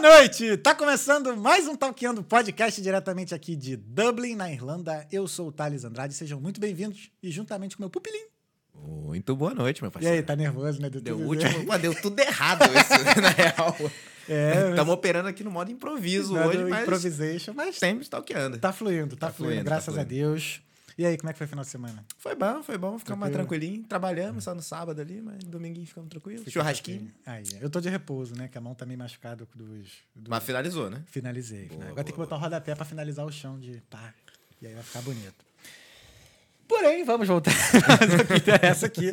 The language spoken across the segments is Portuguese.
Boa noite! Tá começando mais um Talkando Podcast diretamente aqui de Dublin, na Irlanda. Eu sou o Thales Andrade, sejam muito bem-vindos e juntamente com meu pupilinho. Muito boa noite, meu E parceiro. aí, tá nervoso, né? Deu tudo último. Pô, deu tudo errado isso, na real. É, Estamos operando aqui no modo improviso hoje, mas improvisation, mas sempre stalkeando. tá fluindo, tá, Tá fluindo, fluindo, tá graças a fluindo. Deus. E aí, como é que foi o final de semana? Foi bom, foi bom. Ficamos mais Tranquilo. tranquilinho. Trabalhamos só no sábado ali, mas dominguinho ficamos tranquilos. Churrasquinho. Aí, eu tô de repouso, né? Que a mão tá meio machucada dos... dos... Mas finalizou, né? Finalizei. Boa, Agora tem que boa, botar o rodapé pra finalizar o chão de pá. E aí vai ficar bonito. Porém, vamos voltar ao que interessa aqui.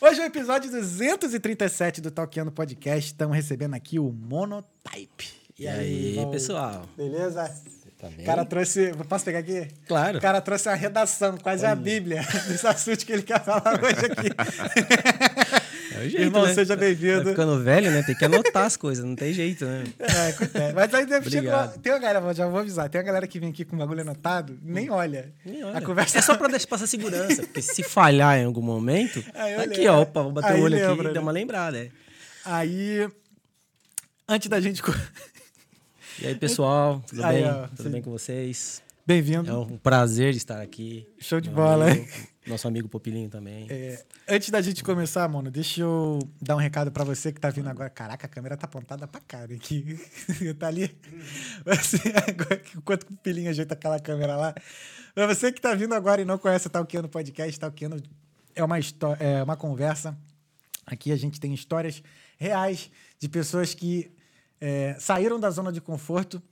Hoje é o episódio 237 do Talkando Podcast. Estamos recebendo aqui o Monotype. E aí, irmão? pessoal? Beleza? Tá? O cara trouxe. Posso pegar aqui? Claro. O cara trouxe a redação, quase a Bíblia, dos assuntos que ele quer falar hoje aqui. É o jeito, Irmão, né? seja Vai bem-vindo. ficando velho, né? Tem que anotar as coisas, não tem jeito, né? É, acontece. Mas aí deve chegou. Obrigado. Tem uma galera, já vou avisar, tem uma galera que vem aqui com o bagulho anotado, nem olha. Nem olha. A conversa É só pra deixar passar segurança, porque se falhar em algum momento, Aí tá aqui, ó, opa, vou bater Aí o olho lembra, aqui né? e dar uma lembrada, é. Aí, antes da gente. E aí, pessoal, tudo Aí, bem? ó, tudo sim. bem com vocês? Bem-vindo. É um prazer estar aqui. Show de Meu bola, amigo, hein? Nosso amigo Popilinho também. É, antes da gente começar, mano, deixa eu dar um recado pra você que tá vindo agora. Caraca, a câmera tá apontada pra cara aqui. tá ali. Você, agora, enquanto o Pilinho ajeita aquela câmera lá. Pra você que tá vindo agora e não conhece o Talkando Podcast, Talkando é uma, é uma conversa. Aqui a gente tem histórias reais de pessoas que é, saíram da zona de conforto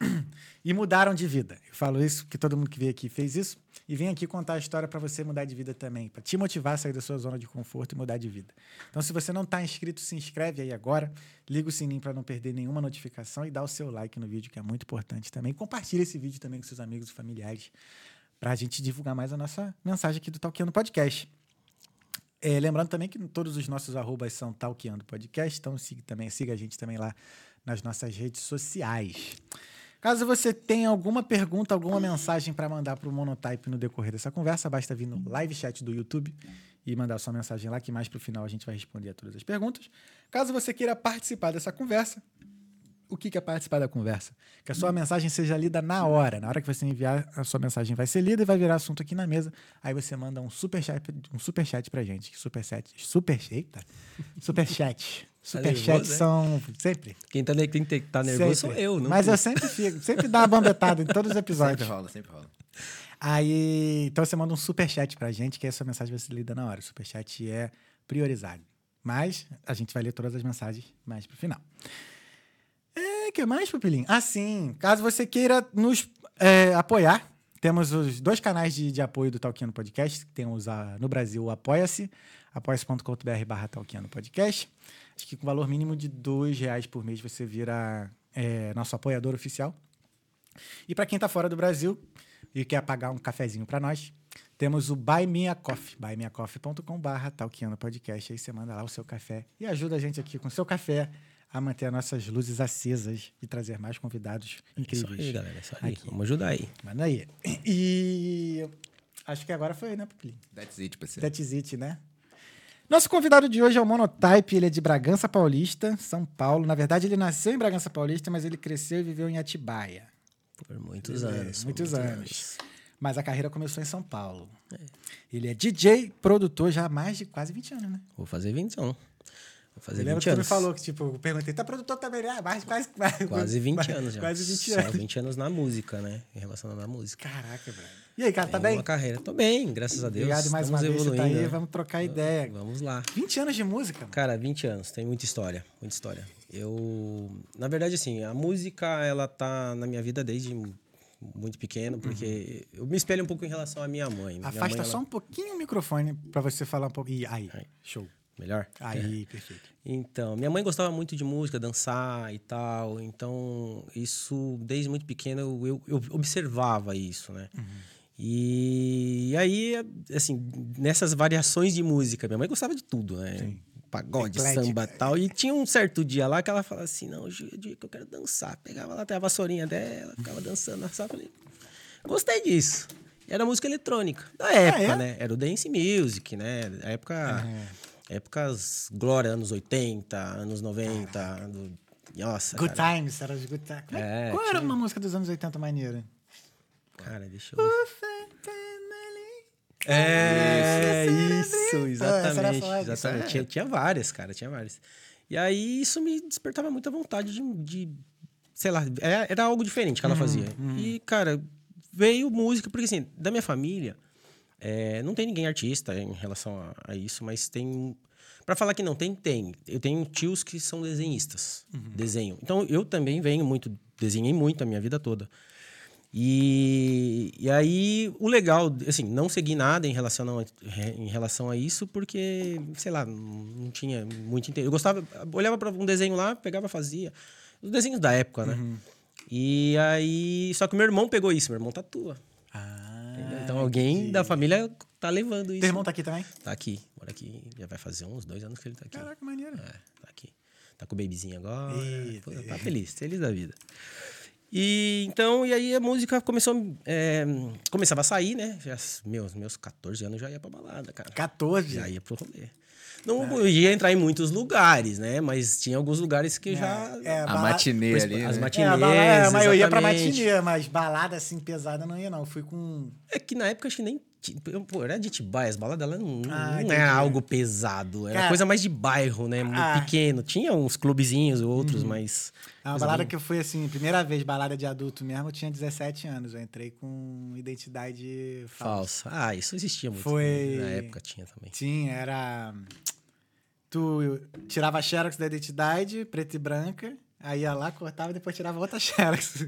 e mudaram de vida. Eu falo isso porque todo mundo que veio aqui fez isso e vem aqui contar a história para você mudar de vida também, para te motivar a sair da sua zona de conforto e mudar de vida. Então, se você não está inscrito, se inscreve aí agora, liga o sininho para não perder nenhuma notificação e dá o seu like no vídeo, que é muito importante também. Compartilha esse vídeo também com seus amigos e familiares para a gente divulgar mais a nossa mensagem aqui do Talkando Podcast. É, lembrando também que todos os nossos arrobas são Talkeando Podcast, então siga, também, siga a gente também lá nas nossas redes sociais. Caso você tenha alguma pergunta, alguma mensagem para mandar para o Monotype no decorrer dessa conversa, basta vir no live chat do YouTube e mandar sua mensagem lá, que mais para o final a gente vai responder a todas as perguntas. Caso você queira participar dessa conversa, o que é participar da conversa? Que a sua mensagem seja lida na hora. Na hora que você enviar, a sua mensagem vai ser lida e vai virar assunto aqui na mesa. Aí você manda um superchat, um superchat pra gente. Superchat. Super, eita. Superchat. Superchat é? são sempre. Quem tá, quem tem que tá nervoso sempre. sou eu, não Mas eu sempre fico, sempre dá uma bambetada em todos os Sempre episódios. rola, sempre rola. Aí, então você manda um superchat pra gente, que a sua mensagem vai ser lida na hora. O superchat é priorizado. Mas a gente vai ler todas as mensagens mais pro final. É, que mais, Pupilinho? Ah, sim. Caso você queira nos é, apoiar, temos os dois canais de, de apoio do Talkiano Podcast. Temos a, no Brasil o Apoia-se, apoia-se.com.br barra Talkiano Podcast. Acho que com valor mínimo de dois reais por mês você vira é, nosso apoiador oficial. E para quem está fora do Brasil e quer pagar um cafezinho para nós, temos o Buy Me a Coffee, buymeacoffee.com.br, Talkiano Podcast. Aí você manda lá o seu café e ajuda a gente aqui com o seu café a manter as nossas luzes acesas e trazer mais convidados Isso incríveis. aí, galera, isso aí. Aqui. Vamos ajudar aí. Manda aí. E acho que agora foi, né, Pupilinho? That's it, parceiro. That's it, né? Nosso convidado de hoje é o Monotype, ele é de Bragança Paulista, São Paulo. Na verdade, ele nasceu em Bragança Paulista, mas ele cresceu e viveu em Atibaia. Por muitos É, anos. muitos anos. Mas a carreira começou em São Paulo. É. Ele é DJ, produtor já há mais de quase 20 anos, né? Vou fazer 20 anos. Fazer Eu lembro 20 que você me anos. falou que, tipo, eu perguntei, tá produtor também? Ah, mais, quase, quase, Quase 20 anos já. Quase 20 Só anos. 20 anos na música, né? Em relação à música. Caraca, brother. E aí, cara, tá bem? Uma carreira. Tô bem, graças a Deus. Obrigado mais uma Estamos vez por evoluindo. estar aí, vamos trocar ideia. Vamos lá. 20 anos de música, mano. Cara, 20 anos, tem muita história, muita história. Eu, na verdade, assim, a música, ela tá na minha vida desde muito pequeno, porque eu me espelho um pouco em relação à minha mãe. Minha Uhum. Afasta mãe, só ela- um pouquinho o microfone pra você falar um pouco. Ih, aí, Aí. show. Melhor? Aí, perfeito. Então, minha mãe gostava muito de música, dançar e tal. Então, isso, desde muito pequeno, eu, eu, observava isso, né? Uhum. E, aí, assim, nessas variações de música, minha mãe gostava de tudo, né? Sim. Pagode, Eclética. samba e tal. E tinha um certo dia lá que ela falava assim: não, hoje é dia que eu quero dançar. Pegava lá até a vassourinha dela, ficava dançando sala. Falei, gostei disso. Era música eletrônica. Da época, é? né? Era o dance music, né? A época. Épocas glória, anos 80, anos 90, do- Nossa, Good cara. Times, era de Good Times. É- É, Qual era tinha- uma música dos anos 80 maneira? Cara, deixa eu ver. É, isso, Pô, era exatamente. foda. exatamente. Tinha, tinha várias, cara, tinha várias. E aí isso me despertava muita vontade de, de sei lá, era, era algo diferente que ela fazia. E, cara, veio música, porque assim, da minha família, é, não tem ninguém artista em relação a, a isso, mas tem. Pra falar que não tem, tem. Eu tenho tios que são desenhistas, desenham. Então eu também venho muito, desenhei muito a minha vida toda. E, e aí, o legal, assim, não segui nada em relação a, em relação a isso, porque, sei lá, não tinha muito interesse. Eu gostava, olhava para um desenho lá, pegava, fazia. Os desenhos da época, né? E aí, só que meu irmão pegou isso, meu irmão tatua. Ah? Então alguém da família tá levando isso. Teu irmão tá aqui também? Tá aqui, mora aqui. Já vai fazer uns dois anos que ele tá aqui. Caraca, maneiro. É, tá aqui. Tá com o babyzinho agora. Pô, tá feliz, feliz da vida. E então, e aí a música começou. é, começava a sair, né? Já, meus, meus 14 anos já ia pra balada, cara. 14? Já ia pro rolê. Não ia entrar em muitos lugares, né? Mas tinha alguns lugares que já. é, A bala- matinê ali, as né? matinês, É, a bala- é, mas eu ia pra matinê, mas balada assim pesada não ia, não. Eu fui com. É que na época acho que nem. Pô, era de Atibaia, as baladas lá não, Ah, não era algo pesado. Era Cara- coisa mais de bairro, né? Muito Ah. Pequeno. Tinha uns clubezinhos, outros, mas. É uma coisa balada bem- que eu fui assim, primeira vez, balada de adulto mesmo, eu tinha 17 anos. Eu entrei com identidade falsa. Falsa. Ah, isso existia muito. Foi- Na época tinha também. Tinha, era. Tu tirava a xerox da identidade, preta e branca, aí ia lá, cortava e depois tirava outra xerox.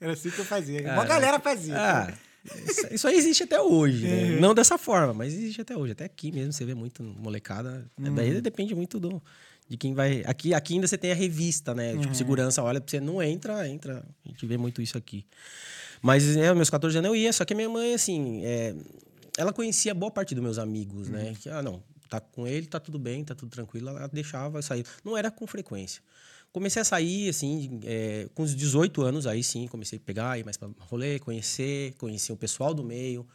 Era assim que eu fazia. Uma Cara, galera fazia. Ah, isso, isso aí existe até hoje, né? Não dessa forma, mas existe até hoje. Até aqui mesmo você vê muito molecada. Daí depende muito do, de quem vai. Aqui, aqui ainda você tem a revista, né? Tipo, segurança olha pra você, não entra, entra. A gente vê muito isso aqui. Mas, né, meus 14 anos eu ia, só que minha mãe, assim, é, ela conhecia boa parte dos meus amigos, né? Que, ah, não, tá com ele, tá tudo bem, tá tudo tranquilo. Ela deixava eu sair. Não era com frequência. Comecei a sair, assim, é, com os 18 anos, aí sim, comecei a pegar, ir mais pra rolê, conhecer, conhecer o pessoal do meio.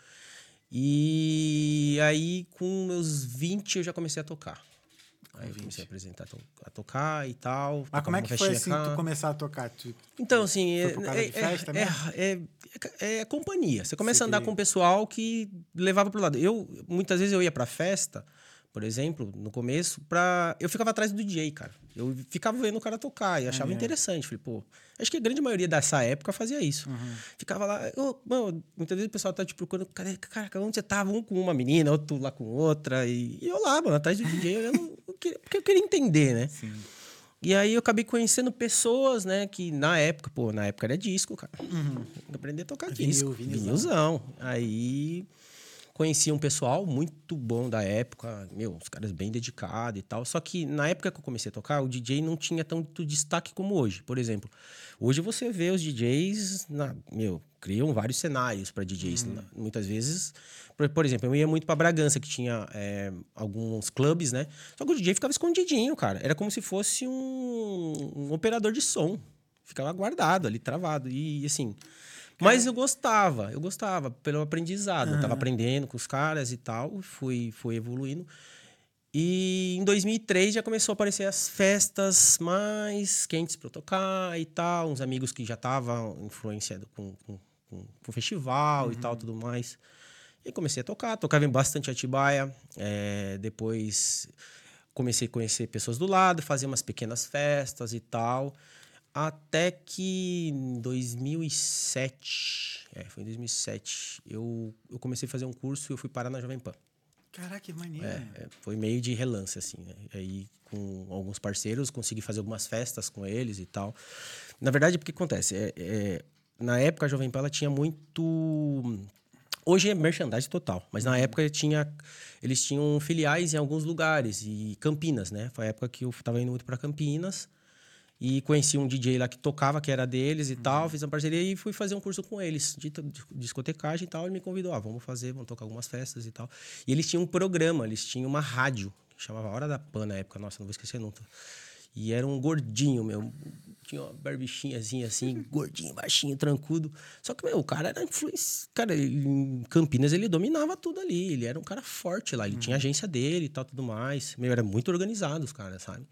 E aí, com meus 20, eu já comecei a tocar. Aí eu comecei a apresentar, a tocar e tal. Mas como é que foi assim cá. tu começar a tocar? Tu... Então, assim, Foi é, é, de festa é, mesmo? é, é, é companhia. Você começa a andar com o pessoal que levava pro lado. Eu, muitas vezes, eu ia pra festa, por exemplo, no começo, pra. Eu ficava atrás do DJ, cara. Eu ficava vendo o cara tocar e achava interessante. Falei, pô, acho que a grande maioria dessa época fazia isso. Uhum. Ficava lá, mano, muitas vezes o pessoal tá te procurando, cadê, cara, onde você tava? Um com uma menina, outro lá com outra. E, e eu lá, mano, atrás do DJ, olhando, porque eu queria entender, né? Sim. E aí eu acabei conhecendo pessoas, né, que na época, pô, na época era disco, cara. Aprender a tocar Uhum. Vinil, disco. vinilzão. Vinilzão. Aí conheci um pessoal muito bom da época, meu, os caras bem dedicados e tal. Só que na época que eu comecei a tocar, o DJ não tinha tanto destaque como hoje. Por exemplo, hoje você vê os DJs, na, meu, criam vários cenários para DJs. Uhum. Muitas vezes, por, por exemplo, eu ia muito para Bragança, que tinha é, alguns clubes, né? Só que o DJ ficava escondidinho, cara. Era como se fosse um, um operador de som. Ficava guardado ali, travado. E assim. Mas eu gostava, eu gostava pelo aprendizado. Eu tava aprendendo com os caras e tal, fui, fui evoluindo. E em 2003 já começou a aparecer as festas mais quentes para tocar e tal. Uns amigos que já estavam influenciados com, com, com, com festival e tal, tudo mais. E comecei a tocar, tocava em bastante Atibaia. é, depois comecei a conhecer pessoas do lado, fazer umas pequenas festas e tal. Até que em 2007, é, foi em 2007, eu, eu comecei a fazer um curso e eu fui parar na Jovem Pan. Caraca, que maneiro. É, foi meio de relance, assim, né? Aí, com alguns parceiros, consegui fazer algumas festas com eles e tal. Na verdade, o que acontece? É, é, na época, a Jovem Pan ela tinha muito... Hoje é merchandising total, mas na época tinha, eles tinham filiais em alguns lugares, e Campinas, né? Foi a época que eu tava indo muito para Campinas, e conheci um DJ lá que tocava, que era deles e tal, fiz uma parceria e fui fazer um curso com eles de, discotecagem e tal. Ele me convidou, ah, vamos fazer, vamos tocar algumas festas e tal. E eles tinham um programa, eles tinham uma rádio, que chamava Hora da Pan na época, nossa, não vou esquecer nunca. E era um gordinho, meu. Tinha uma barbichinhazinha assim, gordinho, baixinho, trancudo. Só que, meu, o cara era influência. Cara, ele- em Campinas ele dominava tudo ali. Ele era um cara forte lá. Ele tinha agência dele e tal, tudo mais. Meu, era muito organizado os caras, sabe?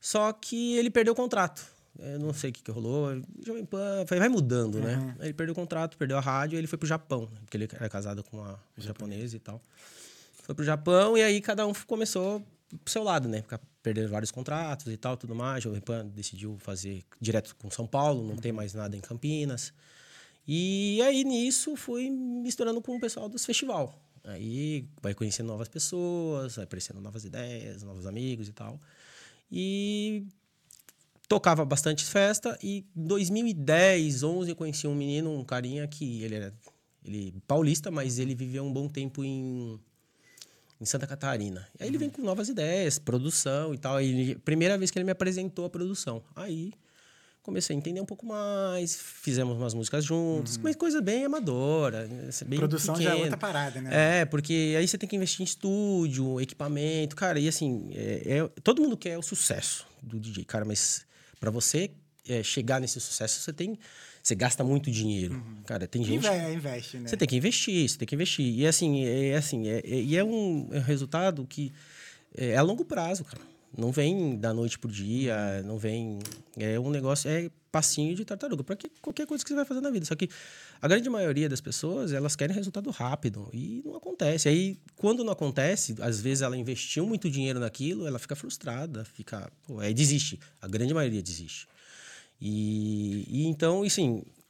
Só que ele perdeu o contrato. Eu não sei o que, que rolou. Jovem Pan foi- vai mudando, Uhum. né? Ele perdeu o contrato, perdeu a rádio, ele foi pro Japão, né? porque ele era casado com uma japonesa e tal. Foi pro Japão e aí cada um começou pro seu lado, né? Ficar perdendo vários contratos e tal, tudo mais. Jovem Pan decidiu fazer direto com São Paulo, não tem mais nada em Campinas. E aí nisso fui misturando com o pessoal dos festival. Aí vai conhecendo novas pessoas, vai aparecendo novas ideias, novos amigos e tal. E tocava bastante festa e em 2010, 11 eu conheci um menino, um carinha que ele era ele paulista, mas ele viveu um bom tempo em em Santa Catarina. E aí ele vem com novas ideias, produção e tal. Ele- primeira vez que ele me apresentou a produção. Aí comecei a entender um pouco mais, fizemos umas músicas juntos, mas coisa bem amadora, bem Produção já é pequena. outra parada, né? É, porque aí você tem que investir em estúdio, equipamento, cara, e assim, é- é- todo mundo quer o sucesso do DJ, cara, mas pra você é, chegar nesse sucesso, você tem. Você gasta muito dinheiro. Cara, tem gente. Inve- investe, né? Você tem que investir, você tem que investir. E assim, é assim, é, é- e é um, é um resultado que é a longo prazo, cara. Não vem da noite pro dia, não vem. É um negócio, é passinho de tartaruga, para qualquer coisa que você vai fazer na vida. Só que a grande maioria das pessoas, elas querem resultado rápido e não acontece. Aí, quando não acontece, às vezes ela investiu muito dinheiro naquilo, ela fica frustrada, fica. Pô, aí desiste. A grande maioria desiste. E, e então,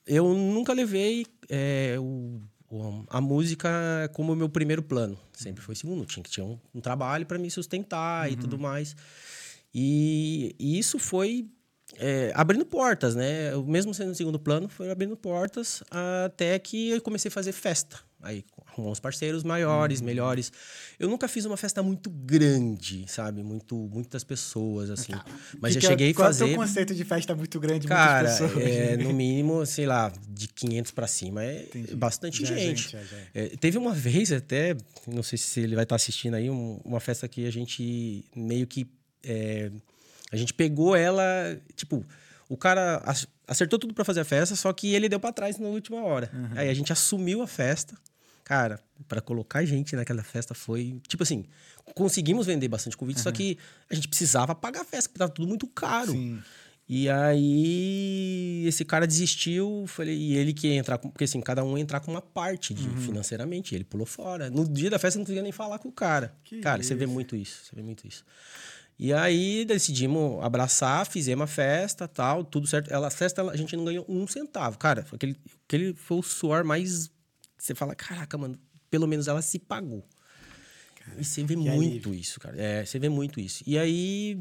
eu nunca levei é, o- a música como meu primeiro plano. Sempre foi segundo. Tinha que ter um, um trabalho para me sustentar e tudo mais. E, e isso foi é, abrindo portas, né? Mesmo sendo no segundo plano, foi abrindo portas até que eu comecei a fazer festa. Aí arrumou uns parceiros maiores, melhores. Eu nunca fiz uma festa muito grande, sabe? Muito, muitas pessoas, assim. Mas Que já que é- cheguei a qual fazer. é o conceito de festa muito grande, Cara, pessoas? é, no mínimo, sei lá, de 500 pra cima é Entendi. bastante Já é gente. já, já é. É, teve uma vez até, não sei se ele vai estar assistindo aí, um- uma festa que a gente meio que. a gente pegou ela, tipo, o cara ac- acertou tudo pra fazer a festa, só que ele deu pra trás na última hora. Uhum. Aí a gente assumiu a festa. Cara, pra colocar gente naquela festa foi. Tipo assim, conseguimos vender bastante convite, só que a gente precisava pagar a festa, porque tava tudo muito caro. Sim. E aí, esse cara desistiu, falei, e ele que ia entrar, com, porque assim, cada um ia entrar com uma parte de, Uhum. financeiramente, ele pulou fora. No dia da festa, eu não conseguia nem falar com o cara. Que cara, você vê isso. muito isso, você vê muito isso. E aí, decidimos abraçar, fizemos a festa, tal, tudo certo. Ela, a festa, a gente não ganhou um centavo. Cara, aquele, aquele foi o suor mais... Você fala, caraca, mano, pelo menos ela se pagou. E você vê muito alívio. isso, cara. É, você vê muito isso. E aí,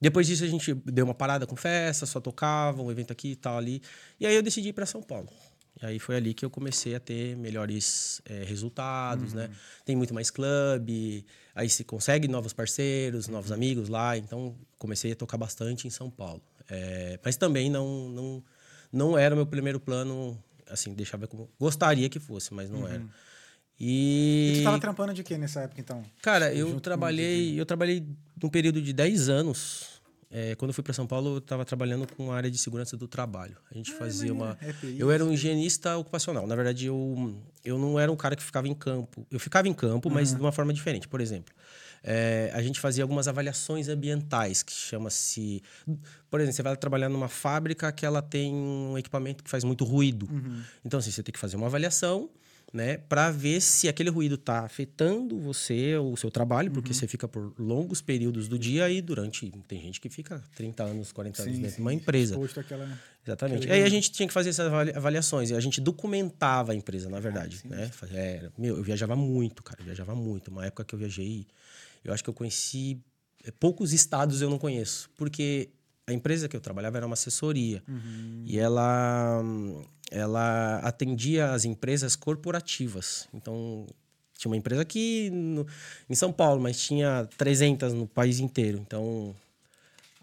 depois disso, a gente deu uma parada com festa, só tocava, um evento aqui e tal ali. E aí eu decidi ir para São Paulo. E aí foi ali que eu comecei a ter melhores é, resultados, né? Tem muito mais clube, aí se consegue novos parceiros, novos amigos lá. Então, comecei a tocar bastante em São Paulo. É, mas também não, não, não era o meu primeiro plano, assim, deixava como... Gostaria que fosse, mas não era. E E... tu tava trampando de quê nessa época, então? Cara, eu junto trabalhei, eu trabalhei num período de 10 anos. É, quando eu fui para São Paulo, eu estava trabalhando com a área de segurança do trabalho. A gente fazia uma. EPI, Eu era um higienista ocupacional. Na verdade, eu, eu não era um cara que ficava em campo. Eu ficava em campo, mas de uma forma diferente. Por exemplo, é, a gente fazia algumas avaliações ambientais, que chama-se. Por exemplo, você vai trabalhar numa fábrica que ela tem um equipamento que faz muito ruído. Então, assim, você tem que fazer uma avaliação né, para ver se aquele ruído está afetando você ou o seu trabalho, porque você fica por longos períodos do dia e durante tem gente que fica 30 anos, 40 anos Sim, dentro de sim, uma empresa. Exatamente. Aí a gente tinha que fazer essas avali- avaliações e a gente documentava a empresa, na verdade, né? É, meu, eu viajava muito, cara, eu viajava muito. Uma época que eu viajei, eu acho que eu conheci é, poucos estados eu não conheço, porque a empresa que eu trabalhava era uma assessoria e ela ela atendia as empresas corporativas. Então tinha uma empresa aqui no- em São Paulo, mas tinha 300 no país inteiro. Então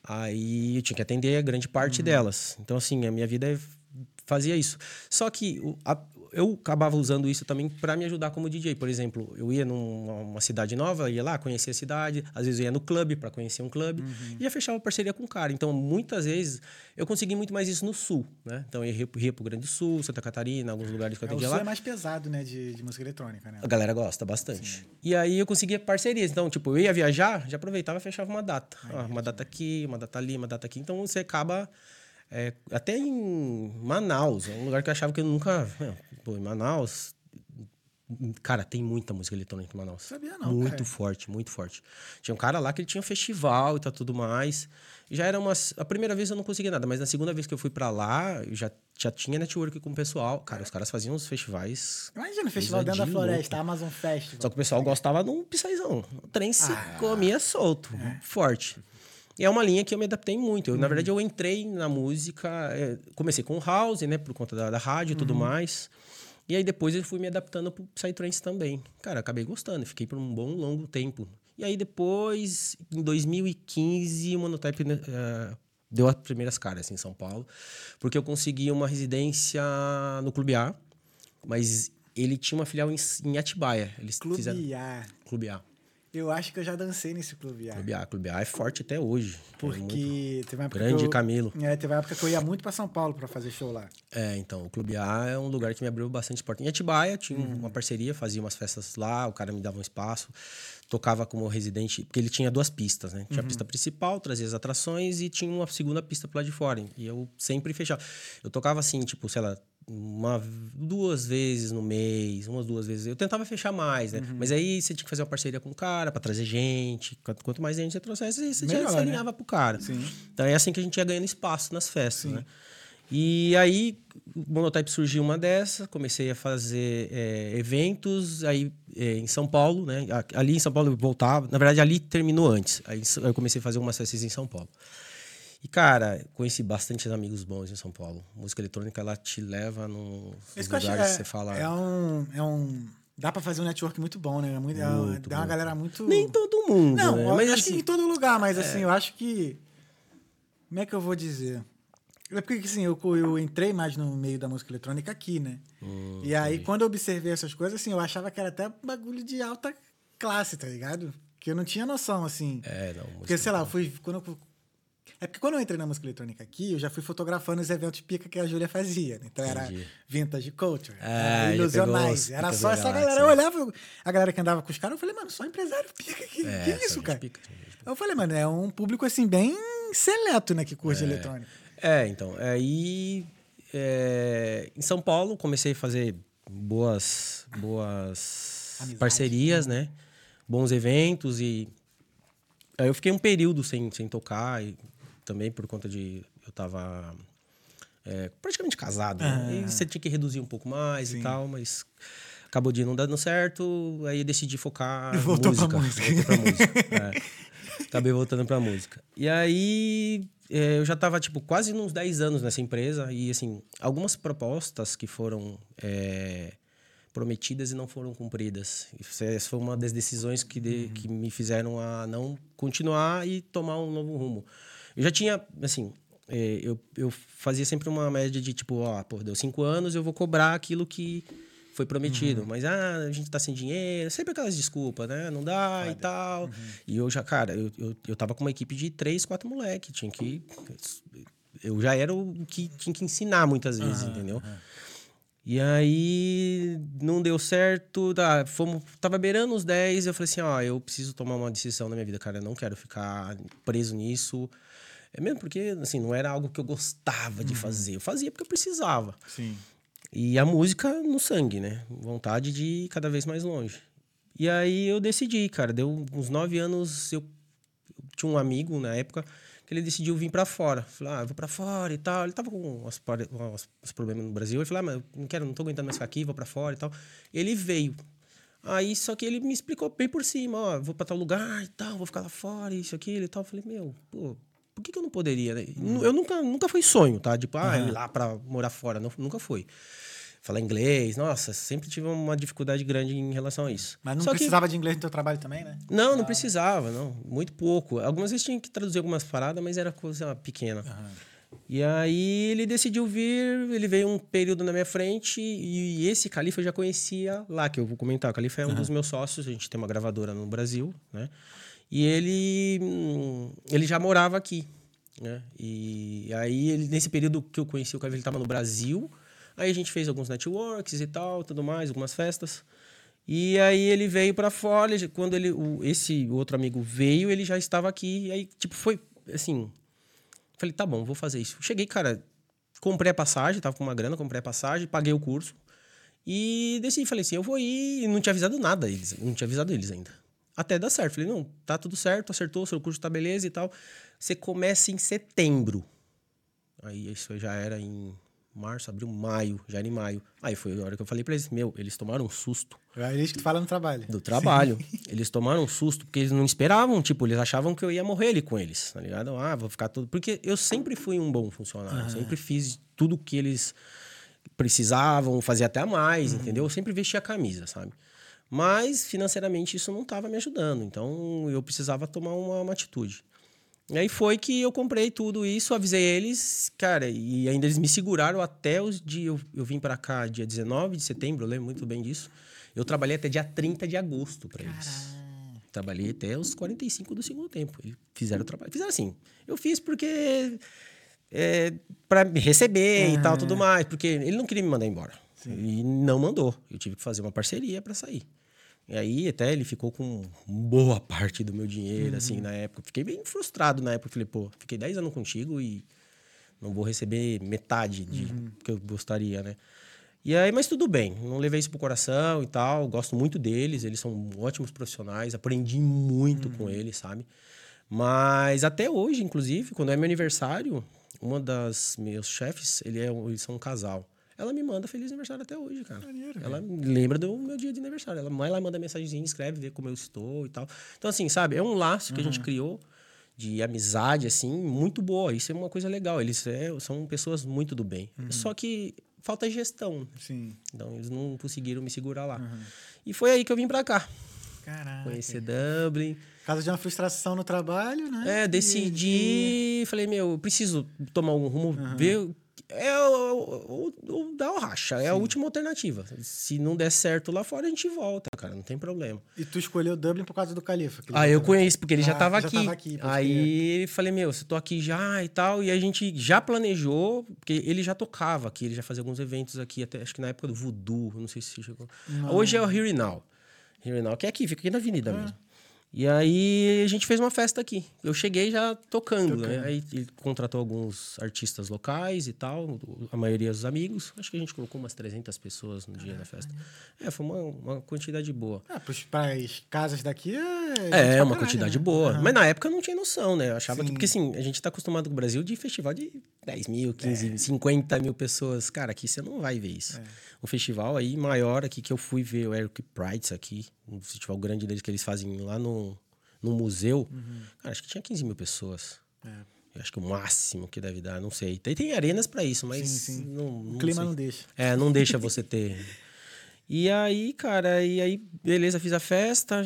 Aí eu tinha que atender a grande parte delas. Então, assim, a minha vida é- fazia isso. Só que o- a- eu acabava usando isso também para me ajudar como DJ. Por exemplo, eu ia numa uma cidade nova, ia lá, conhecia a cidade. Às vezes eu ia no clube para conhecer um clube. E já fechava parceria com o cara. Então, muitas vezes, eu consegui muito mais isso no Sul, né? Então, eu ia, ia pro Grande do Sul, Santa Catarina, alguns lugares que eu É, o atendia som lá. é mais pesado, né, de, de música eletrônica, né? A galera gosta bastante. E aí eu conseguia parcerias. Então, tipo, eu ia viajar, já aproveitava e fechava uma data. Ó, uma data aqui, uma data ali, uma data aqui. Então você acaba É, até em Manaus, é um lugar que eu achava que eu nunca. é, Pô, em Manaus. Cara, tem muita música eletrônica em Manaus. Sabia não, Muito cara. forte, muito forte. Tinha um cara lá que ele tinha festival e tal, tudo mais. Já era umas. A primeira vez eu não consegui nada, mas na segunda vez que eu fui pra lá, eu já, já tinha network com o pessoal. Cara, os caras faziam uns festivais. Imagina, festival coisa dentro da floresta, louco. Amazon Festival. Só que o pessoal gostava de um pisaizão. O trem se Ah. comia solto, forte. E é uma linha que eu me adaptei muito. Eu, Uhum. Na verdade, eu entrei na música. é, comecei com o house, né? Por conta da, da rádio e tudo Uhum. mais. E aí depois eu fui me adaptando pro Psytrance também. Cara, acabei gostando. Fiquei por um bom, longo tempo. E aí depois, em 2015, o Monotype eh, deu as primeiras caras em São Paulo. Porque eu consegui uma residência no Clube A. Mas ele tinha uma filial em, em Atibaia. Eles Clube fizeram... A. Clube A. Eu acho que eu já dancei nesse Clube A. Clube A. Clube A é forte até hoje. É Porque teve uma época Grande que eu, Camilo. É, teve uma época que eu ia muito pra São Paulo pra fazer show lá. É, então, o Clube A é um lugar que me abriu bastante porta. Em Atibaia, tinha Uhum. uma parceria, fazia umas festas lá, o cara me dava um espaço, tocava como residente, porque ele tinha duas pistas, né? Uhum. Tinha a pista principal, trazia as atrações, e tinha uma segunda pista pro lado de fora. E eu sempre fechava. Eu tocava assim, tipo, sei lá, uma, duas vezes no mês, umas duas vezes. Eu tentava fechar mais, né? Uhum. Mas aí você tinha que fazer uma parceria com o cara pra trazer gente. Quanto mais gente você trouxesse, você Melhor, já se né? alinhava pro cara. Sim. Então é assim que a gente ia ganhando espaço nas festas, né? E aí, o Monotype surgiu uma dessa, comecei a fazer é, eventos aí é, em São Paulo, né? Ali em São Paulo eu voltava, na verdade ali terminou antes. Aí eu comecei a fazer umas festas em São Paulo. E cara, conheci bastante amigos bons em São Paulo. Música eletrônica ela te leva nos que eu lugares acho, que é, você fala. é um, é um... Dá pra fazer um network muito bom, né? É muito, é Muito, dá uma muito. galera muito... Nem todo mundo, Não, né? Mas acho que assim, em todo lugar, mas assim, eu acho que. Como é que eu vou dizer? É porque assim, eu, eu entrei mais no meio da música eletrônica aqui, né? Hum, e aí, quando eu observei essas coisas, assim, eu achava que era até bagulho de alta classe, tá ligado? Que eu não tinha noção, assim. É, não. Porque, sei lá, eu fui. Quando eu, é porque quando eu entrei na música eletrônica aqui, eu já fui fotografando os eventos pica que a Júlia fazia. né? Então era Entendi. Vintage Culture, Ah, era Ilusionais. Era só essa galera. Eu olhava a galera que andava com os caras, eu falei, mano, só empresário pica aqui. É, que só isso, cara? pica. Eu falei, mano, é um público assim, bem seleto, né, que curte eletrônica. É, então. Aí, é, em São Paulo, comecei a fazer boas, boas Amizade. parcerias, né? Bons eventos e... Aí eu fiquei um período sem, sem tocar e também por conta de... Eu tava é, praticamente casado, né? E você tinha que reduzir um pouco mais Sim. e tal, mas... Acabou de não dando certo, aí eu decidi focar em voltou pra música. música. Voltei pra música. é. Acabei voltando pra música. E aí, é, eu já tava, tipo, quase uns 10 anos nessa empresa. E, assim, algumas propostas que foram é, prometidas e não foram cumpridas. Essa foi uma das decisões que, de- que me fizeram a não continuar e tomar um novo rumo. Eu já tinha, assim... é, eu, eu fazia sempre uma média de, tipo, ó, pô, deu cinco anos, eu vou cobrar aquilo que foi prometido. Mas, ah, a gente tá sem dinheiro. Sempre aquelas desculpas, né? Não dá e tal. E eu já, cara, eu, eu, eu tava com uma equipe de três, quatro moleques. Tinha que... Eu já era o que tinha que ensinar muitas vezes, entendeu? E aí não deu certo, tá, fomos, tava beirando os 10, eu falei assim, ó, eu preciso tomar uma decisão na minha vida, cara, eu não quero ficar preso nisso. É mesmo porque, assim, não era algo que eu gostava de fazer. Eu fazia porque eu precisava. Sim. E a música no sangue, né? Vontade de ir cada vez mais longe. E aí eu decidi, cara. Deu uns nove anos, eu, eu tinha um amigo na época que ele decidiu vir pra fora. Falei, ah, eu vou pra fora e tal. Ele tava com uns, pare- uns- uns problemas no Brasil. Ele falou, ah, mas eu não quero, não tô aguentando mais ficar aqui, vou pra fora e tal. Ele veio. Aí, só que ele me explicou bem por cima, ó, vou pra tal lugar e tal, vou ficar lá fora, isso, aquilo e tal. Eu falei, meu, pô, por que, que eu não poderia, né? Eu nunca, nunca foi sonho, tá? Tipo, ah, ir lá pra morar fora. Não, nunca foi. Falar inglês, nossa, sempre tive uma dificuldade grande em relação a isso. Mas não Só que- precisava de inglês no teu trabalho também, né? não, não precisava, não. Muito pouco. Algumas vezes tinha que traduzir algumas paradas, mas era coisa pequena. E aí ele decidiu vir, ele veio um período na minha frente e esse Califa eu já conhecia lá, que eu vou comentar. O Califa é um dos meus sócios, a gente tem uma gravadora no Brasil, né? E ele, ele já morava aqui, né? E aí, ele, nesse período que eu conheci o Califa, ele estava no Brasil. Aí a gente fez alguns networks e tal, tudo mais, algumas festas. E aí ele veio pra fora, quando ele, o, esse outro amigo veio, ele já estava aqui. E aí, tipo, foi assim. Falei, tá bom, vou fazer isso. Cheguei, cara, comprei a passagem, tava com uma grana, comprei a passagem, paguei o curso. E decidi, falei assim, eu vou ir. E não tinha avisado nada eles, não tinha avisado eles ainda. Até dar certo. Falei, não, tá tudo certo, acertou, seu curso tá beleza e tal. Você começa em setembro. Aí isso já era em março, abril, maio, já era em maio. Aí foi a hora que eu falei pra eles, meu, eles tomaram um susto. É isso que tu fala no trabalho. Do trabalho. Sim. Eles tomaram um susto, porque eles não esperavam, tipo, eles achavam que eu ia morrer ali com eles, tá ligado? Ah, vou ficar todo. Porque eu sempre fui um bom funcionário, uhum. sempre fiz tudo que eles precisavam, fazia até mais, uhum. entendeu? Eu sempre vestia a camisa, sabe? Mas financeiramente isso não estava me ajudando, então eu precisava tomar uma, uma atitude. E aí foi que eu comprei tudo isso, avisei eles, cara, e ainda eles me seguraram até os dias. Eu, eu vim para cá dia 19 de setembro, eu lembro muito bem disso. Eu trabalhei até dia 30 de agosto para eles. Trabalhei até os 45 do segundo tempo. Eles fizeram o trabalho. Fizeram assim. Eu fiz porque. É, para me receber e tal, tudo mais. Porque ele não queria me mandar embora. Sim. E não mandou. Eu tive que fazer uma parceria para sair. E aí até ele ficou com boa parte do meu dinheiro, uhum. assim, na época. Fiquei bem frustrado na época. Falei, pô, fiquei 10 anos contigo e não vou receber metade de uhum. que eu gostaria, né? E aí, mas tudo bem, não levei isso pro coração e tal. Gosto muito deles, eles são ótimos profissionais, aprendi muito uhum. com eles, sabe? Mas até hoje, inclusive, quando é meu aniversário, uma das meus chefes, ele é, eles são um casal. Ela me manda feliz aniversário até hoje, cara. Maneiro, ela lembra do meu dia de aniversário. Ela, ela manda mensagenzinha, escreve, vê como eu estou e tal. Então, assim, sabe? É um laço que uhum. a gente uhum. criou de amizade, assim, muito boa. Isso é uma coisa legal. Eles é, são pessoas muito do bem. Uhum. Só que falta gestão. Sim. Então, eles não conseguiram me segurar lá. Uhum. E foi aí que eu vim pra cá. Caraca. Conhecer Dublin. Caso de uma frustração no trabalho, né? É, decidi. E... Falei, meu, eu preciso tomar um rumo, ver é o, dar o racha, Sim. é a última alternativa. Se não der certo lá fora, a gente volta, cara, não tem problema. E tu escolheu Dublin por causa do Califa? Ah, eu conheço, porque ele ah, já estava aqui. Já aqui aí que... falei, meu, você tô aqui já e tal. E a gente já planejou, porque ele já tocava aqui, ele já fazia alguns eventos aqui, até acho que na época do Voodoo, não sei se chegou. Não. Hoje é o Here Now. Here Now, que é aqui, fica aqui na avenida ah. mesmo. E aí a gente fez uma festa aqui. Eu cheguei já tocando, né? tocando. né? Aí ele contratou alguns artistas locais e tal, a maioria dos amigos. Acho que a gente colocou umas 300 pessoas no dia da festa. É, foi uma, uma quantidade boa. Ah, para as casas daqui é. É, uma quantidade né? boa. Uhum. Mas na época eu não tinha noção, né? Eu achava Sim. que. Porque assim, a gente tá acostumado com o Brasil de festival de 10 mil, 15, é. 50 mil pessoas. Cara, aqui você não vai ver isso. É um festival aí maior aqui que eu fui ver o Eric Prides aqui, um festival grande deles que eles fazem lá no, no museu. Uhum. Cara, acho que tinha 15 mil pessoas. É. Eu acho que o máximo que deve dar, não sei. Tem, tem arenas para isso, mas sim, sim. Não, não o clima sei. não deixa. É, não deixa você ter. E aí, cara, e aí, beleza, fiz a festa.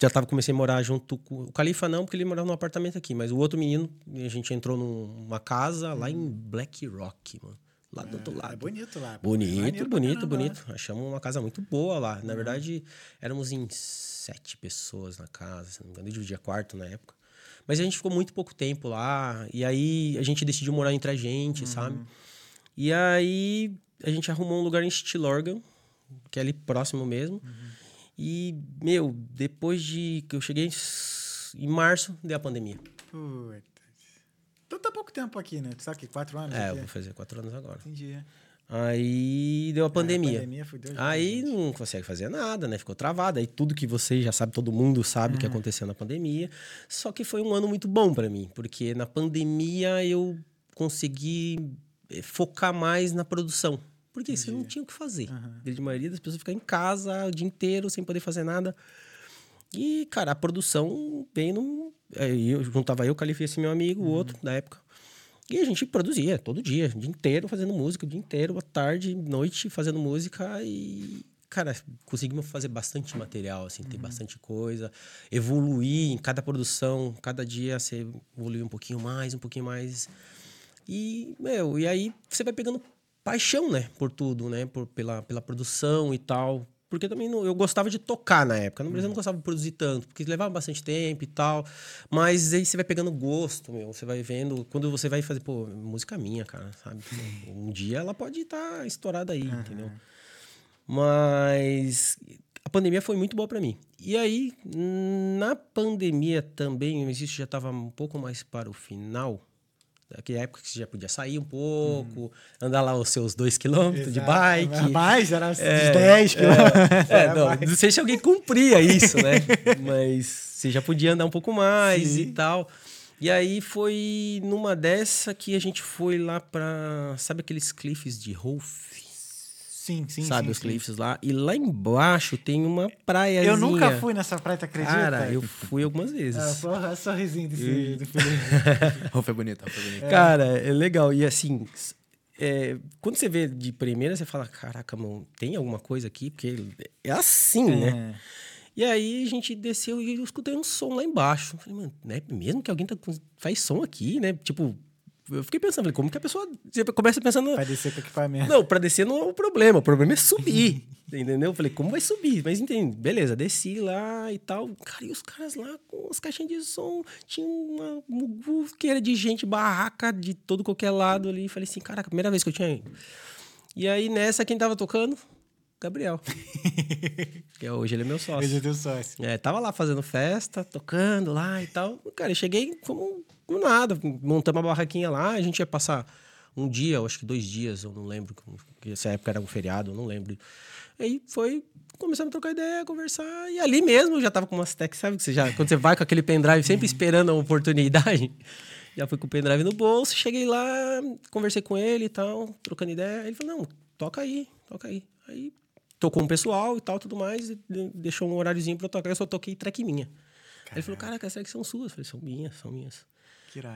Já tava, comecei a morar junto com o Califa, não, porque ele morava num apartamento aqui, mas o outro menino, a gente entrou numa casa lá em Black Rock, mano. Lá do outro é, lado. É bonito lá. Bonito, bonito, bonito. Achamos uma casa muito boa lá. Na uhum. verdade, éramos em sete pessoas na casa, se não me engano. Eu dividia quarto na época. Mas a gente ficou muito pouco tempo lá. E aí a gente decidiu morar entre a gente, uhum. sabe? E aí a gente arrumou um lugar em Stilorgan, que é ali próximo mesmo. Uhum. E, meu, depois de que eu cheguei em março, deu a pandemia. Putz. Então tá pouco tempo aqui, né? Tu sabe que quatro anos? É, aqui? eu vou fazer quatro anos agora. Entendi. Aí deu a pandemia. É, a pandemia fudeu Aí não consegue fazer nada, né? Ficou travado. Aí tudo que você já sabe, todo mundo sabe o uhum. que aconteceu na pandemia. Só que foi um ano muito bom para mim, porque na pandemia eu consegui eh, focar mais na produção. Porque Entendi. você não tinha o que fazer. Uhum. A maioria das pessoas fica em casa o dia inteiro sem poder fazer nada. E, cara, a produção veio num eu juntava eu, Calife, esse meu amigo, o uhum. outro da época. E a gente produzia todo dia, o dia inteiro fazendo música, o dia inteiro, à tarde, noite, fazendo música e, cara, conseguimos fazer bastante material, assim, ter uhum. bastante coisa, evoluir em cada produção, cada dia você evoluir um pouquinho mais, um pouquinho mais. E, meu, e aí você vai pegando paixão, né, por tudo, né, por, pela, pela produção e tal, porque também não, eu gostava de tocar na época. No Brasil eu não gostava de produzir tanto, porque levava bastante tempo e tal. Mas aí você vai pegando gosto, meu. Você vai vendo. Quando você vai fazer, pô, música minha, cara, sabe? Um dia ela pode estar tá estourada aí, uhum. entendeu? Mas a pandemia foi muito boa para mim. E aí, na pandemia também, isso já estava um pouco mais para o final. Naquela época que você já podia sair um pouco, andar lá os seus dois quilômetros de bike. Mais, era É, 10 quilômetros. É, Era não, mais. não sei se alguém cumpria isso, né? Mas você já podia andar um pouco mais Sim. e tal. E aí foi numa dessa que a gente foi lá pra. Sabe aqueles cliffs de Rolf? Sim, sim, sabe sim, os sim. cliffs lá? E lá embaixo tem uma praia. Eu nunca fui nessa praia, tu acredita? Cara, eu fui algumas vezes. Ah, porra, sorrisinho desse, do Felipe. Rolf é bonito, é bonito. Cara, é legal. E assim, é, quando você vê de primeira, você fala: caraca, mano, tem alguma coisa aqui? Porque é assim, né? E aí a gente desceu e eu escutei um som lá embaixo. Falei, mano, não é mesmo que alguém tá com- faz som aqui, né? Tipo, eu fiquei pensando, falei, como que a pessoa. Começa pensando. Vai descer com equipamento. Não, pra descer não é o problema, o problema é subir. entendeu? Falei, como vai subir? Mas entendi, beleza, desci lá e tal. Cara, e os caras lá com as caixinhas de som, tinha uma muvuqueira de gente, barraca de todo qualquer lado ali. Falei assim, caraca, primeira vez que eu tinha ido. E aí nessa, quem tava tocando? Gabriel. que é- hoje ele é meu sócio. Hoje eu tenho sócio. É, tava lá fazendo festa, tocando lá e tal. Cara, eu cheguei como, como nada, montamos uma barraquinha lá, a gente ia passar um dia, acho que dois dias, eu não lembro, porque essa época era um feriado, eu não lembro. Aí foi, começamos a trocar ideia, conversar, e ali mesmo eu já tava com umas techs, sabe? Que você já, quando você vai com aquele pendrive sempre esperando a oportunidade, já fui com o pendrive no bolso, cheguei lá, conversei com ele e tal, trocando ideia, ele falou, não, toca aí, toca aí. Aí tocou um pessoal e tal, tudo mais, de- deixou um horáriozinho pra eu tocar, eu só toquei track minha. Aí ele falou, caraca, as tracks são suas. Eu falei, são minhas, são minhas.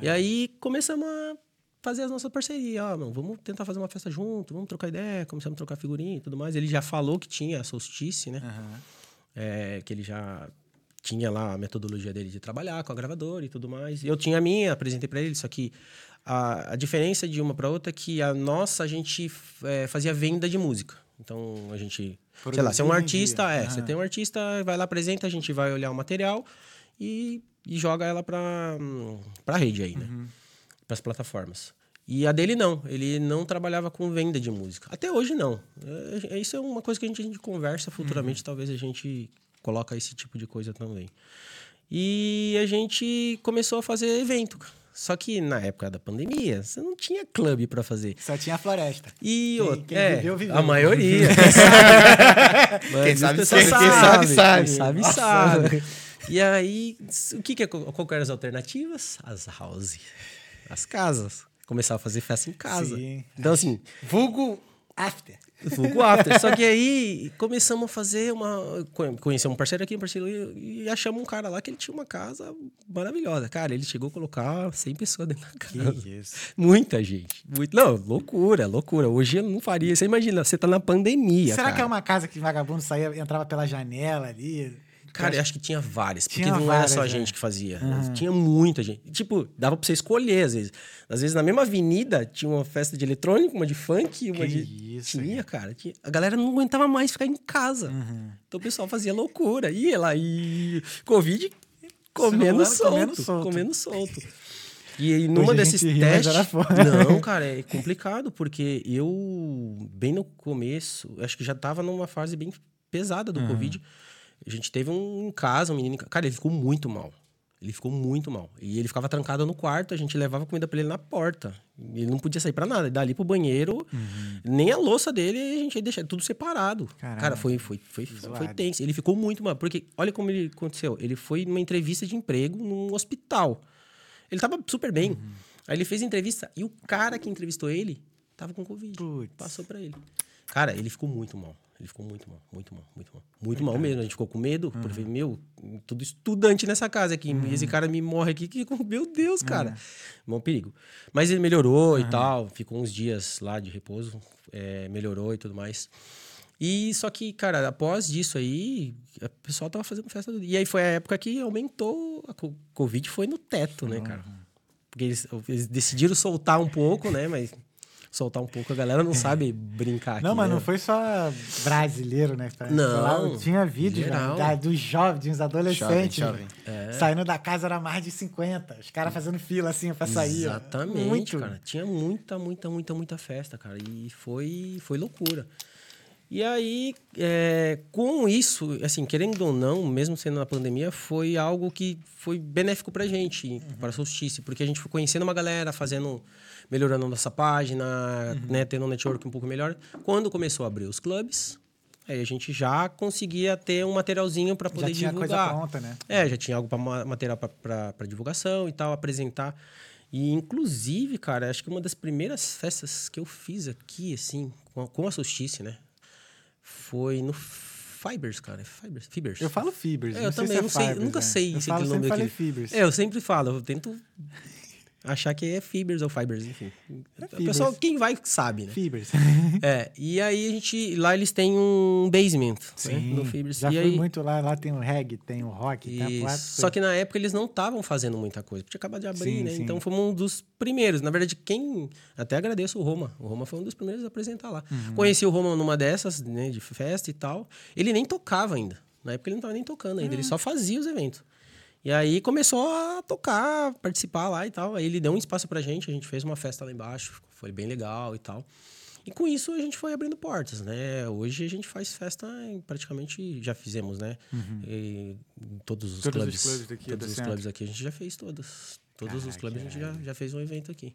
E aí começamos a fazer as nossas parcerias. Ah, mano, vamos tentar fazer uma festa junto, vamos trocar ideia, começamos a trocar figurinha e tudo mais. Ele já falou que tinha a Solstice, né? Aham. É, que ele já tinha lá a metodologia dele de trabalhar com a gravadora e tudo mais. Eu tinha a minha, apresentei para ele, só que a, a diferença de uma para outra é que a nossa a gente é, fazia venda de música. Então a gente, sei lá, você é um artista, é, você Aham. tem um artista, vai lá, apresenta, a gente vai olhar o material e, e joga ela para para rede aí, né? Uhum. Para as plataformas. E a dele não, ele não trabalhava com venda de música. Até hoje não. É, é- isso é uma coisa que a gente, a gente conversa futuramente, Uhum. talvez a gente coloca esse tipo de coisa também. E a gente começou a fazer evento. cara. Só que na época da pandemia, você não tinha clube para fazer. Só tinha a floresta. E Quem- quem é, viveu, viveu. a maioria. Quem sabe. Sabe. Quem sabe, sabe. Quem sabe, Nossa. sabe. E aí, o que, que é, qual que eram as alternativas? As house. As casas. Começava a fazer festa em casa. Sim. Então, assim, Vulgo after. Vulgo after. Só que aí começamos a fazer uma. co- Conhecemos um parceiro aqui, um parceiro ali, e achamos um cara lá que ele tinha uma casa maravilhosa. Cara, ele chegou a colocar 100 pessoas dentro da casa. isso. Muita gente. Muito... Não, loucura, loucura. Hoje eu não faria. Você imagina, você tá na pandemia. Será cara. que é uma casa que vagabundo saía, entrava pela janela ali? Cara, eu acho que tinha várias. Porque Tinha não várias, era só a é. gente que fazia. Tinha muita gente. Tipo, dava pra você escolher, às vezes. Às vezes, na mesma avenida, tinha uma festa de eletrônico, uma de funk, uma Que de. isso, tinha, cara. Tinha... A galera não aguentava mais ficar em casa. Uhum. Então o pessoal fazia loucura. Ia lá e. Covid comendo solto. comendo solto. Comendo solto. E aí, numa Hoje desses testes. Não, cara, é complicado, porque eu, bem no começo, acho que já tava numa fase bem pesada do Covid. A gente teve um em casa, um menino. Cara, ele ficou muito mal. Ele ficou muito mal. E ele ficava trancado no quarto, a gente levava comida pra ele na porta. Ele não podia sair pra nada. Dali pro banheiro, nem a louça dele, a gente ia deixar tudo separado. Caramba. Cara, foi, foi, foi, foi, tenso. Ele ficou muito mal. Porque olha como ele aconteceu. Ele foi numa entrevista de emprego num hospital. Ele tava super bem. Uhum. Aí ele fez a entrevista e o cara que entrevistou ele tava com Covid. Putz. Passou pra ele. Cara, ele ficou muito mal. Ele ficou muito mal, muito mal, muito mal. Muito mal mesmo. A gente ficou com medo. Uhum. Porque, meu, tudo estudante nessa casa aqui. E esse cara me morre aqui. Que, meu Deus, cara. Uhum. Bom perigo. Mas ele melhorou e tal. Ficou uns dias lá de repouso. é, melhorou e tudo mais. E só que, cara, após disso aí, o pessoal tava fazendo festa. do- E aí foi a época que aumentou. A co- Covid foi no teto, né, cara? Porque eles, eles decidiram soltar um pouco, né? Mas soltar um pouco, a galera não sabe brincar Não, aqui, mas né? não foi só brasileiro, né? Foi Não, lá, tinha vídeo já, da- dos jovens, dos adolescentes. Jovem, né? É. Saindo da casa era mais de 50. Os caras fazendo fila assim pra sair. Exatamente, Muito. cara. Tinha muita, muita, muita, muita festa, cara. E foi, foi loucura. E aí, é, com isso, assim, querendo ou não, mesmo sendo na pandemia, foi algo que foi benéfico pra gente, uhum. para a Solstice, porque a gente foi conhecendo uma galera, fazendo, melhorando a nossa página, uhum. né, tendo um network um pouco melhor. Quando começou a abrir os clubes, aí a gente já conseguia ter um materialzinho para poder já tinha divulgar. coisa pronta, né? É, já tinha algo para material para divulgação e tal, apresentar. E, inclusive, cara, acho que uma das primeiras festas que eu fiz aqui, assim, com a, com a Solstice, né? Foi no Fibers, cara. Fibers. Fibers. Eu falo Fibers. É, eu também, é sei, Fibers, nunca né? sei eu se falo, aquele nome falei Fibers. É, eu sempre falo, eu tento achar que é Fibers ou Fibers, enfim. É o pessoal, quem vai sabe, né? Fibers. É, e aí a gente. Lá eles têm um basement né, Sim, no Fibers. já e fui aí, muito lá. Lá tem o reggae, tem o rock, a Isso. quatro Só que na época eles não estavam fazendo muita coisa, porque acabado de abrir, Sim, né? sim. Então fomos um dos primeiros. Na verdade, quem. Até agradeço o Roma. O Roma foi um dos primeiros a apresentar lá. Uhum. Conheci o Roma numa dessas, né, de festa e tal. Ele nem tocava ainda. Na época ele não estava nem tocando ainda, Ah. ele só fazia os eventos. E aí começou a tocar, participar lá e tal. Aí ele deu um espaço pra gente, a gente fez uma festa lá embaixo, foi bem legal e tal. E com isso a gente foi abrindo portas, né? Hoje a gente faz festa em praticamente já fizemos, né? Em todos os Uhum. Todos os clubes, clubes daqui todos do os centro. clubes aqui a gente já fez todos. Todos os clubes a gente já, já fez um evento aqui.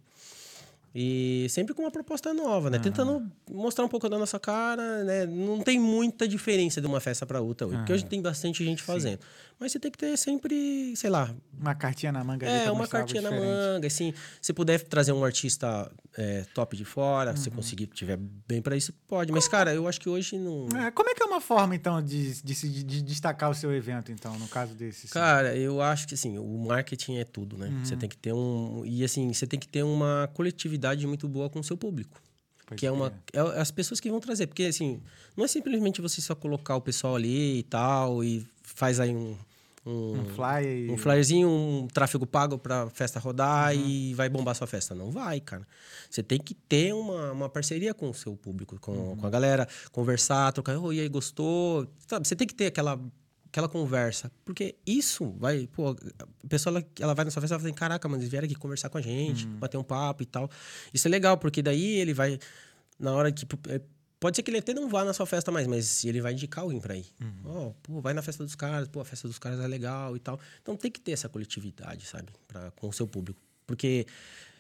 E sempre com uma proposta nova, né? Tentando mostrar um pouco da nossa cara, né? Não tem muita diferença de uma festa para outra hoje, porque hoje tem bastante gente fazendo. Mas você tem que ter sempre, sei lá, Uma cartinha na manga é, uma cartinha na manga, assim. Se puder trazer um artista é, top de fora, Uhum. se conseguir, tiver bem para isso, pode. Mas, cara, eu acho que hoje não. É, como é que é uma forma, então, de, de, de destacar o seu evento, então, no caso desse? assim? Cara, eu acho que assim, o marketing é tudo, né? Uhum. Você tem que ter um. E assim, você tem que ter uma coletividade muito boa com o seu público. Pode que é uma. crer. É as pessoas que vão trazer. Porque, assim, não é simplesmente você só colocar o pessoal ali e tal, e faz aí um. Um flyer e... Um flyerzinho, um tráfego pago pra festa rodar Uhum. e vai bombar sua festa. Não vai, cara. Você tem que ter uma, uma parceria com o seu público, com, Uhum. com a galera, conversar, trocar. Oh, e aí, gostou? Sabe, você tem que ter aquela, aquela conversa. Porque isso vai. Pô, a pessoa ela, ela vai na sua festa e fala assim: caraca, mano, eles vieram aqui conversar com a gente, Uhum. bater um papo e tal. Isso é legal, porque daí ele vai. Na hora que. É, Pode ser que ele até não vá na sua festa mais, mas ele vai indicar alguém pra ir. Ó, pô, vai na festa dos caras, pô, a festa dos caras é legal e tal. Então tem que ter essa coletividade, sabe? Pra, com o seu público. Porque,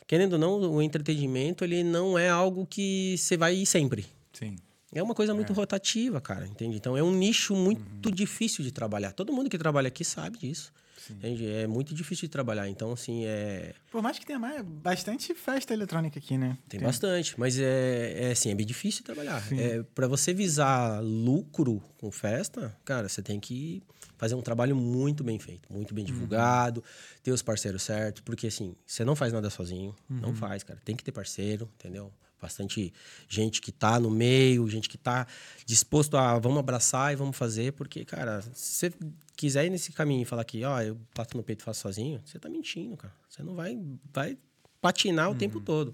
querendo ou não, o entretenimento, ele não é algo que você vai ir sempre. Sim. É uma coisa muito rotativa, cara, entende? Então é um nicho muito difícil de trabalhar. Todo mundo que trabalha aqui sabe disso. Entende? É muito difícil de trabalhar. Então, assim, é. Por mais que tenha mais, bastante festa eletrônica aqui, né? Tem bastante, mas é, é assim, é bem difícil de trabalhar. É, para você visar lucro com festa, cara, você tem que fazer um trabalho muito bem feito, muito bem divulgado, ter os parceiros certos, porque assim, você não faz nada sozinho, não faz, cara. Tem que ter parceiro, entendeu? Bastante gente que tá no meio, gente que tá disposto a vamos abraçar e vamos fazer, porque, cara, se você quiser ir nesse caminho e falar que, ó, eu bato no peito e faço sozinho, você tá mentindo, cara. Você não vai, vai patinar o tempo todo.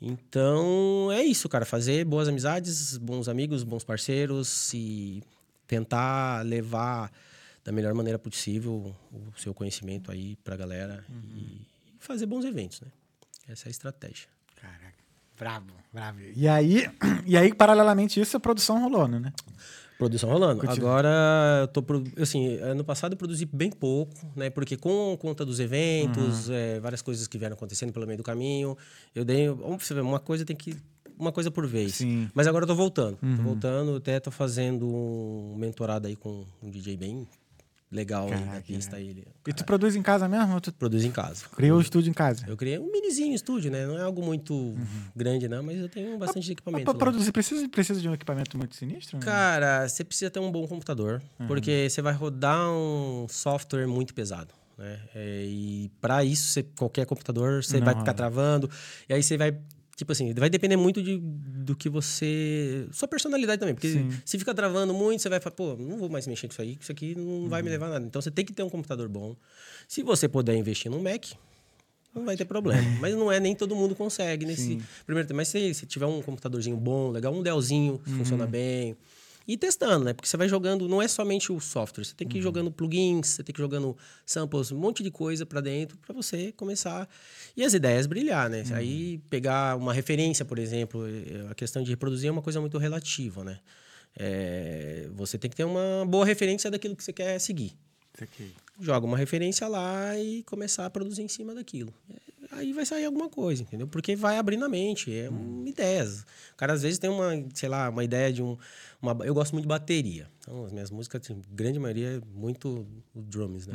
Então, é isso, cara. Fazer boas amizades, bons amigos, bons parceiros e tentar levar da melhor maneira possível o seu conhecimento aí pra galera e fazer bons eventos, né? Essa é a estratégia. Bravo, bravo. E aí, e aí, paralelamente a isso, a produção rolou, né? Produção rolando. Continua. Agora, eu tô. Assim, ano passado eu produzi bem pouco, né? Porque com conta dos eventos, é, várias coisas que vieram acontecendo pelo meio do caminho, eu dei. Vamos você ver, uma coisa tem que. Uma coisa por vez. Sim. Mas agora eu tô voltando. Tô voltando, até tô fazendo um mentorado aí com um DJ bem legal aí da Caraca, pista. Aí, ele, E tu produz em casa mesmo? Tu produz em casa. criou o estúdio em casa? Eu criei um minizinho estúdio, né? Não é algo muito Uhum. grande, não, mas eu tenho bastante equipamento. lá. produzir, precisa, precisa de um equipamento muito sinistro? Cara, você precisa ter um bom computador, Uhum. porque você vai rodar um software muito pesado. Né? É, e para isso, você- qualquer computador, você Não vai ficar travando. E aí você vai. Tipo assim, vai depender muito de, do que você. Sua personalidade também. Porque Sim. se fica travando muito, você vai falar, pô, não vou mais mexer com isso aí, que isso aqui não vai me Uhum. levar a nada. Então você tem que ter um computador bom. Se você puder investir num Mac, não vai ter problema. Mas não é nem todo mundo consegue nesse Sim. primeiro tempo. Mas se, se tiver um computadorzinho bom, legal, um Dellzinho Uhum. funciona bem. E testando, né? Porque você vai jogando, não é somente o software, você tem que ir jogando plugins, você tem que ir jogando samples, um monte de coisa para dentro para você começar e as ideias brilhar, né? Aí pegar uma referência, por exemplo, eh, a questão de reproduzir é uma coisa muito relativa, né? é, você tem que ter uma boa referência daquilo que você quer seguir. Joga uma referência lá e começar a produzir em cima daquilo. É, Aí vai sair alguma coisa, entendeu? Porque vai abrindo a mente, é uma ideias. O cara às vezes tem uma, sei lá, uma ideia de um. Uma, eu gosto muito de bateria. Então, as minhas músicas, assim, grande maioria, é muito drums, né?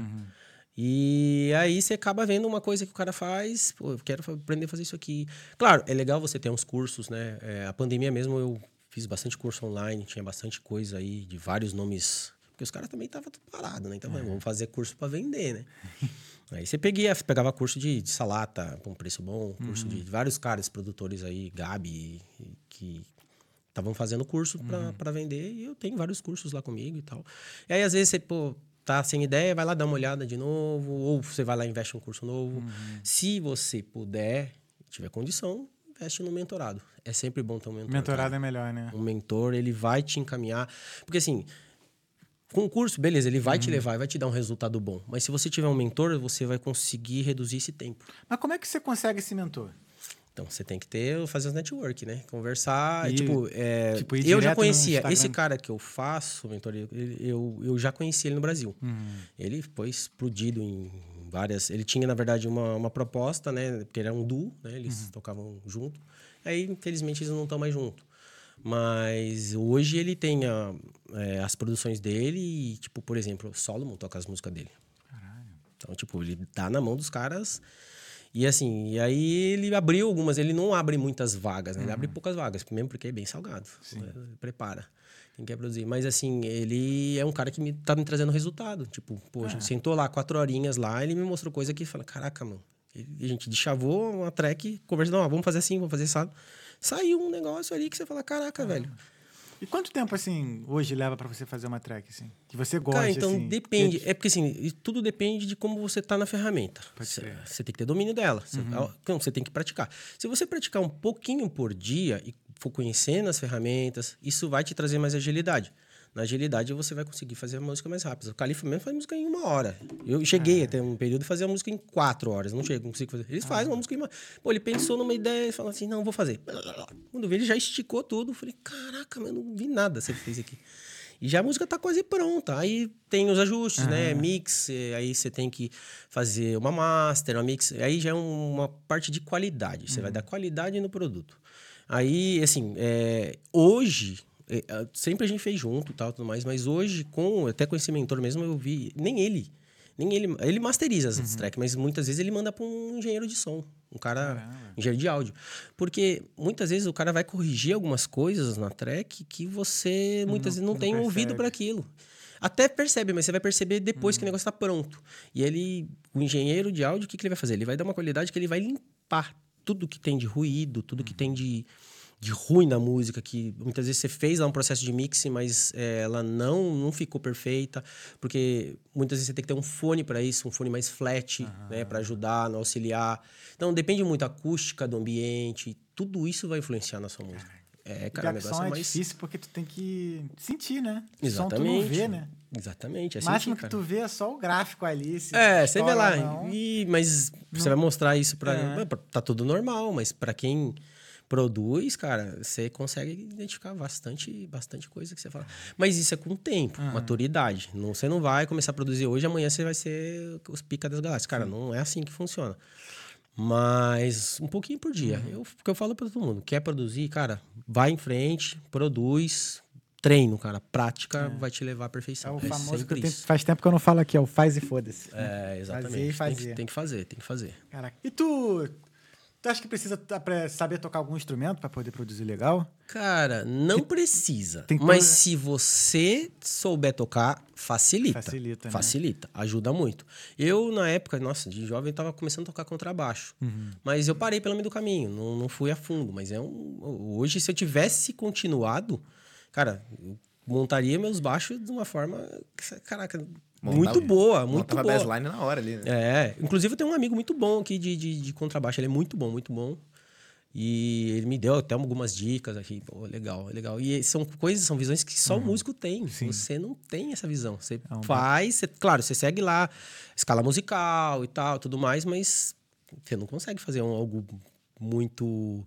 E aí você acaba vendo uma coisa que o cara faz, pô, eu quero aprender a fazer isso aqui. Claro, é legal você ter uns cursos, né? É, a pandemia mesmo eu fiz bastante curso online, tinha bastante coisa aí de vários nomes. Porque os caras também estavam tudo parado, né? Então, vamos fazer curso para vender, né? Aí você peguia, pegava curso de, de salata com preço bom, curso de vários caras, produtores aí, Gabi, que estavam fazendo curso pra para vender e eu tenho vários cursos lá comigo e tal. E aí, às vezes, você, pô, tá sem ideia, vai lá dar uma olhada de novo, ou você vai lá e investe um curso novo. Se você puder, tiver condição, investe no mentorado. É sempre bom ter um mentor. Mentorado cara. é melhor, né? Um mentor, ele vai te encaminhar. Porque assim, com o curso, beleza, ele vai te levar e vai te dar um resultado bom. Mas se você tiver um mentor, você vai conseguir reduzir esse tempo. Mas como é que você consegue esse mentor? Então você tem que ter, fazer os network, né? Conversar. E, tipo, é, tipo, eu já conhecia. Esse cara que eu faço, mentoria, ele- eu, eu já conheci ele no Brasil. Uhum. Ele foi explodido em várias. Ele tinha, na verdade, uma, uma proposta, né? Porque ele era um duo, né? Eles Uhum. tocavam junto. Aí, infelizmente, eles não estão mais juntos. Mas hoje ele tem a- é, as produções dele e, tipo, por exemplo, Solomon toca as músicas dele. Então, tipo, ele tá na mão dos caras. E assim, e aí ele abriu algumas, ele não abre muitas vagas, né? Ele abre poucas vagas, mesmo porque é bem salgado. né? Prepara. Quem quer produzir. Mas assim, ele é um cara que me, tá me trazendo resultado. Tipo, pô, a gente sentou lá quatro horinhas lá, ele me mostrou coisa que fala, caraca, mano. E a gente deschavou uma track, conversando, ó, vamos fazer assim, vamos fazer assado. Saiu um negócio ali que você fala, caraca, velho. E quanto tempo, assim, hoje leva pra você fazer uma track, assim? Que você gosta, Cara, então assim? depende. É porque assim, tudo depende de como você tá na ferramenta. Você. Uhum. tem que ter domínio dela. Você, então, você tem que praticar. Se você praticar um pouquinho por dia e for conhecendo as ferramentas, isso vai te trazer mais agilidade. Na agilidade você vai conseguir fazer a música mais rápida. O Califa mesmo faz música em uma hora. Eu cheguei até um período de fazer a música em quatro horas. Não chego, não consigo fazer. Eles fazem uma música em uma. Pô, ele pensou numa ideia e falou assim: não, vou fazer. Quando vê, ele já esticou tudo. Eu falei: caraca, mas eu não vi nada você fez aqui. E já a música tá quase pronta. Aí tem os ajustes, né? Mix, eh, aí você tem que fazer uma master, uma mix. Aí já é um- uma parte de qualidade. Você vai dar qualidade no produto. Aí, assim, é, hoje, ah, sempre a gente fez junto e tal, tudo mais, mas hoje, com até com esse mentor mesmo, eu vi, nem ele, nem ele, ele masteriza as tracks, mas muitas vezes ele manda para um engenheiro de som, um cara, engenheiro de áudio. Porque muitas vezes o cara vai corrigir algumas coisas na track que você muitas vezes não, não tem ouvido percebe. para aquilo. Até percebe, mas você vai perceber depois que o negócio está pronto. E ele, o engenheiro de áudio, o que, que ele vai fazer? Ele vai dar uma qualidade que ele vai limpar tudo que tem de ruído, tudo que tem de, de ruim na música, que muitas vezes você fez lá um processo de mix, mas eh, ela não, não ficou perfeita, porque muitas vezes você tem que ter um fone para isso, um fone mais flat, né, para ajudar, no auxiliar. Então depende muito da acústica do ambiente, tudo isso vai influenciar na sua música. É, cara, o Cara, negócio som é é mais. difícil porque tu tem que sentir, né? Som Exatamente. tu não vê, né? Exatamente. É O máximo sentir, que cara. tu vê é só o gráfico ali. É, você vê lá. não. E, mas você vai mostrar isso pra. É. Tá tudo normal, mas pra quem produz, cara, você consegue identificar bastante, bastante coisa que você fala. Mas isso é com o tempo, maturidade. Não, você não vai começar a produzir hoje, amanhã você vai ser os pica das galáxias. Cara, não é assim que funciona. Mas um pouquinho por dia. Uhum. Eu, porque eu falo pra todo mundo, quer produzir, cara, vai em frente, produz, treino, cara. Prática vai te levar à É perfeição. o É famoso que tenho- faz tempo que eu não falo aqui, é o faz e foda-se. É, exatamente. Fazer e Tem, fazer. que, tem que fazer, tem que fazer. Caraca. E tu, tu acha que precisa saber tocar algum instrumento pra poder produzir legal? Cara, não precisa. tem mas coisa- se você souber tocar, facilita. Facilita, né? Facilita, ajuda muito. Eu, na época, nossa, de jovem, tava começando a tocar contrabaixo. Uhum. Mas eu parei pelo meio do caminho, não, não fui a fundo. Mas é um. Hoje, se eu tivesse continuado, cara, eu montaria meus baixos de uma forma. Caraca, muito Montava- boa, muito boa. baseline na hora ali, né? É, inclusive eu tenho um amigo muito bom aqui de, de, de contrabaixo, ele é muito bom, muito bom. E ele me deu até algumas dicas aqui, pô, legal, legal. E são coisas, são visões que só o músico tem. Você não tem essa visão. Você um faz, você- claro, você segue lá, escala musical e tal, tudo mais, mas você não consegue fazer um- algo muito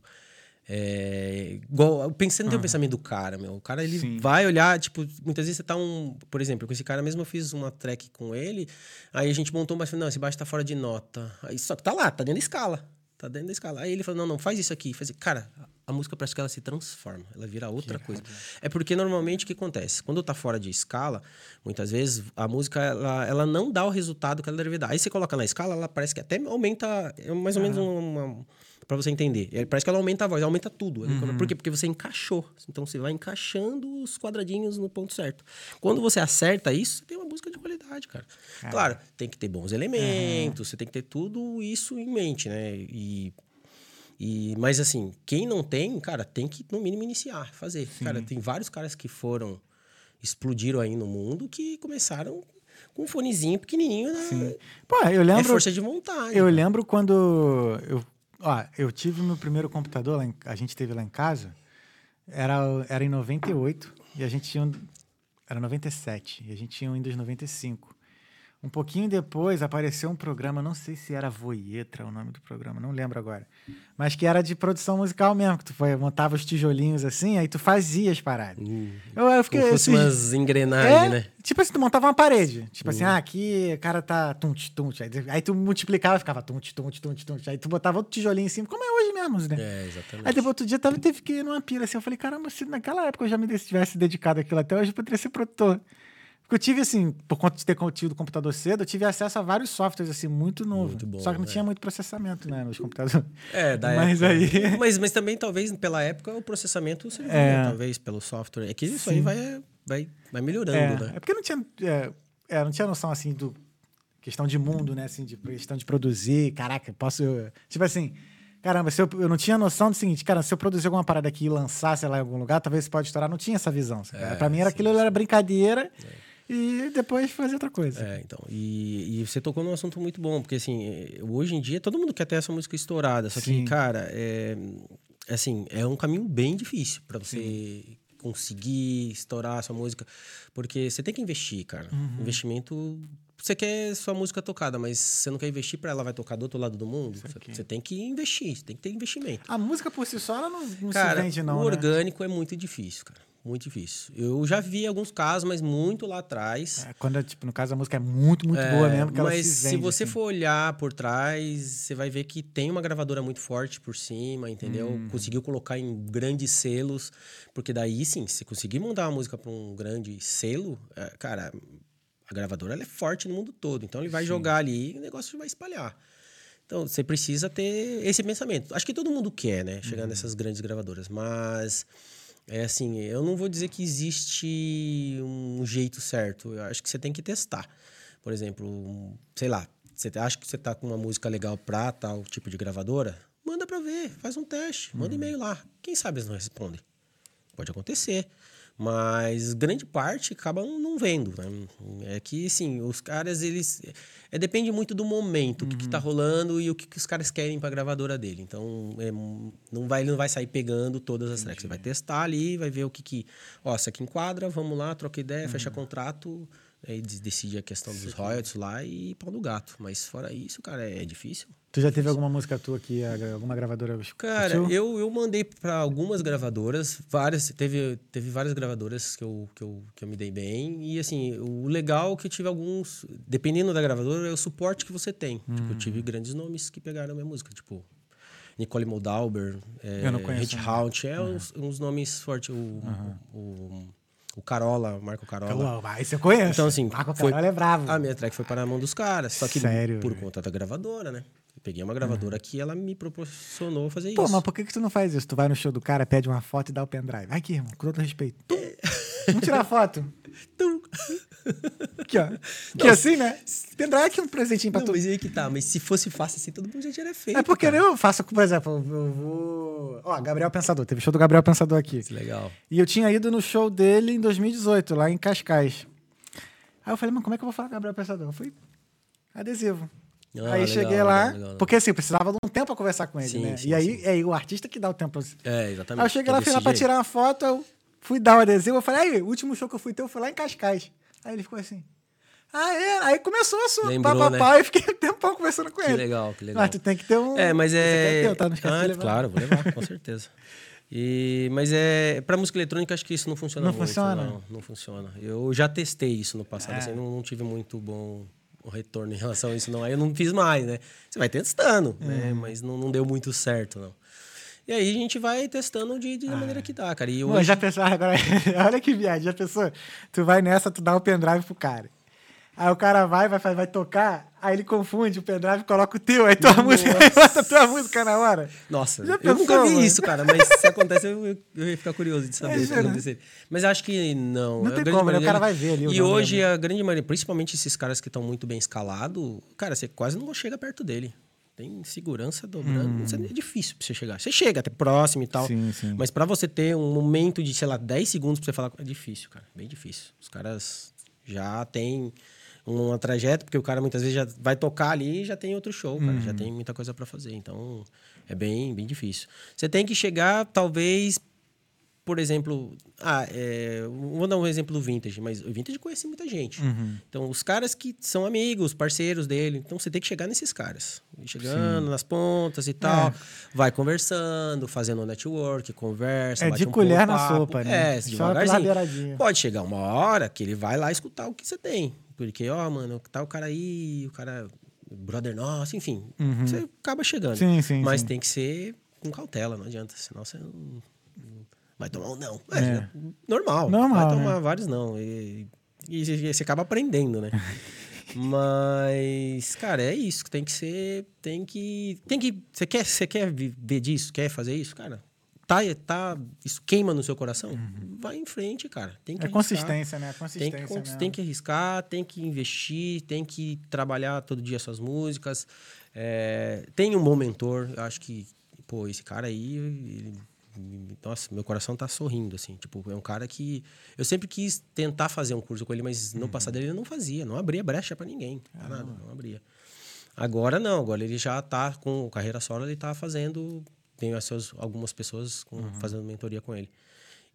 É, igual, pensando no Aham. pensamento do cara, meu. O cara, ele Sim. vai olhar, tipo, muitas vezes você tá um. Por exemplo, com esse cara mesmo eu fiz uma track com ele, aí a gente montou um baixo, não, esse baixo tá fora de nota. Aí só que tá lá, tá dentro da escala. Tá dentro da escala. Aí ele falou: não, não, faz isso aqui. Faz... Cara, a música parece que ela se transforma, ela vira outra coisa. É porque normalmente o que acontece? Quando tá fora de escala, muitas vezes a música ela, ela não dá o resultado que ela deve dar. Aí você coloca na escala, ela parece que até aumenta, é mais ou menos uma. Pra você entender. É, Parece que ela aumenta a voz, aumenta tudo. Por quê? Porque você encaixou. Então você vai encaixando os quadradinhos no ponto certo. Quando você acerta isso, você tem uma música de qualidade, cara. Claro, tem que ter bons elementos, você tem que ter tudo isso em mente, né? E e, mas assim, quem não tem, cara, tem que no mínimo iniciar, fazer. Cara, tem vários caras que foram, explodiram aí no mundo que começaram com um fonezinho pequenininho, né? Pô, eu É lembro. força de vontade. Eu cara. lembro quando eu, ó, eu tive meu primeiro computador, lá em- a gente teve lá em casa, era, era em 98 e a gente tinha um, era 97 e a gente tinha um Windows 95. Um pouquinho depois apareceu um programa, não sei se era Voietra o nome do programa, não lembro agora. Mas que era de produção musical mesmo, que tu foi, montava os tijolinhos assim, aí tu fazia as paradas. Hum, Eu, eu fiquei como fosse esses- umas engrenagens, é, né? Tipo assim, tu montava uma parede. Tipo assim, ah, aqui o cara tá tunt, tunt. Aí, aí tu multiplicava e ficava tunt, tunt, tunt, tunt. Aí tu botava outro tijolinho em cima, como é hoje mesmo, né? É, exatamente. Aí depois outro dia tava, teve que ir numa pira assim. Eu falei, caramba, se naquela época eu já me tivesse dedicado àquilo até hoje, eu poderia ser produtor. Porque eu tive, assim, por conta de ter tido computador cedo, eu tive acesso a vários softwares, assim, muito novo. Muito bom, Só que não né? tinha muito processamento, né, nos computadores. É, da Mas época. aí- Mas, mas também, talvez, pela época, o processamento servia, É. talvez, pelo software. É que isso aí vai, vai, vai melhorando, É, né? é porque não tinha, é, é, não tinha noção, assim, do questão de mundo, né? Assim, de questão de produzir. Caraca, posso... Tipo assim, caramba, se eu, eu não tinha noção do seguinte, cara, se eu produzir alguma parada aqui e lançar, sei lá, em algum lugar, talvez pode estourar. Não tinha essa visão. É, pra mim era sim, aquilo, era brincadeira e depois fazer outra coisa. É, então. E, e você tocou num assunto muito bom, porque assim, eh, hoje em dia todo mundo quer ter essa música estourada. Só Sim. que, cara, é, assim, é um caminho bem difícil para você conseguir estourar a sua música. Porque você tem que investir, cara. Uhum. Investimento. Você quer sua música tocada, mas você não quer investir para ela vai tocar do outro lado do mundo? Você tem que investir, você tem que ter investimento. A música por si só, ela não, não Cara, se vende, não, o né? orgânico é muito difícil, cara. Muito difícil. Eu já vi alguns casos, mas muito lá atrás. É, Quando, tipo, no caso, a música é muito, muito boa mesmo, que Mas se se, vende. você assim. for olhar por trás, você vai ver que tem uma gravadora muito forte por cima, entendeu? Uhum. Conseguiu colocar em grandes selos, porque daí sim, se conseguir mandar uma música para um grande selo, é, cara, a gravadora ela é forte no mundo todo, então ele vai jogar ali e o negócio vai espalhar. Então você precisa ter esse pensamento. Acho que todo mundo quer, né? Chegar nessas grandes gravadoras, mas é assim, eu não vou dizer que existe um jeito certo. Eu acho que você tem que testar. Por exemplo, sei lá, você acha que você tá com uma música legal pra tal tipo de gravadora? Manda pra ver, faz um teste, manda e-mail lá. Quem sabe eles não respondem. Pode acontecer. Mas grande parte acabam não vendo. Né? É que, sim, os caras, eles. É, depende muito do momento, o que, que tá rolando e o que, que os caras querem pra gravadora dele. Então, é, não vai, ele não vai sair pegando todas as tracks. Você vai testar ali, vai ver o que que. Ó, essa aqui enquadra, vamos lá, troca ideia, fecha contrato. Aí de- decide a questão dos royalties lá e pau no gato. Mas fora isso, cara, é difícil. Tu já teve alguma música tua que a- alguma gravadora Cara, curtiu? eu, eu mandei para algumas gravadoras, várias, teve, teve várias gravadoras que eu, que, eu, que eu me dei bem. E assim, o legal é que eu tive alguns, dependendo da gravadora, é o suporte que você tem. Tipo, eu Hum. tive grandes nomes que pegaram a minha música, tipo Nicole Moldauber, é, Eu não conheço Hit. Haunt, é uns, uns nomes fortes. O, o, o Carola, Marco Carola. Aí você conhece. Então, assim, Marco foi- Carola é bravo. A minha track foi para a mão dos caras. Só que Sério, por velho? conta da gravadora, né? Eu peguei uma gravadora que ela me proporcionou fazer Pô, isso. mas por que, que tu não faz isso? Tu vai no show do cara, pede uma foto e dá o pendrive. Vai aqui, irmão, com todo respeito. Vamos tirar a foto. Tum. Aqui, ó. Que assim, né? Pendrive aqui um presentinho pra Não, tu. mas aí que tá. Mas se fosse fácil assim, todo mundo já tinha feito. É porque cara. eu faço, por exemplo, eu vou. Ó, Gabriel Pensador. Teve show do Gabriel Pensador aqui. É Legal. E eu tinha ido no show dele em 2018, lá em Cascais. Aí eu falei, mano, como é que eu vou falar com o Gabriel Pensador? Eu fui adesivo. Ah, aí legal, cheguei lá, legal, legal. porque assim, eu precisava de um tempo pra conversar com ele, Sim, né? sim, e aí sim. é o artista que dá o tempo. É, exatamente. Aí eu cheguei É lá, fui lá pra tirar uma foto, eu fui dar o adesivo, eu falei, aí, o último show que eu fui ter, eu fui lá em Cascais. Aí ele ficou assim. Ah, é? Aí começou assunto, Lembrou, papapá, e fiquei um tempão conversando com Que ele. legal, que legal. Mas tu tem que ter um... É, mas é. ter, tá? Não esquece ah, de claro, vou levar, com certeza. E, mas é pra música eletrônica acho que isso não funciona Não muito. funciona? Não, não funciona. Eu já testei isso no passado, É. assim, não, não tive muito bom retorno em relação a isso, não. Aí eu não fiz mais, né? Você vai testando, né? Mas não, não deu muito certo, não. E aí a gente vai testando de, de da maneira que dá, cara. E Mano, hoje, já pensou agora? Olha que viagem, já pensou? Tu vai nessa, tu dá o pendrive pro cara. Aí o cara vai, vai, vai, vai tocar, aí ele confunde o pendrive coloca o teu, aí tua música, aí bota a tua música na hora. Nossa, Já eu pensou, nunca vi mano? isso, cara, mas se acontece, eu, eu, eu ia ficar curioso de saber o que Imagina. acontecer. Mas acho que não. Não A tem como, né? O cara vai ver ali E hoje, a grande maioria, principalmente esses caras que estão muito bem escalados, cara, você quase não chega perto dele. Tem segurança dobrando. Isso É difícil pra você chegar. Você chega até próximo e tal. Hum. Sim, sim. Mas pra você ter um momento de, sei lá, 10 segundos pra você falar, é difícil, cara. Bem difícil. Os caras já têm uma trajetória, porque o cara muitas vezes já vai tocar ali e já tem outro show, cara. Uhum. Já tem muita coisa pra fazer. Então, é bem, bem difícil. Você tem que chegar, talvez, por exemplo, ah, é, vou dar um exemplo do Vintage, mas o Vintage conhece muita gente. Uhum. Então, os caras que são amigos, parceiros dele, então você tem que chegar nesses caras. Chegando nas pontas e tal, É. vai conversando, fazendo network, conversa. É de um colher na papo. sopa, né? É, Só devagarzinho. Pode chegar uma hora que ele vai lá escutar o que você tem. Porque, ó, mano, tá o cara aí, o cara, brother nosso, enfim. Você acaba chegando. Sim, sim, Mas sim. tem que ser com cautela, não adianta. Senão você não vai tomar um não. É, É. normal. Normal, Vai tomar né? vários não. E, e você você acaba aprendendo, né? Mas, cara, é isso. Tem que ser. Tem que. Tem que. Você quer, você quer viver disso? Quer fazer isso, cara? Tá, tá, isso queima no seu coração? Vai em frente, cara. Tem que É arriscar. consistência, né? Tem Consistência que, cons- mesmo. tem que arriscar, tem que investir, tem que trabalhar todo dia suas músicas. É, tem um bom mentor. Eu acho que, pô, esse cara aí, ele- nossa, meu coração tá sorrindo, assim. Tipo, é um cara que eu sempre quis tentar fazer um curso com ele, mas no passado ele não fazia, não abria brecha pra ninguém, pra nada, não abria. Agora não, agora ele já tá com carreira solo, ele tá fazendo, tem algumas pessoas com- fazendo mentoria com ele.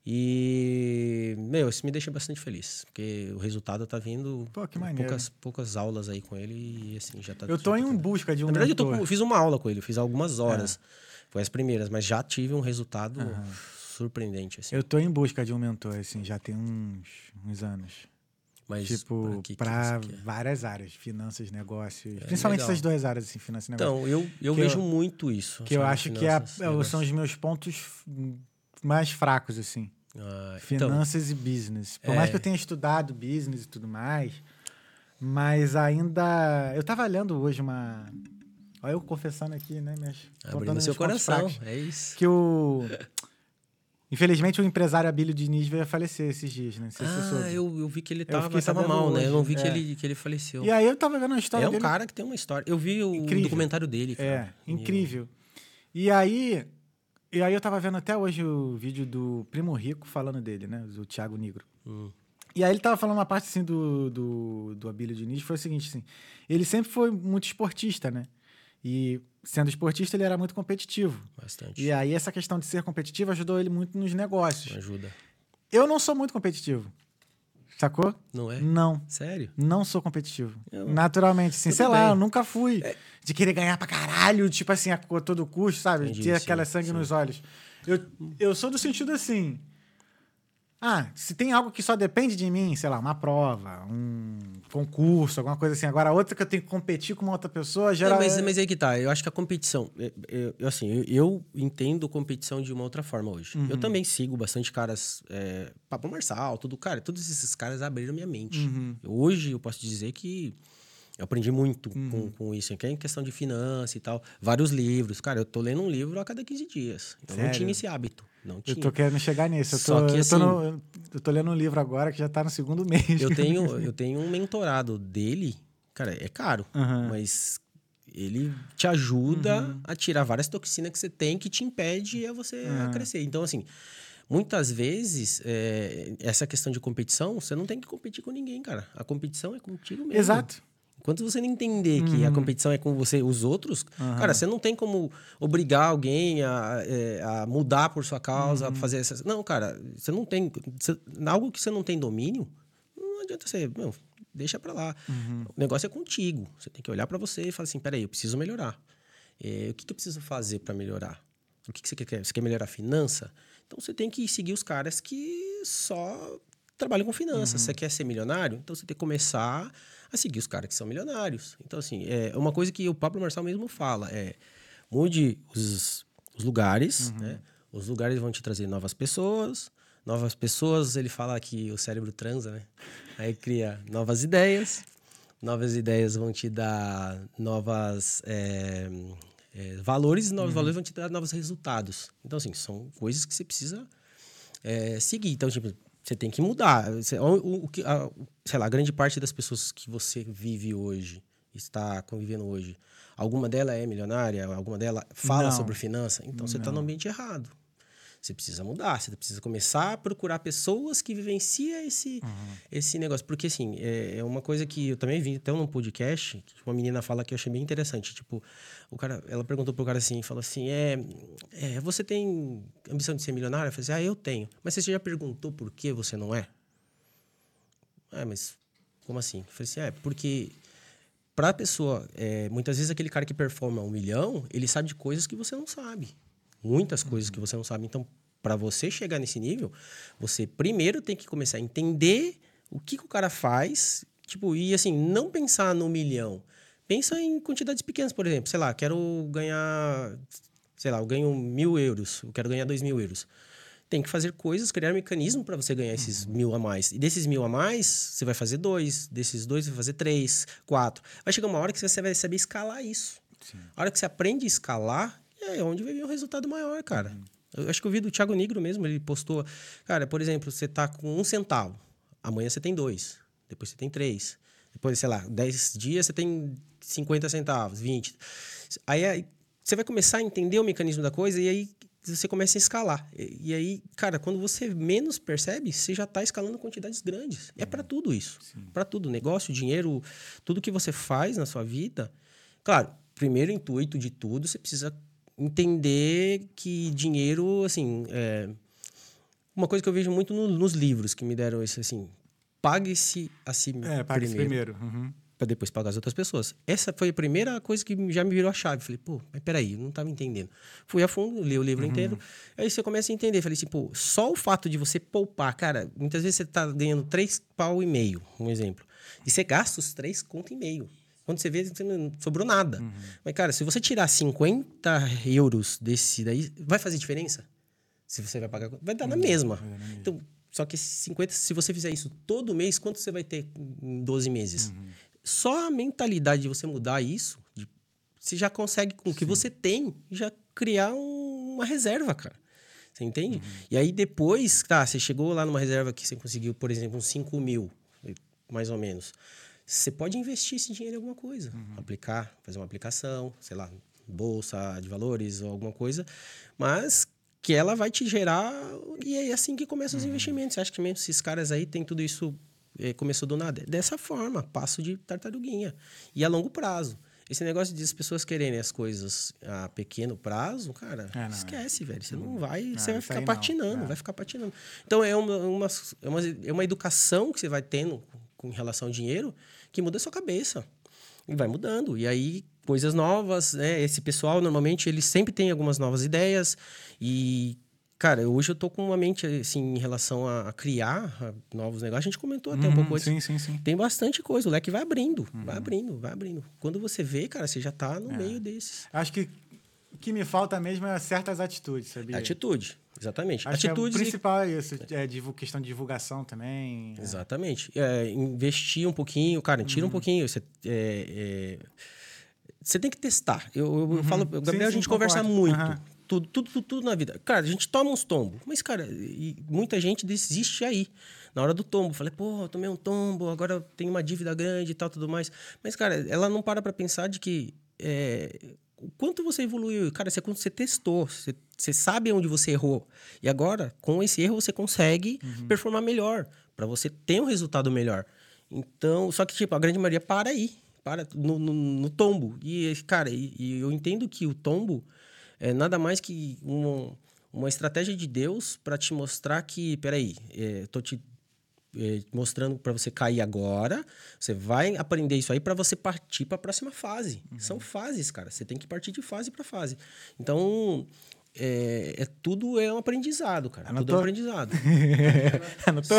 E, meu, isso me deixa bastante feliz, porque o resultado tá vindo Pô, que maneiro. poucas, poucas aulas aí com ele e assim, já tá Eu tô em busca de um Na verdade, eu, tô. É. fiz uma aula com ele, fiz algumas horas. Foi as primeiras, mas já tive um resultado surpreendente, assim. Eu tô em busca de um mentor, assim, já tem uns, uns anos. Mas tipo, que que quer? várias áreas, finanças, negócios. principalmente legal. essas duas áreas, assim, finanças e negócios. Então, eu, eu Que vejo eu- muito isso. que eu acho que é a- Finanças, é o- negócio. são os meus pontos mais fracos, assim. Ah, então, Finanças e business. Por É. mais que eu tenha estudado business e tudo mais, mas ainda. Eu tava lendo hoje uma. Olha eu confessando aqui, né, minhas. abrindo seu coração, fracos. é isso. Que o. Infelizmente, o empresário Abílio Diniz veio a falecer esses dias, né? Ah, eu, eu vi que ele tava, tava mal, né? Eu não vi hoje, que, é. ele, que ele faleceu. E aí eu tava vendo a história É um dele. cara que tem uma história. Eu vi o Incrível. documentário dele, cara. É, incrível. E aí, e aí eu tava vendo até hoje o vídeo do Primo Rico falando dele, né? Do Thiago Negro. Hum. E aí ele tava falando uma parte assim do, do, do Abílio Diniz, foi o seguinte, assim, ele sempre foi muito esportista, né? E sendo esportista, ele era muito competitivo. Bastante. E aí essa questão de ser competitivo ajudou ele muito nos negócios. Ajuda. Eu não sou muito competitivo. Sacou? Não é? Não. Sério? Não sou competitivo. Eu- Naturalmente, assim, Tudo sei lá, bem. É. eu nunca fui de querer ganhar pra caralho, tipo assim, a a todo custo, sabe? Entendi, Ter sim, aquela sangue sim. nos olhos. Eu, eu sou do sentido assim. Ah, se tem algo que só depende de mim, sei lá, uma prova, um concurso, alguma coisa assim. Agora, outra que eu tenho que competir com uma outra pessoa, É, gera. mas, mas aí que tá. Eu acho que a competição. é, Eu, assim, eu, eu entendo competição de uma outra forma hoje. Uhum. Eu também sigo bastante caras. É, Papo Marçal, tudo. Cara, todos esses caras abriram minha mente. Uhum. Hoje eu posso dizer que eu aprendi muito Uhum. com, com isso, que é em questão de finança e tal. Vários livros. Cara, eu tô lendo um livro a cada 15 dias. Eu não Sério? tinha esse hábito. Não Eu tinha. tô querendo chegar nisso. Eu tô, Só que, eu, tô assim- no- eu tô lendo um livro agora que já tá no segundo mês. Eu tenho, eu tenho um mentorado dele, cara, é caro, Aham. mas ele te ajuda Uhum. a tirar várias toxinas que você tem que te impede a você a Aham. crescer. Então, assim, muitas vezes, é, essa questão de competição, você não tem que competir com ninguém, cara. A competição é contigo mesmo. Exato. Enquanto você não entender que a competição é com você, os outros, Aham. cara, você não tem como obrigar alguém a, é, a mudar por sua causa, a fazer essas. Não, cara, você não tem. você- algo que você não tem domínio, não adianta você. Meu, deixa pra lá. Uhum. O negócio é contigo. Você tem que olhar pra você e falar assim: peraí, eu preciso melhorar. É, o que, que eu preciso fazer pra melhorar? O que, que você quer? Você quer melhorar a finança? Então você tem que seguir os caras que só trabalham com finanças. Você quer ser milionário? Então você tem que começar a seguir os caras que são milionários. Então, assim, é uma coisa que o Pablo Marçal mesmo fala: é mude os, os lugares, né? Os lugares vão te trazer novas pessoas. Novas pessoas, ele fala que o cérebro transa, né? Aí cria novas ideias. Novas ideias vão te dar novas é, é, valores, novos valores vão te dar novos resultados. Então, assim, são coisas que você precisa é, seguir. Então, tipo, você tem que mudar. O, que- a, sei lá, a grande parte das pessoas que você vive hoje, está convivendo hoje, alguma dela é milionária, alguma dela fala Não. sobre finança, então você está no ambiente errado. Você precisa mudar, você precisa começar a procurar pessoas que vivenciam esse, esse negócio. Porque, assim, é, é uma coisa que eu também vi até num podcast, que uma menina fala que eu achei bem interessante. Tipo, o cara, ela perguntou pro cara assim, falou assim, é, é, você tem ambição de ser milionário? Eu falei assim, ah, eu tenho. Mas você já perguntou por que você não é? É, mas como assim? Eu falei assim, é, porque pra pessoa, é, muitas vezes aquele cara que performa um milhão, ele sabe de coisas que você não sabe. Muitas coisas que você não sabe. Então, para você chegar nesse nível, você primeiro tem que começar a entender o que, que o cara faz, tipo, e assim, não pensar no milhão. Pensa em quantidades pequenas, por exemplo. Sei lá, quero ganhar, sei lá, eu ganho mil euros, eu quero ganhar dois mil euros tem que fazer coisas, criar um mecanismo para você ganhar esses mil a mais. E desses mil a mais, você vai fazer dois. Desses dois, você vai fazer três, quatro. Vai chegar uma hora que você vai saber escalar isso. A hora que você aprende a escalar, é onde vai vir um resultado maior, cara. Eu acho que eu vi do Thiago Negro mesmo, ele postou... Cara, por exemplo, você tá com um centavo. Amanhã você tem dois. Depois você tem três. Depois, sei lá, dez dias você tem 50 centavos, 20. Aí, aí você vai começar a entender o mecanismo da coisa e aí você começa a escalar. E, e aí, cara, quando você menos percebe, você já está escalando quantidades grandes. É para tudo isso. Para tudo. Negócio, dinheiro, tudo que você faz na sua vida. Claro, primeiro intuito de tudo, você precisa entender que dinheiro, assim, é uma coisa que eu vejo muito no- nos livros que me deram isso, assim, pague-se a si É, paga esse primeiro primeiro. Uhum. para depois pagar as outras pessoas. Essa foi a primeira coisa que já me virou a chave. Falei, pô, mas peraí, eu não estava entendendo. Fui a fundo, li o livro inteiro. Aí você começa a entender. Falei assim, pô, só o fato de você poupar, cara, muitas vezes você tá ganhando três pau e meio, um exemplo. E você gasta os três conto e meio. Quando você vê, você não sobrou nada. Mas, cara, se você tirar 50 euros desse daí, vai fazer diferença? Se você vai pagar, vai dar na mesma. Então, só que esses 50, se você fizer isso todo mês, quanto você vai ter em 12 meses? Só a mentalidade de você mudar isso, de- você já consegue, com o que você tem, já criar um- uma reserva, cara. Você entende? E aí depois, tá, você chegou lá numa reserva que você conseguiu, por exemplo, uns 5 mil, mais ou menos. Você pode investir esse dinheiro em alguma coisa. Aplicar, fazer uma aplicação, sei lá, bolsa de valores ou alguma coisa. Mas que ela vai te gerar. E é assim que começam os investimentos. Você acha que mesmo esses caras aí têm tudo isso eh, começou do nada? Dessa forma, passo de tartaruguinha. E a longo prazo. Esse negócio de as pessoas quererem as coisas a pequeno prazo, cara, É, não, esquece, velho. Você não vai. Não, você vai ficar não. patinando, É. vai ficar patinando. Então é uma, uma, é, uma, é uma educação que você vai tendo com relação ao dinheiro que muda a sua cabeça. E vai mudando. E aí, coisas novas, né? Esse pessoal, normalmente, ele sempre tem algumas novas ideias. E, cara, hoje eu tô com uma mente, assim, em relação a, criar a novos negócios. A gente comentou até um Uhum, pouco antes. Sim, sim, sim. Tem bastante coisa. O leque vai abrindo, vai abrindo, vai abrindo. Quando você vê, cara, você já tá no É. meio desses. Acho que o que me falta mesmo é certas atitudes, sabia? Atitude, exatamente. Acho Atitudes o e principal é isso, é questão de divulgação também. é. Exatamente. É, investir um pouquinho, cara, tira um pouquinho. Você, é, é, você tem que testar. Eu, eu- eu falo, o Gabriel, Sim, a gente conversa muito. Aham. Tudo, tudo, tudo, tudo na vida. Cara, a gente toma uns tombos. Mas, cara, e muita gente desiste aí. Na hora do tombo. Falei, pô, eu tomei um tombo, agora tenho uma dívida grande e tal, tudo mais. Mas, cara, ela não para pra pensar de que. é, o quanto você evoluiu. Cara, você, você testou, você, você sabe onde você errou. E agora, com esse erro, você consegue performar melhor. Pra você ter um resultado melhor. Então, só que, tipo, a grande maioria para aí. Para no, no, no tombo. E, cara, e, e eu entendo que o tombo é nada mais que uma, uma estratégia de Deus para te mostrar que, peraí, é, tô te mostrando para você cair agora. Você vai aprender isso aí para você partir para a próxima fase. Uhum. São fases, cara. Você tem que partir de fase para fase. Então, é, é- tudo é um aprendizado, cara. Tudo é Anotou? um aprendizado. Anotou?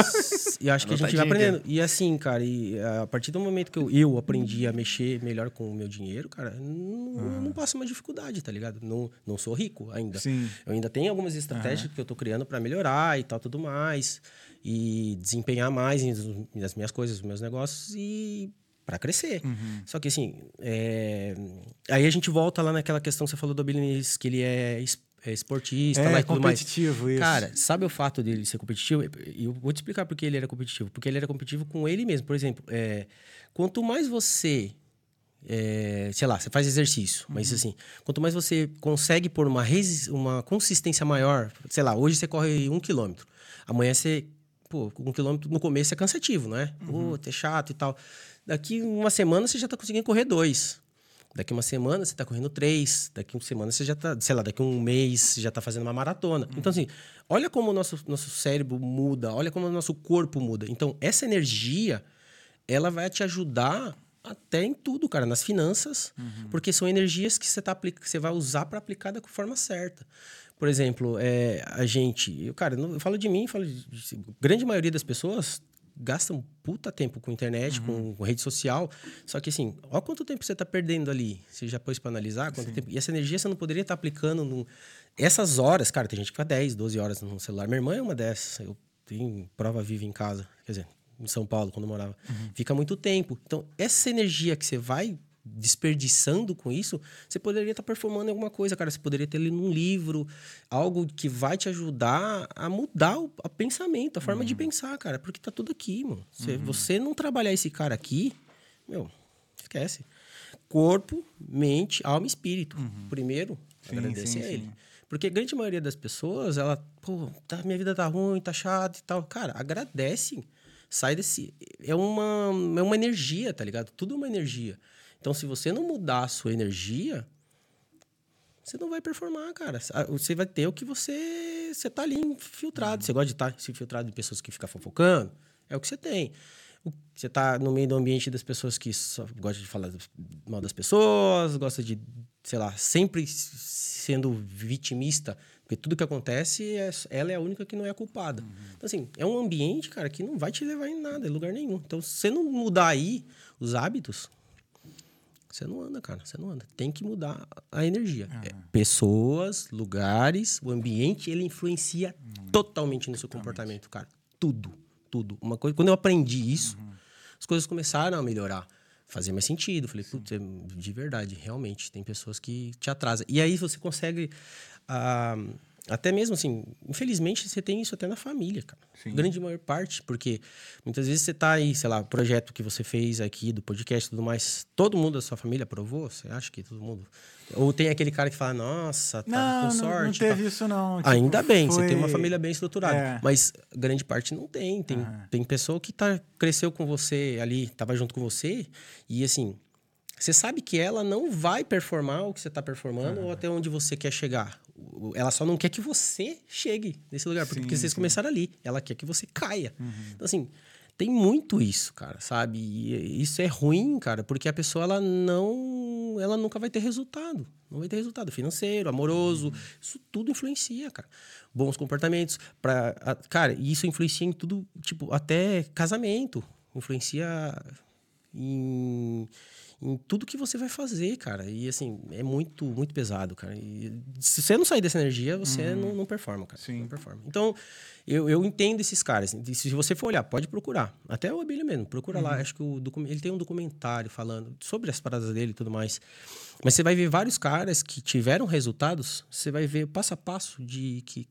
E acho que a gente vai aprendendo. E assim, cara, e a partir do momento que eu, eu aprendi a mexer melhor com o meu dinheiro, cara, não, eu não passo mais dificuldade, tá ligado? Não, não sou rico ainda. Sim. Eu ainda tenho algumas estratégias que eu tô criando para melhorar e tal, tudo mais. E desempenhar mais nas minhas coisas, nos meus negócios e para crescer. Só que assim, é, aí a gente volta lá naquela questão que você falou do Bilinês, que ele é, é esportista lá É e tudo mais. competitivo isso. Cara, sabe o fato dele ser competitivo? E eu vou te explicar por que ele era competitivo. Porque ele era competitivo com ele mesmo. Por exemplo, é, quanto mais você. é, sei lá, você faz exercício, mas Uhum. assim, quanto mais você consegue pôr uma, uma consistência maior, sei lá, hoje você corre um quilômetro, amanhã você. Pô, um quilômetro no começo é cansativo, não é? Uhum. Pô, é chato e tal. Daqui uma semana você já tá conseguindo correr dois. Daqui uma semana você tá correndo três. Daqui uma semana você já tá, sei lá, daqui um mês você já tá fazendo uma maratona. Então, assim, olha como o nosso, nosso cérebro muda, olha como o nosso corpo muda. Então, essa energia, ela vai te ajudar até em tudo, cara, nas finanças, porque são energias que você, tá, que você vai usar para aplicar da forma certa. Por exemplo, é, a gente, eu, cara, não- eu falo de mim, falo de, de- grande maioria das pessoas gastam puta tempo com internet, com, com rede social. Só que assim, olha quanto tempo você está perdendo ali. Você já pôs para analisar quanto tempo. E essa energia você não poderia estar aplicando no... essas horas, cara, tem gente que fica 10, 12 horas no celular. Minha irmã é uma dessas. Eu tenho prova viva em casa, quer dizer, em São Paulo, quando eu morava. Fica muito tempo. Então, essa energia que você vai desperdiçando com isso, você poderia estar performando em alguma coisa, cara. Você poderia ter lido um livro, algo que vai te ajudar a mudar o a pensamento, a forma de pensar, cara. Porque tá tudo aqui, mano. Se você não trabalhar esse cara aqui, meu, esquece. Corpo, mente, alma e espírito. Primeiro, Sim, agradecer sim, a ele. sim. Porque a grande maioria das pessoas, ela, pô, tá, minha vida tá ruim, tá chata e tal. Cara, agradece. Sai desse. É uma, é uma energia, tá ligado? Tudo é uma energia. Então, se você não mudar a sua energia, você não vai performar, cara. Ah, Você vai ter o que você. Você tá ali infiltrado. Você gosta de estar se infiltrado de pessoas que ficam fofocando? É o que você tem. Você tá no meio do ambiente das pessoas que só gostam de falar mal das pessoas, gosta de, sei lá, sempre sendo vitimista, porque tudo que acontece, é, ela é a única que não é culpada. Então, assim, é um ambiente, cara, que não vai te levar em nada, em lugar nenhum. Então, se você não mudar aí os hábitos, você não anda, cara. Você não anda. Tem que mudar a energia. É, pessoas, lugares, o ambiente, ele influencia totalmente no seu comportamento, cara. Tudo, tudo. Uma coisa, quando eu aprendi isso, as coisas começaram a melhorar. Fazer mais sentido. Falei, putz, é de verdade, realmente, tem pessoas que te atrasam. E aí você consegue. ah, até mesmo assim, infelizmente você tem isso até na família, cara. Sim. Grande maior parte, porque muitas vezes você tá aí, sei lá, o projeto que você fez aqui do podcast e tudo mais, todo mundo da sua família aprovou? Você acha que todo mundo. Ou tem aquele cara que fala, nossa, tá Não, com não, sorte. não tá. teve isso, não. Tipo, Ainda bem, você foi- tem uma família bem estruturada. É. Mas grande parte não tem. Tem, tem pessoa que tá, cresceu com você ali, tava junto com você, e assim, você sabe que ela não vai performar o que você tá performando ou até onde você quer chegar. Ela só não quer que você chegue nesse lugar, porque, Sim, porque vocês sim. começaram ali. Ela quer que você caia. Uhum. Então, assim, tem muito isso, cara, sabe? E isso é ruim, cara, porque a pessoa, ela não... Ela nunca vai ter resultado. Não vai ter resultado financeiro, amoroso. Isso tudo influencia, cara. Bons comportamentos. Pra, a- cara, isso influencia em tudo, tipo, até casamento. Influencia em, em tudo que você vai fazer, cara. E assim, é muito, muito pesado, cara. E se você não sair dessa energia, você não, não performa, cara. Sim. Não performa. Então, eu, eu entendo esses caras. Se você for olhar, pode procurar. Até o Abílio mesmo, procura lá. Acho que o ele tem um documentário falando sobre as paradas dele e tudo mais. Mas você vai ver vários caras que tiveram resultados, você vai ver passo a passo de que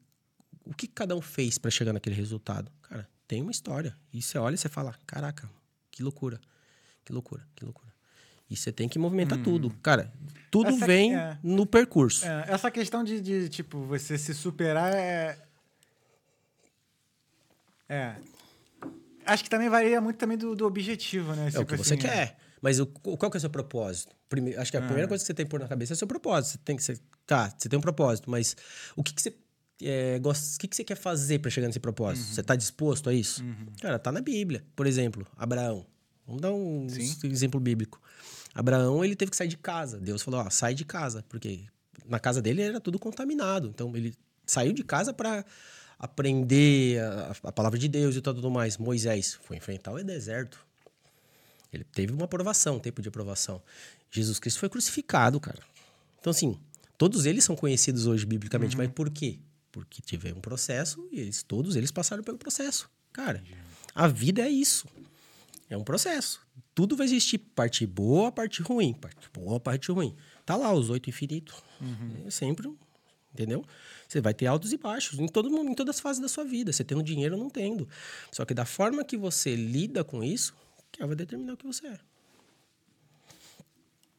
o que cada um fez para chegar naquele resultado. Cara, tem uma história. E você olha e você fala: caraca, que loucura, que loucura, que loucura. E você tem que movimentar tudo. Cara, tudo Essa- vem é. no percurso. É, essa questão de, de, tipo, você se superar é. É. Acho que também varia muito também do, do objetivo, né? É o que Tipo você assim, quer. Mas o, qual que é o seu propósito? Primeiro, acho que a primeira coisa que você tem que pôr na cabeça é o seu propósito. Você tem que ser, tá, você tem um propósito, mas o que, que você é, gosta, o que, que você quer fazer para chegar nesse propósito? Você tá disposto a isso? Cara, tá na Bíblia. Por exemplo, Abraão. Vamos dar um Sim. exemplo bíblico. Abraão, ele teve que sair de casa. Deus falou, ó, sai de casa, porque na casa dele era tudo contaminado. Então ele saiu de casa para aprender a, a palavra de Deus e tudo mais. Moisés foi enfrentar o deserto. Ele teve uma aprovação, um tempo de aprovação. Jesus Cristo foi crucificado, cara. Então, assim, todos eles são conhecidos hoje biblicamente, mas por quê? Porque tiveram um processo e eles, todos eles passaram pelo processo. Cara, a vida é isso. É um processo. Tudo vai existir parte boa, parte ruim. Parte boa, parte ruim. Tá lá os oito infinitos. É sempre, entendeu? Você vai ter altos e baixos em, todo, em todas as fases da sua vida. Você tendo dinheiro ou não tendo. Só que da forma que você lida com isso, que vai determinar o que você é.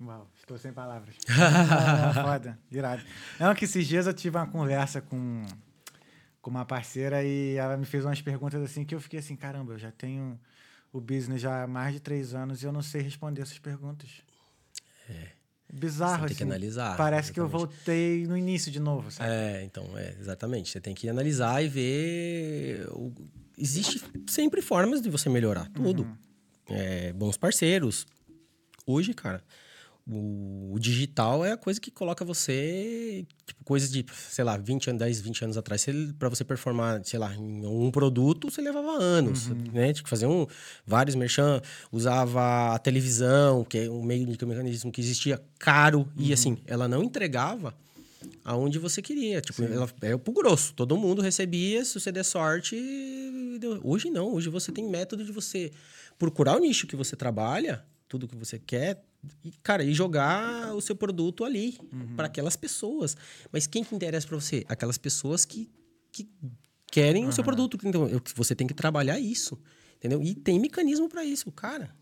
Uau, estou sem palavras. Ah, foda, irado. Não, que esses dias eu tive uma conversa com, com uma parceira e ela me fez umas perguntas assim que eu fiquei assim, caramba, eu já tenho o business já há mais de três anos e eu não sei responder essas perguntas. É. Bizarro, Você tem que assim. analisar, Parece que eu exatamente. voltei no início de novo, sabe? É, então, é, exatamente. Você tem que analisar e ver. o- Existe sempre formas de você melhorar tudo. É, bons parceiros. Hoje, cara, o, digital é a coisa que coloca você. Tipo, coisas de, sei lá, 20 anos, 10, 20 anos atrás, pra você performar, sei lá, em um produto, você levava anos. Né? Tinha que fazer um, vários merchan, usava a televisão, que é um meio de mecanismo que existia caro, e assim, ela não entregava aonde você queria. Tipo, ela é pro grosso. Todo mundo recebia, se você der sorte. Hoje não. Hoje você tem método de você procurar o nicho que você trabalha, tudo que você quer, e, cara, e jogar o seu produto ali para aquelas pessoas. Mas quem que interessa para você? Aquelas pessoas que, que querem o seu produto. Então, você tem que trabalhar isso. Entendeu? E tem mecanismo para isso, cara.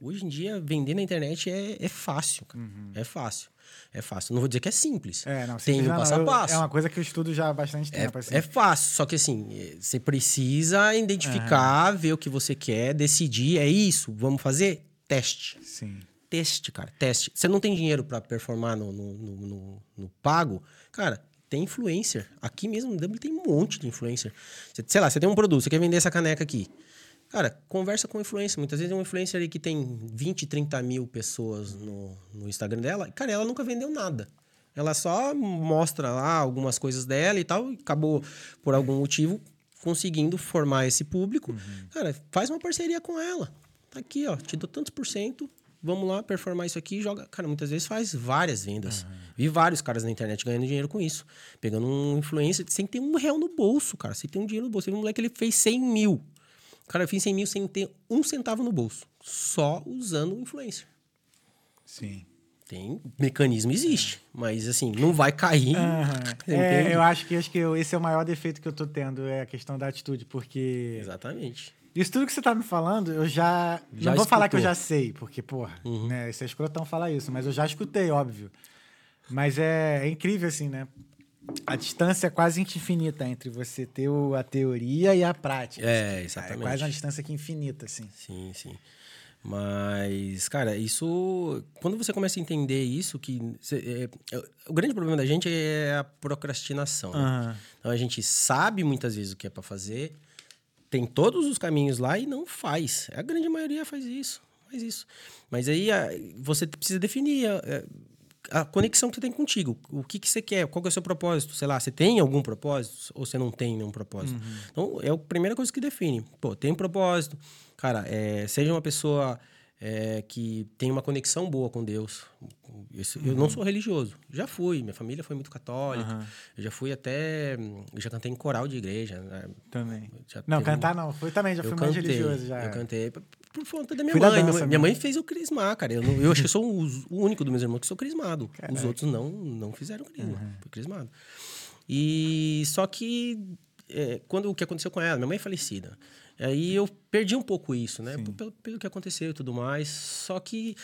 Hoje em dia, vender na internet é, é fácil, cara. É fácil. É fácil. Não vou dizer que é simples. É, não, tem simples um não, passo a eu- passo. É uma coisa que eu estudo já há bastante É, tempo. assim. é fácil, só que assim, eh, você precisa identificar, ver o que você quer, decidir, é isso, vamos fazer? Teste. Sim. Teste, cara, teste. Você não tem dinheiro pra performar no, no, no, no- pago, cara, tem influencer. Aqui mesmo no Dublin tem um monte de influencer. Você- sei lá, você tem um produto, você quer vender essa caneca aqui. Cara, conversa com influencer. Muitas vezes é um influencer ali que tem 20, 30 mil pessoas no, no Instagram dela. e, Cara, ela nunca vendeu nada. Ela só mostra lá algumas coisas dela e tal. E acabou, por algum motivo, conseguindo formar esse público. Cara, faz uma parceria com ela. Tá aqui, ó. Te dou tantos por cento. Vamos lá performar isso aqui e joga. Cara, muitas vezes faz várias vendas. Vi vários caras na internet ganhando dinheiro com isso. Pegando um influencer sem ter um real no bolso, cara. Sem ter um dinheiro no bolso. Teve um moleque, ele fez 100 mil. Cara, eu fiz 100 mil sem ter um centavo no bolso. Só usando o influencer. Sim. Tem mecanismo, existe. Mas assim, não vai cair. Você É, eu acho que, acho que eu- esse é o maior defeito que eu tô tendo, é a questão da atitude, porque Exatamente. Isso tudo que você tá me falando, eu já. Já não vou falar que eu escutou. já sei, porque, porra, né, isso é escrotão falar isso, mas eu já escutei, óbvio. Mas é, é incrível, assim, né? A distância é quase infinita entre você ter o- a teoria e a prática. É, assim. exatamente. É quase uma distância que infinita, assim. Sim, sim. Mas, cara, isso. Quando você começa a entender isso, que. cê- é- é- o grande problema da gente é a procrastinação. né? Aham. Então a gente sabe muitas vezes o que é pra fazer, tem todos os caminhos lá e não faz. A grande maioria faz isso, faz isso. Mas aí a- você precisa definir a, a conexão que você tem contigo. O que, que você quer? Qual que é o seu propósito? Sei lá, você tem algum propósito ou você não tem nenhum propósito? Então é a primeira coisa que define. Pô, tem um propósito. Cara, é, seja uma pessoa é, que tem uma conexão boa com Deus. Isso- Eu não sou religioso. Já fui. Minha família foi muito católica. Eu já fui até. Eu já cantei em coral de igreja. né? Também. Já Não, teve um- cantar não. Foi também, já eu fui mais cantei, religioso já. Eu cantei por, conta da minha Fui da mãe. dança minha, minha mãe fez eu crismar, cara. Eu, não- eu acho que eu sou o, o único dos meus irmãos que sou crismado. Os Caraca. outros não, não fizeram crisma. Foi crismado. E só que é, quando o que aconteceu com ela, minha mãe é falecida. Aí eu perdi um pouco isso, né? Pelo, pelo que aconteceu e tudo mais. Só que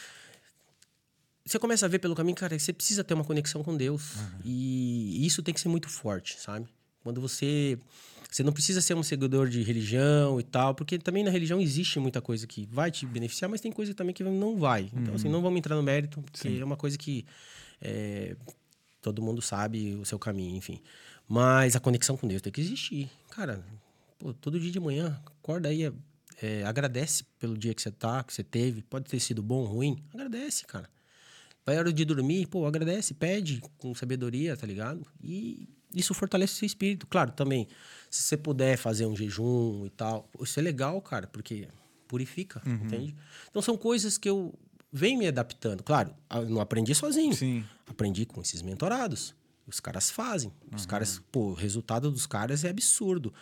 você começa a ver pelo caminho, cara, que você precisa ter uma conexão com Deus. E isso tem que ser muito forte, sabe? Quando você. Você não precisa ser um seguidor de religião e tal, porque também na religião existe muita coisa que vai te beneficiar, mas tem coisa também que não vai. Então, assim, não vamos entrar no mérito, porque Sim. é uma coisa que é, todo mundo sabe o seu caminho, enfim. Mas a conexão com Deus tem que existir. Cara, pô, todo dia de manhã, acorda aí, é, agradece pelo dia que você tá, que você teve. Pode ter sido bom ruim. Agradece, cara. Vai a hora de dormir, pô, agradece, pede com sabedoria, tá ligado? E isso fortalece o seu espírito. Claro, também, se você puder fazer um jejum e tal, isso é legal, cara, porque purifica, uhum. entende? Então são coisas que eu venho me adaptando. Claro, eu não aprendi sozinho. Sim. Aprendi com esses mentorados. Os caras fazem. Os uhum. caras, pô, o resultado dos caras é absurdo.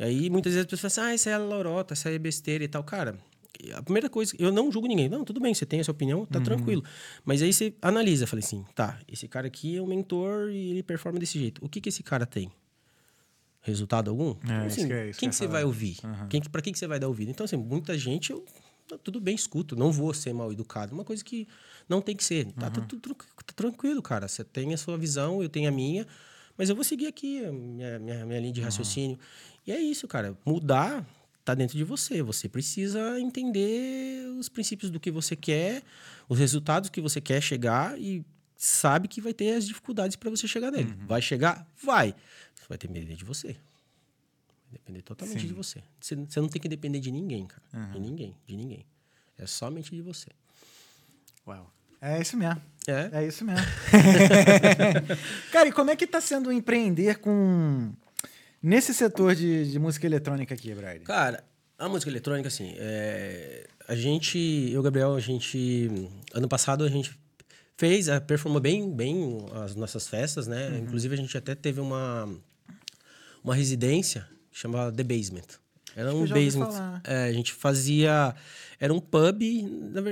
E aí muitas vezes as pessoas falam assim, ah, isso é lorota, isso é besteira e tal. Cara, a primeira coisa, eu não julgo ninguém. Não, tudo bem, você tem a sua opinião, tá uhum. tranquilo. Mas aí você analisa, falei assim, tá, esse cara aqui é um mentor e ele performa desse jeito. O que que esse cara tem? Resultado algum? É, assim, isso é, quem que, você vai ouvir? Uhum. Quem, pra quem que você vai dar ouvido? Então, assim, muita gente, eu, tudo bem, escuto. Não vou ser mal educado. Uma coisa que não tem que ser. Tá, uhum. tá tudo tá tranquilo, cara. Você tem a sua visão, eu tenho a minha. Mas eu vou seguir aqui a minha, minha, minha linha de raciocínio. E é isso, cara. Mudar está dentro de você. Você precisa entender os princípios do que você quer, os resultados que você quer chegar e sabe que vai ter as dificuldades para você chegar nele. Uhum. Vai chegar? Vai. Vai ter medo de você. Vai depender totalmente Sim. de você. você. não tem que depender de ninguém, cara. Uhum. De ninguém, de ninguém. É somente de você. Uau. É isso mesmo. É? É isso mesmo. cara, e como é que está sendo empreender com Nesse setor de, de música eletrônica aqui, Brian. Cara, a música eletrônica, assim, é... a gente, eu e o Gabriel, a gente, ano passado a gente fez, performou bem, bem as nossas festas, né? Uhum. Inclusive a gente até teve uma, uma residência chamada The Basement. Era um basement. É, a gente fazia. Era um pub.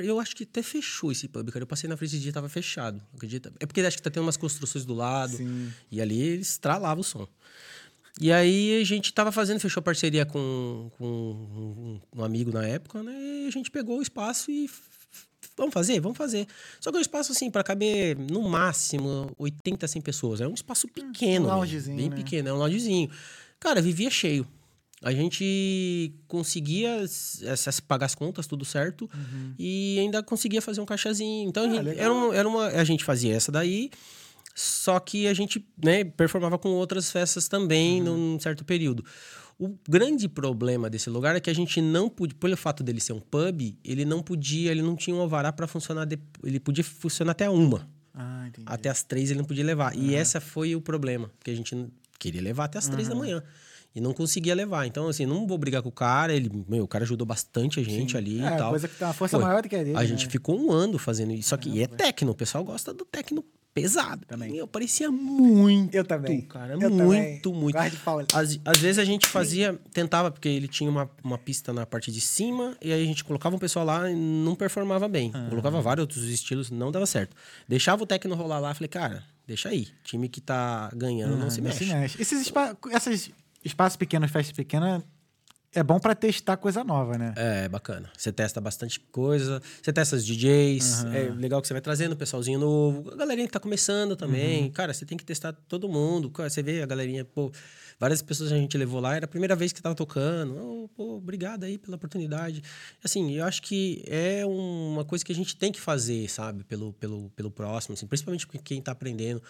Eu acho que até fechou esse pub, cara. Eu passei na frente esse dia tava fechado. Acredita? É porque acho que tá tendo umas construções do lado. Sim. E ali eles tralavam o som. E aí a gente tava fazendo, fechou parceria com, com um, um, amigo na época, né? E a gente pegou o espaço e vamos fazer, vamos fazer. Só que é um espaço assim para caber no máximo 80, 100 pessoas. É um espaço pequeno, um loungezinho, bem né? pequeno, é um loungezinho. Cara, vivia cheio. A gente conseguia essas, pagar as contas, tudo certo, uhum. e ainda conseguia fazer um caixazinho. Então, ah, a, gente, era, uma, era uma, a gente fazia essa daí. Só que a gente né, performava com outras festas também uhum. num certo período. O grande problema desse lugar é que a gente não podia, pelo fato dele ser um pub, ele não podia, ele não tinha um alvará para funcionar, de, ele podia funcionar até uma. Ah, até as três ele não podia levar. Uhum. E esse foi o problema, porque a gente queria levar até as uhum. três da manhã. E não conseguia levar. Então, assim, não vou brigar com o cara. Ele, meu, o cara ajudou bastante a gente Sim. ali é, e tal. coisa que tem uma força Pô, maior do que a dele. A né? gente ficou um ano fazendo isso. Só que é, é tecno. O pessoal gosta do tecno pesado. Também. Eu parecia muito. Eu também. Cara, eu muito, também. muito. Às, às vezes a gente fazia, tentava, porque ele tinha uma, uma pista na parte de cima, e aí a gente colocava um pessoal lá e não performava bem. Ah. Colocava vários outros estilos, não dava certo. Deixava o técnico rolar lá, falei, cara, deixa aí. Time que tá ganhando ah, não se mexe. Se mexe. Esses espa essas espaços pequenos, festas pequenas, é bom para testar coisa nova, né? É, bacana. Você testa bastante coisa, você testa os DJs, uhum. é legal que você vai trazendo o pessoalzinho novo, a galerinha que tá começando também. Uhum. Cara, você tem que testar todo mundo. Você vê a galerinha, pô, várias pessoas a gente levou lá, era a primeira vez que tava tocando. Oh, pô, obrigado aí pela oportunidade. Assim, eu acho que é uma coisa que a gente tem que fazer, sabe, pelo, pelo, pelo próximo, assim, principalmente quem tá aprendendo.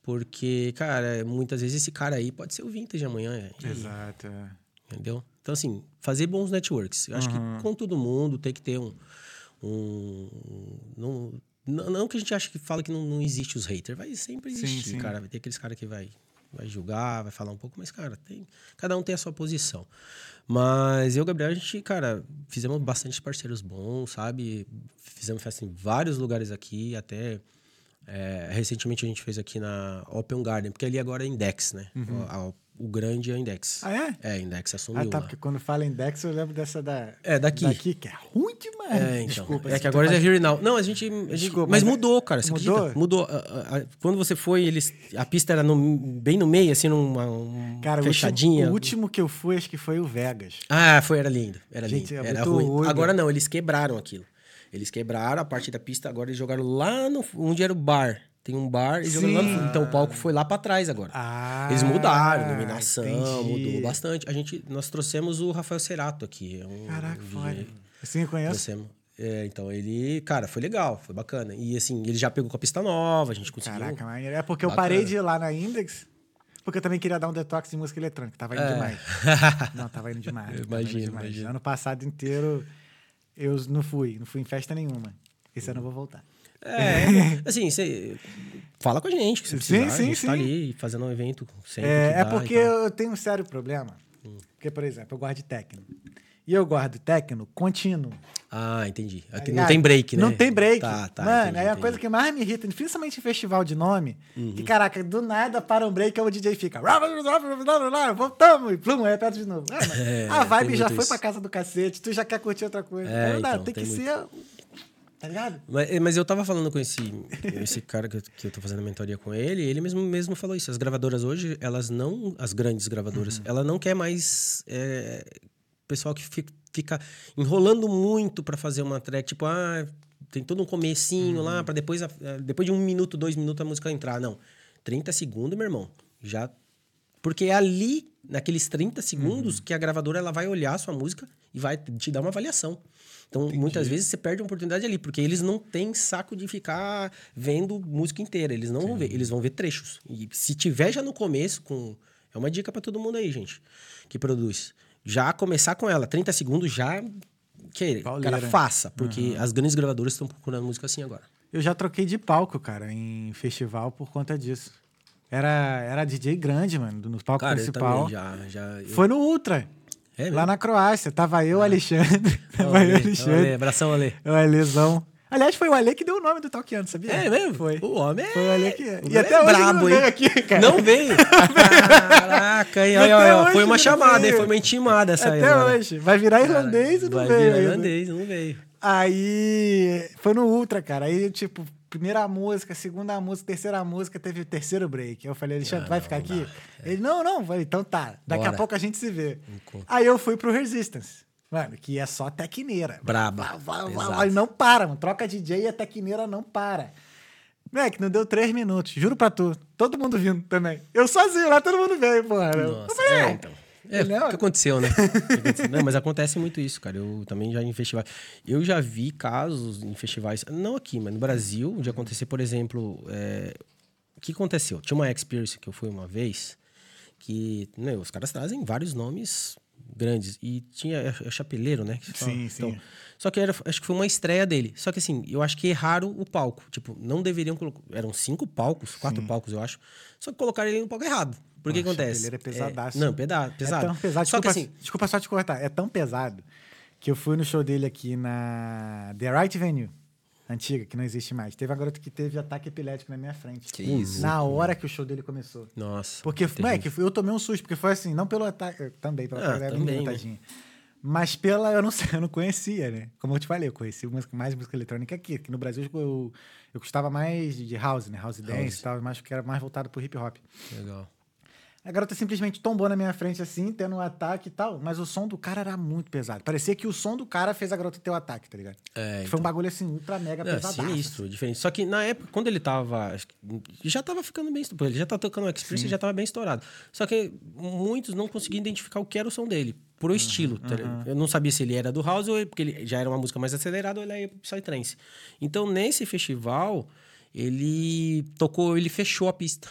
Porque, cara, muitas vezes esse cara aí pode ser o vintage amanhã. E, Exato. É. Entendeu? Então, assim, fazer bons networks. Eu acho uhum. que com todo mundo tem que ter um. um não, não que a gente ache que fala que não, não existe os haters. Vai sempre existir, sim, sim. cara. Vai ter aqueles caras que vai, vai julgar, vai falar um pouco, mas, cara, tem, cada um tem a sua posição. Mas eu e o Gabriel, a gente, cara, fizemos bastante parceiros bons, sabe? Fizemos festa em vários lugares aqui, até. É, recentemente a gente fez aqui na Open Garden, porque ali agora é Index, né? Uhum. A, o grande é o Index. Ah, é? É, Index assumiu. Ah, tá, porque quando fala Index eu lembro dessa da. É, daqui. Daqui, que é ruim demais. É, então. Desculpa. É que agora é Here Now. Não, a gente. A gente mas, mas mudou, cara. Você mudou? Acredita? Mudou. Quando você foi, eles, a pista era no, bem no meio, assim, numa um cara, fechadinha. O último, o último, que eu fui, acho que foi o Vegas. Ah, foi, era lindo. Era gente, lindo. Era ruim. Agora não, eles quebraram aquilo. Eles quebraram a parte da pista, agora eles jogaram lá no, onde era o bar. Tem um bar e jogando lá Então o palco foi lá para trás agora. Ah, Eles mudaram, iluminação, entendi. mudou bastante. A gente, nós trouxemos o Rafael Cerato aqui. É um, Caraca, um foi. Assim eu conheço? Trouxemos. É, então ele, cara, foi legal, foi bacana. E assim, ele já pegou com a pista nova, a gente conseguiu. Caraca, é porque bacana. eu parei de ir lá na Index Porque eu também queria dar um detox em música eletrônica. Tava indo É. demais. Não, tava indo demais. indo Imagino, demais. imagino. Ano passado inteiro eu não fui. Não fui em festa nenhuma. Esse ano eu vou voltar. É, assim, você fala com a gente, que você Sim, precisar, sim, a gente tá sim. ali fazendo um evento sempre. É, é porque eu tenho um sério problema. Porque, por exemplo, eu de techno. E eu guardo techno contínuo. Ah, entendi. tá Aqui não tem break, né? Não tem break. Tá, tá. Mano, entendi, é a entendi. coisa que mais me irrita, principalmente em festival de nome. Uhum. Que, caraca, do nada para um break, o DJ fica. Voltamos, e plum, aí aperta de novo. Ah, É, a vibe já foi isso. pra casa do cacete, tu já quer curtir outra coisa. É, não dá, então, tem, tem que muito. ser. Tá ligado? Mas, mas eu tava falando com esse, esse cara que eu, que eu tô fazendo a mentoria com ele, ele mesmo, mesmo falou isso. As gravadoras hoje, elas não. As grandes gravadoras, ela não quer mais. É, pessoal que fica, enrolando muito pra fazer uma track, tipo, ah, tem todo um comecinho lá, pra depois, depois de um minuto, dois minutos a música entrar. Não. 30 segundos, meu irmão. Já. Porque é ali, naqueles 30 segundos, que a gravadora ela vai olhar a sua música e vai te dar uma avaliação. Então, muitas vezes você perde a oportunidade ali, porque eles não têm saco de ficar vendo música inteira. Eles não vão ver, eles vão ver trechos. E se tiver já no começo, com. É uma dica pra todo mundo aí, gente, que produz. Já começar com ela, 30 segundos já. Que, Pauleira. cara, faça, porque as grandes gravadoras estão procurando música assim agora. Eu já troquei de palco, cara, em festival por conta disso. Era, era DJ grande, mano, no palco Cara, principal. já. já eu- Foi no Ultra. É mesmo? lá na Croácia. Tava eu, Alexandre. Ó, Tava eu, Ale, Alexandre. Ale, abração, Ale. O Alezão. Aliás, foi o Ale que deu o nome do Talkiano, sabia? É mesmo? Foi. O homem é. Foi o Ale que. o E Ale até é hoje brabo, não hein? veio aqui, cara. Não veio. Caraca, Até aí, ó, hoje foi uma chamada, veio. hein? Foi uma intimada essa aí. Até hoje. Vai virar irlandês e não Vai veio. virar ainda. irlandês, não veio. Aí foi no Ultra, cara. Aí, tipo, primeira música, segunda música, terceira música, teve o terceiro break. Eu falei, Alexandre, vai ficar aqui? Ele, não, não. Eu Falei, então tá. Daqui Bora. a pouco a gente se vê. Encontro. Aí eu fui pro Resistance. Mano, que é só tecneira. Braba. Vai, não para, mano. Troca DJ e a tecneira não para. Moleque, não deu três minutos. Juro pra tu. Todo mundo vindo também. Eu sozinho lá, todo mundo veio, porra. Eu Nossa, falei, é, é, então. É, Não. o que aconteceu, né? Não, mas acontece muito isso, cara. Eu também já em festivais. Eu já vi casos em festivais, não aqui, mas no Brasil, de acontecer, por exemplo. é, O que aconteceu? Tinha uma Experience que eu fui uma vez, que né, os caras trazem vários nomes grandes. E tinha. É é chapeleiro, né? se fala? Sim, sim. só que era, acho que foi uma estreia dele. Só que assim, eu acho que erraram o palco. Tipo, não deveriam colocar. Eram cinco palcos, quatro palcos, eu acho. Só que colocaram ele no palco errado. Por que Nossa, acontece? chapeleiro é pesadaço. não, peda pesado. É tão pesado. Só que assim, desculpa só te cortar. É tão pesado que eu fui no show dele aqui na The Right Venue, antiga, que não existe mais. Teve uma garota que teve ataque epilético na minha frente. Que isso. Na hora que o show dele começou. Nossa. Porque, moleque, eu tomei um susto, porque foi assim, não pelo ataque. Também, pela Ah, também, né? tadinha. Mas pela, eu não sei, eu não conhecia, né? Como eu te falei, eu conheci música, mais música eletrônica aqui. Aqui no Brasil eu, eu gostava mais de house, né? House dance e tal, mas que era mais voltado pro hip hop. Legal. A garota simplesmente tombou na minha frente assim, tendo um ataque e tal, mas o som do cara era muito pesado. Parecia que o som do cara fez a garota ter o ataque, tá ligado? É, Que Foi um bagulho assim, ultra mega É, pesadaço. sinistro, diferente. Só que na época, quando ele tava. Já tava ficando bem estourado. Ele já tá tocando o Experience e já tava bem estourado. Só que muitos não conseguiam identificar o que era o som dele. Por o estilo. tá ligado? Eu não sabia se ele era do House ou porque ele já era uma música mais acelerada ou ele ia pro Psytrance. Então, nesse festival, ele tocou, ele fechou a pista.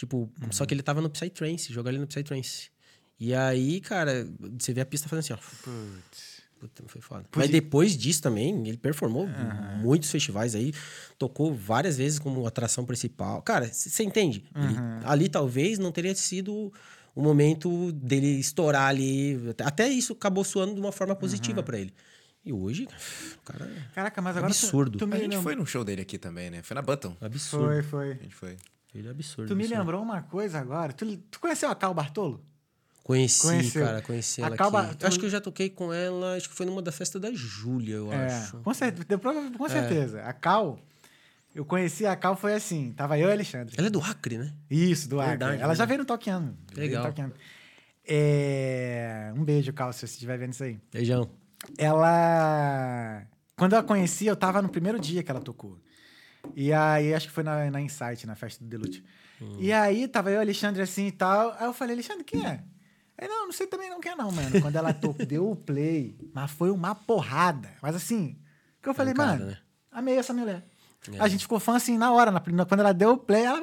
Tipo, só que ele tava no Psytrance, jogar ele no Psytrance. E aí, cara, você vê a pista fazendo assim, ó. Putz. Puta, foi foda. Podia- Mas depois disso também, ele performou em muitos festivais aí, tocou várias vezes como atração principal. Cara, você entende? Ele- ali talvez não teria sido o momento dele estourar ali. Até isso acabou soando de uma forma positiva pra ele. E hoje, o cara é Caraca, mas agora. tu- Absurdo. Tu, A me gente lem- foi num show dele aqui também, né? Foi na Button. absurdo. Foi, foi. A gente foi. Ele é absurdo. Tu me absurdo. lembrou uma coisa agora. Tu, tu conheceu a Cal Bartolo? Conheci, Conheceu. cara, conheci ela Calba- aqui. tu- Acho que eu já toquei com ela, acho que foi numa da festa da Júlia, eu É, acho. com certeza. prova- É. Com certeza. A Cal. Eu conheci a Cal, foi assim. Tava eu e Alexandre. Ela é do Acre, né? Isso, do Acre. Verdade, Ela já verdade. veio no Toqueando. Legal. É... Um beijo, Cal, se você estiver vendo isso aí. Beijão. ela. Quando eu a conheci, eu tava no primeiro dia que ela tocou. E aí, acho que foi na, na Insight, na festa do Delute. E aí, tava eu Alexandre assim e tal. Aí eu falei, Alexandre, quem é? Aí, não, não sei também não quem é não, mano. Quando ela tocou, deu o play, mas foi uma porrada. Mas assim, que eu falei, Pancada, mano, né? amei essa mulher. É. A gente ficou fã assim na hora, na, quando ela deu o play, ela.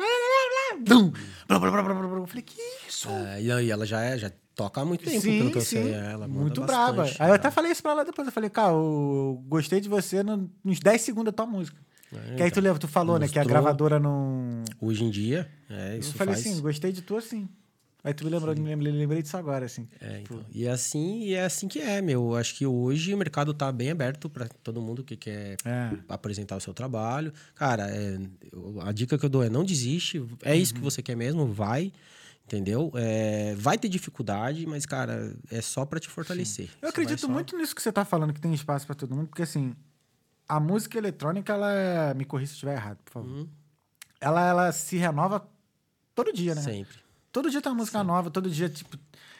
Dum, blá, blá, blá, blá, blá. Eu falei, que isso? É, e aí ela já, é, já toca há muito tempo, sim, pelo que eu sim. sei. Ela Muito braba. Aí eu até falei isso pra ela depois. Eu falei, cara, eu gostei de você no- nos 10 segundos da tua música. É, que aí tu lembra, tu falou, né, que a gravadora não. Hoje em dia, é, Eu isso falei faz... assim, gostei de tu assim. Aí tu me lembrou, me lembrei, lembrei disso agora, assim. É, então. E é assim, e é assim que é, meu. Acho que hoje o mercado tá bem aberto para todo mundo que quer É. apresentar o seu trabalho. Cara, é, eu- a dica que eu dou é não desiste. É isso Uhum. que você quer mesmo, vai. Entendeu? É, vai ter dificuldade, mas, cara, é só para te fortalecer. Eu Você acredito só- muito nisso que você tá falando, que tem espaço pra todo mundo, porque assim, a música eletrônica, ela é... Me corrija se estiver errado, por favor. Uhum. Ela, ela se renova todo dia, né? Sempre. Todo dia tem uma música nova, todo dia, tipo.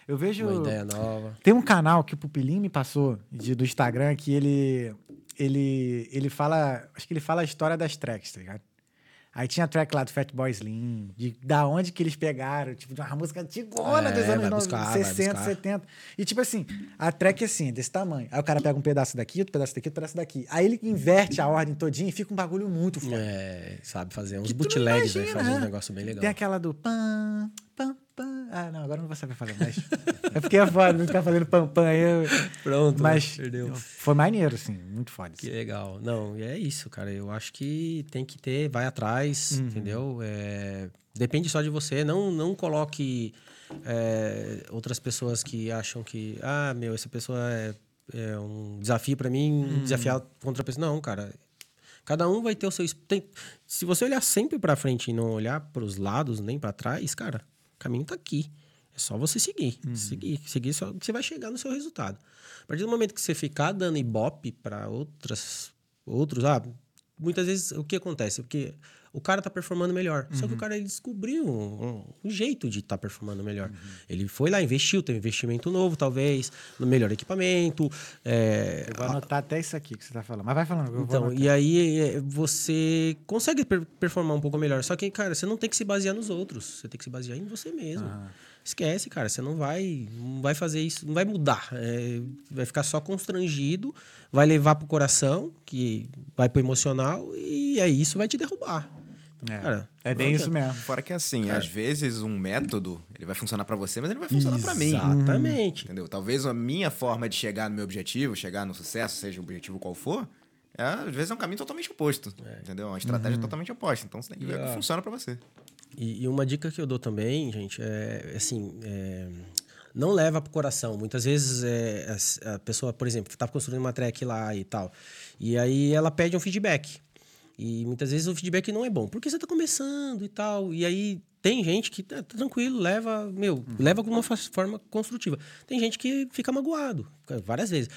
Eu vejo. Uma ideia nova. Tem um canal que o Pupilinho me passou de- do Instagram que ele. Ele. Ele fala. Acho que ele fala a história das tracks, tá ligado? Aí tinha a track lá do Fatboy Slim, de da onde que eles pegaram, tipo, de uma música antigona É, dos anos vai 90, buscar, vai 60, buscar. 70. E tipo assim, a track é assim, desse tamanho. Aí o cara pega um pedaço daqui, outro pedaço daqui, outro pedaço daqui. Aí ele inverte a ordem todinha e fica um bagulho muito foda. É, sabe fazer uns bootlegs, né? Fazer um né? negócio bem legal. Tem aquela do pam, pam. Ah, não, agora eu não vou saber fazer mais. é porque é foda, ficar fazendo pam, pam aí. eu- Pronto, Mas perdeu. foi maneiro, assim, muito foda. Que legal. Não, e é isso, cara. Eu acho que tem que ter, vai atrás, Uhum. entendeu? É, depende só de você. Não, não coloque é, outras pessoas que acham que, ah, meu, essa pessoa é, é um desafio pra mim, Uhum. desafiar contra a pessoa. Não, cara. Cada um vai ter o seu. Tem, se você olhar sempre pra frente e não olhar pros lados nem pra trás, cara, o caminho tá aqui. É só você seguir. Uhum. Seguir. Seguir, só, que você vai chegar no seu resultado. A partir do momento que você ficar dando ibope para outras outros, ah, muitas vezes o que acontece? Porque o cara tá performando melhor. Só que Uhum. o cara ele descobriu um, um- um jeito de estar tá performando melhor. Uhum. Ele foi lá, investiu, teve investimento novo, talvez, no melhor equipamento. é, Eu vou anotar até isso aqui que você tá falando. Mas vai falando. então, e aí é, você consegue per- performar um pouco melhor. Só que, cara, você não tem que se basear nos outros. Você tem que se basear em você mesmo. Esquece, cara. Você não vai, não vai fazer isso, não vai mudar. É, vai ficar só constrangido, vai levar pro coração, que vai pro emocional, e aí isso vai te derrubar. É, Cara, é bem isso mesmo. Fora que assim, às vezes um método, ele vai funcionar pra você, mas ele vai funcionar pra mim. Exatamente. Entendeu? Talvez a minha forma de chegar no meu objetivo, chegar no sucesso, seja o objetivo qual for, é, às vezes é um caminho totalmente oposto. Entendeu? É uma estratégia totalmente oposta. Então você tem que ver o que funciona pra você. E, e uma dica que eu dou também, gente, é assim, é, não leva pro coração. Muitas vezes é, a, pessoa, por exemplo, está construindo uma track lá e tal, e aí ela pede um feedback. E muitas vezes o feedback não é bom, porque você está começando e tal. E aí tem gente que tá, tá tranquilo, leva, meu, leva de uma forma construtiva. Tem gente que fica magoado, várias vezes.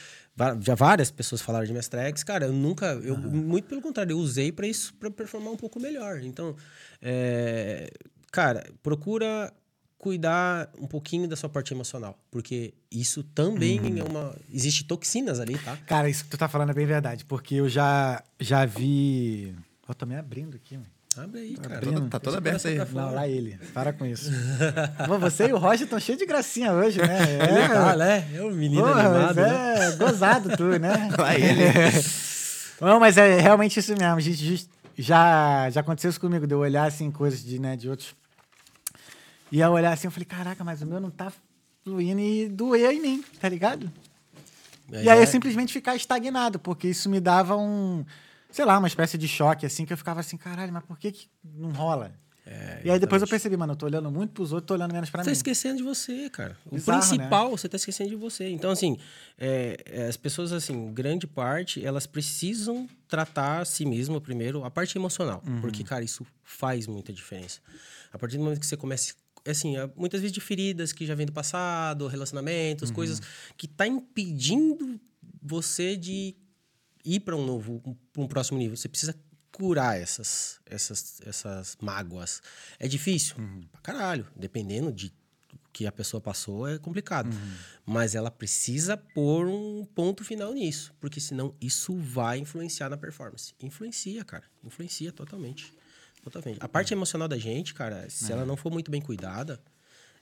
Já várias pessoas falaram de minhas tracks, cara, eu nunca, eu, muito pelo contrário, eu usei para isso, para performar um pouco melhor. Então, é, cara, procura cuidar um pouquinho da sua parte emocional, porque isso também é uma, existe toxinas ali, tá? Cara, isso que tu tá falando é bem verdade, porque eu já, já vi. Ó, tô me abrindo aqui, mano. Abre aí, cara. abrindo. Tá todo aberto aí. Não, lá ele. Para com isso. Pô, você e o Roger estão cheios de gracinha hoje, né? É legal, né? É um menino Porra, animado, né? é gozado tu, né? Lá ele. Não, mas é realmente isso mesmo. A gente just- já, já aconteceu isso comigo, de eu olhar assim, coisas de, né, de outros. E eu olhar assim, eu falei, caraca, mas o meu não tá fluindo e doer em mim, tá ligado? Mas e aí é- eu simplesmente ficar estagnado, porque isso me dava um, sei lá, uma espécie de choque, assim, que eu ficava assim, caralho, mas por que, que não rola? É, e aí depois eu percebi, mano, eu tô olhando muito pros outros, tô olhando menos pra Você tá mim. esquecendo de você, cara. O Bizarro, né? principal, você tá esquecendo de você. Então, assim, é, é, as pessoas, assim, grande parte, elas precisam tratar a si mesmo primeiro, a parte emocional. Uhum. Porque, cara, isso faz muita diferença. A partir do momento que você começa assim, é, muitas vezes de feridas que já vem do passado, relacionamentos, Uhum. coisas que tá impedindo você de ir para um novo, pra um próximo nível. Você precisa curar essas, essas, essas mágoas. É difícil? Pra caralho. Dependendo de que a pessoa passou, é complicado. Mas ela precisa pôr um ponto final nisso. Porque senão isso vai influenciar na performance. Influencia, cara. Influencia totalmente. Totalmente. A parte emocional da gente, cara, se ela não for muito bem cuidada,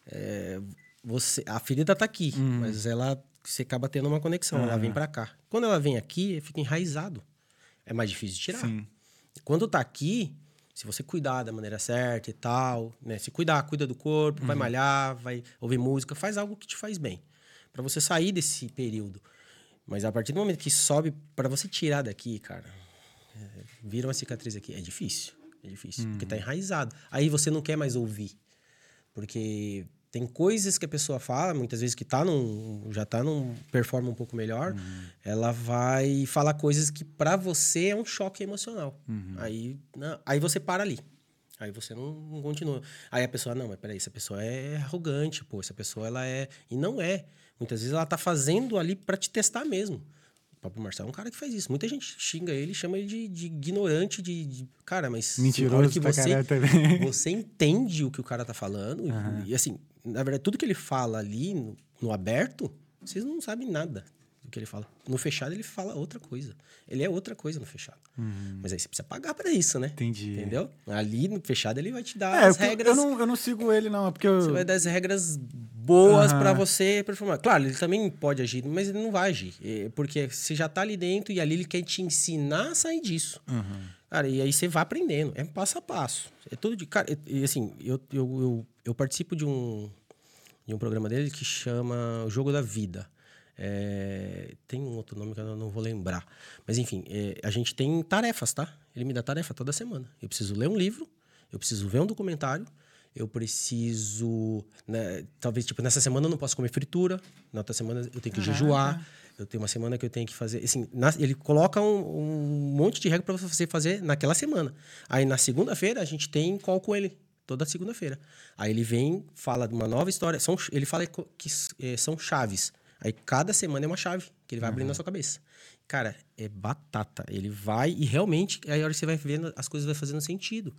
é, você, a ferida tá aqui, mas ela você acaba tendo uma conexão, ela vem pra cá. Quando ela vem aqui, fica enraizado. É mais difícil de tirar. Sim. Quando tá aqui, Se você cuidar da maneira certa e tal, né? Se cuidar, cuida do corpo, vai malhar, vai ouvir música, faz algo que te faz bem. Pra você sair desse período. Mas a partir do momento que sobe, pra você tirar daqui, cara, é, vira uma cicatriz aqui, é difícil. É difícil, porque tá enraizado. Aí você não quer mais ouvir. Porque tem coisas que a pessoa fala, muitas vezes que tá num, já tá num performa um pouco melhor, ela vai falar coisas que pra você é um choque emocional. Aí, não, aí você para ali. Aí você não, não continua. Aí a pessoa, não, mas peraí, essa pessoa é arrogante, pô, essa pessoa ela é. E não é. Muitas vezes ela tá fazendo ali pra te testar mesmo. O Pablo Marcelo é um cara que faz isso. Muita gente xinga ele, chama ele de, de ignorante, de, de- Cara, mas. Mentiroso que você, você entende o que o cara tá falando. e- E assim, na verdade, tudo que ele fala ali no, no aberto, vocês não sabem nada do que ele fala. No fechado, ele fala outra coisa. Ele é outra coisa no fechado. Mas aí você precisa pagar pra isso, né? Entendi. Entendeu? Ali no fechado, ele vai te dar É, as eu, regras. eu, não, eu não sigo ele, não, é porque eu. Você vai dar as regras boas Aham. pra você performar. Claro, ele também pode agir, mas ele não vai agir. É, Porque você já tá ali dentro e ali ele quer te ensinar a sair disso. Cara, e aí você vai aprendendo. É passo a passo. É tudo de. Cara, e e assim, eu, eu, eu, eu participo de um, de um programa dele que chama O Jogo da Vida. É, tem um outro nome que eu não vou lembrar. Mas enfim, é, a gente tem tarefas, tá? Ele me dá tarefa toda semana. Eu preciso ler um livro, eu preciso ver um documentário, eu preciso. né, talvez, tipo, nessa semana eu não posso comer fritura, na outra semana eu tenho que jejuar. Eu tenho uma semana que eu tenho que fazer. Assim, na- ele coloca um, um monte de regra para você fazer naquela semana. Aí na segunda-feira a gente tem call com ele. Toda segunda-feira. Aí ele vem, fala de uma nova história. São, ele fala que eh, são chaves. Aí cada semana é uma chave que ele vai abrindo na sua cabeça. Cara, é batata. Ele vai e realmente, aí a hora que você vai vendo, as coisas vai fazendo sentido.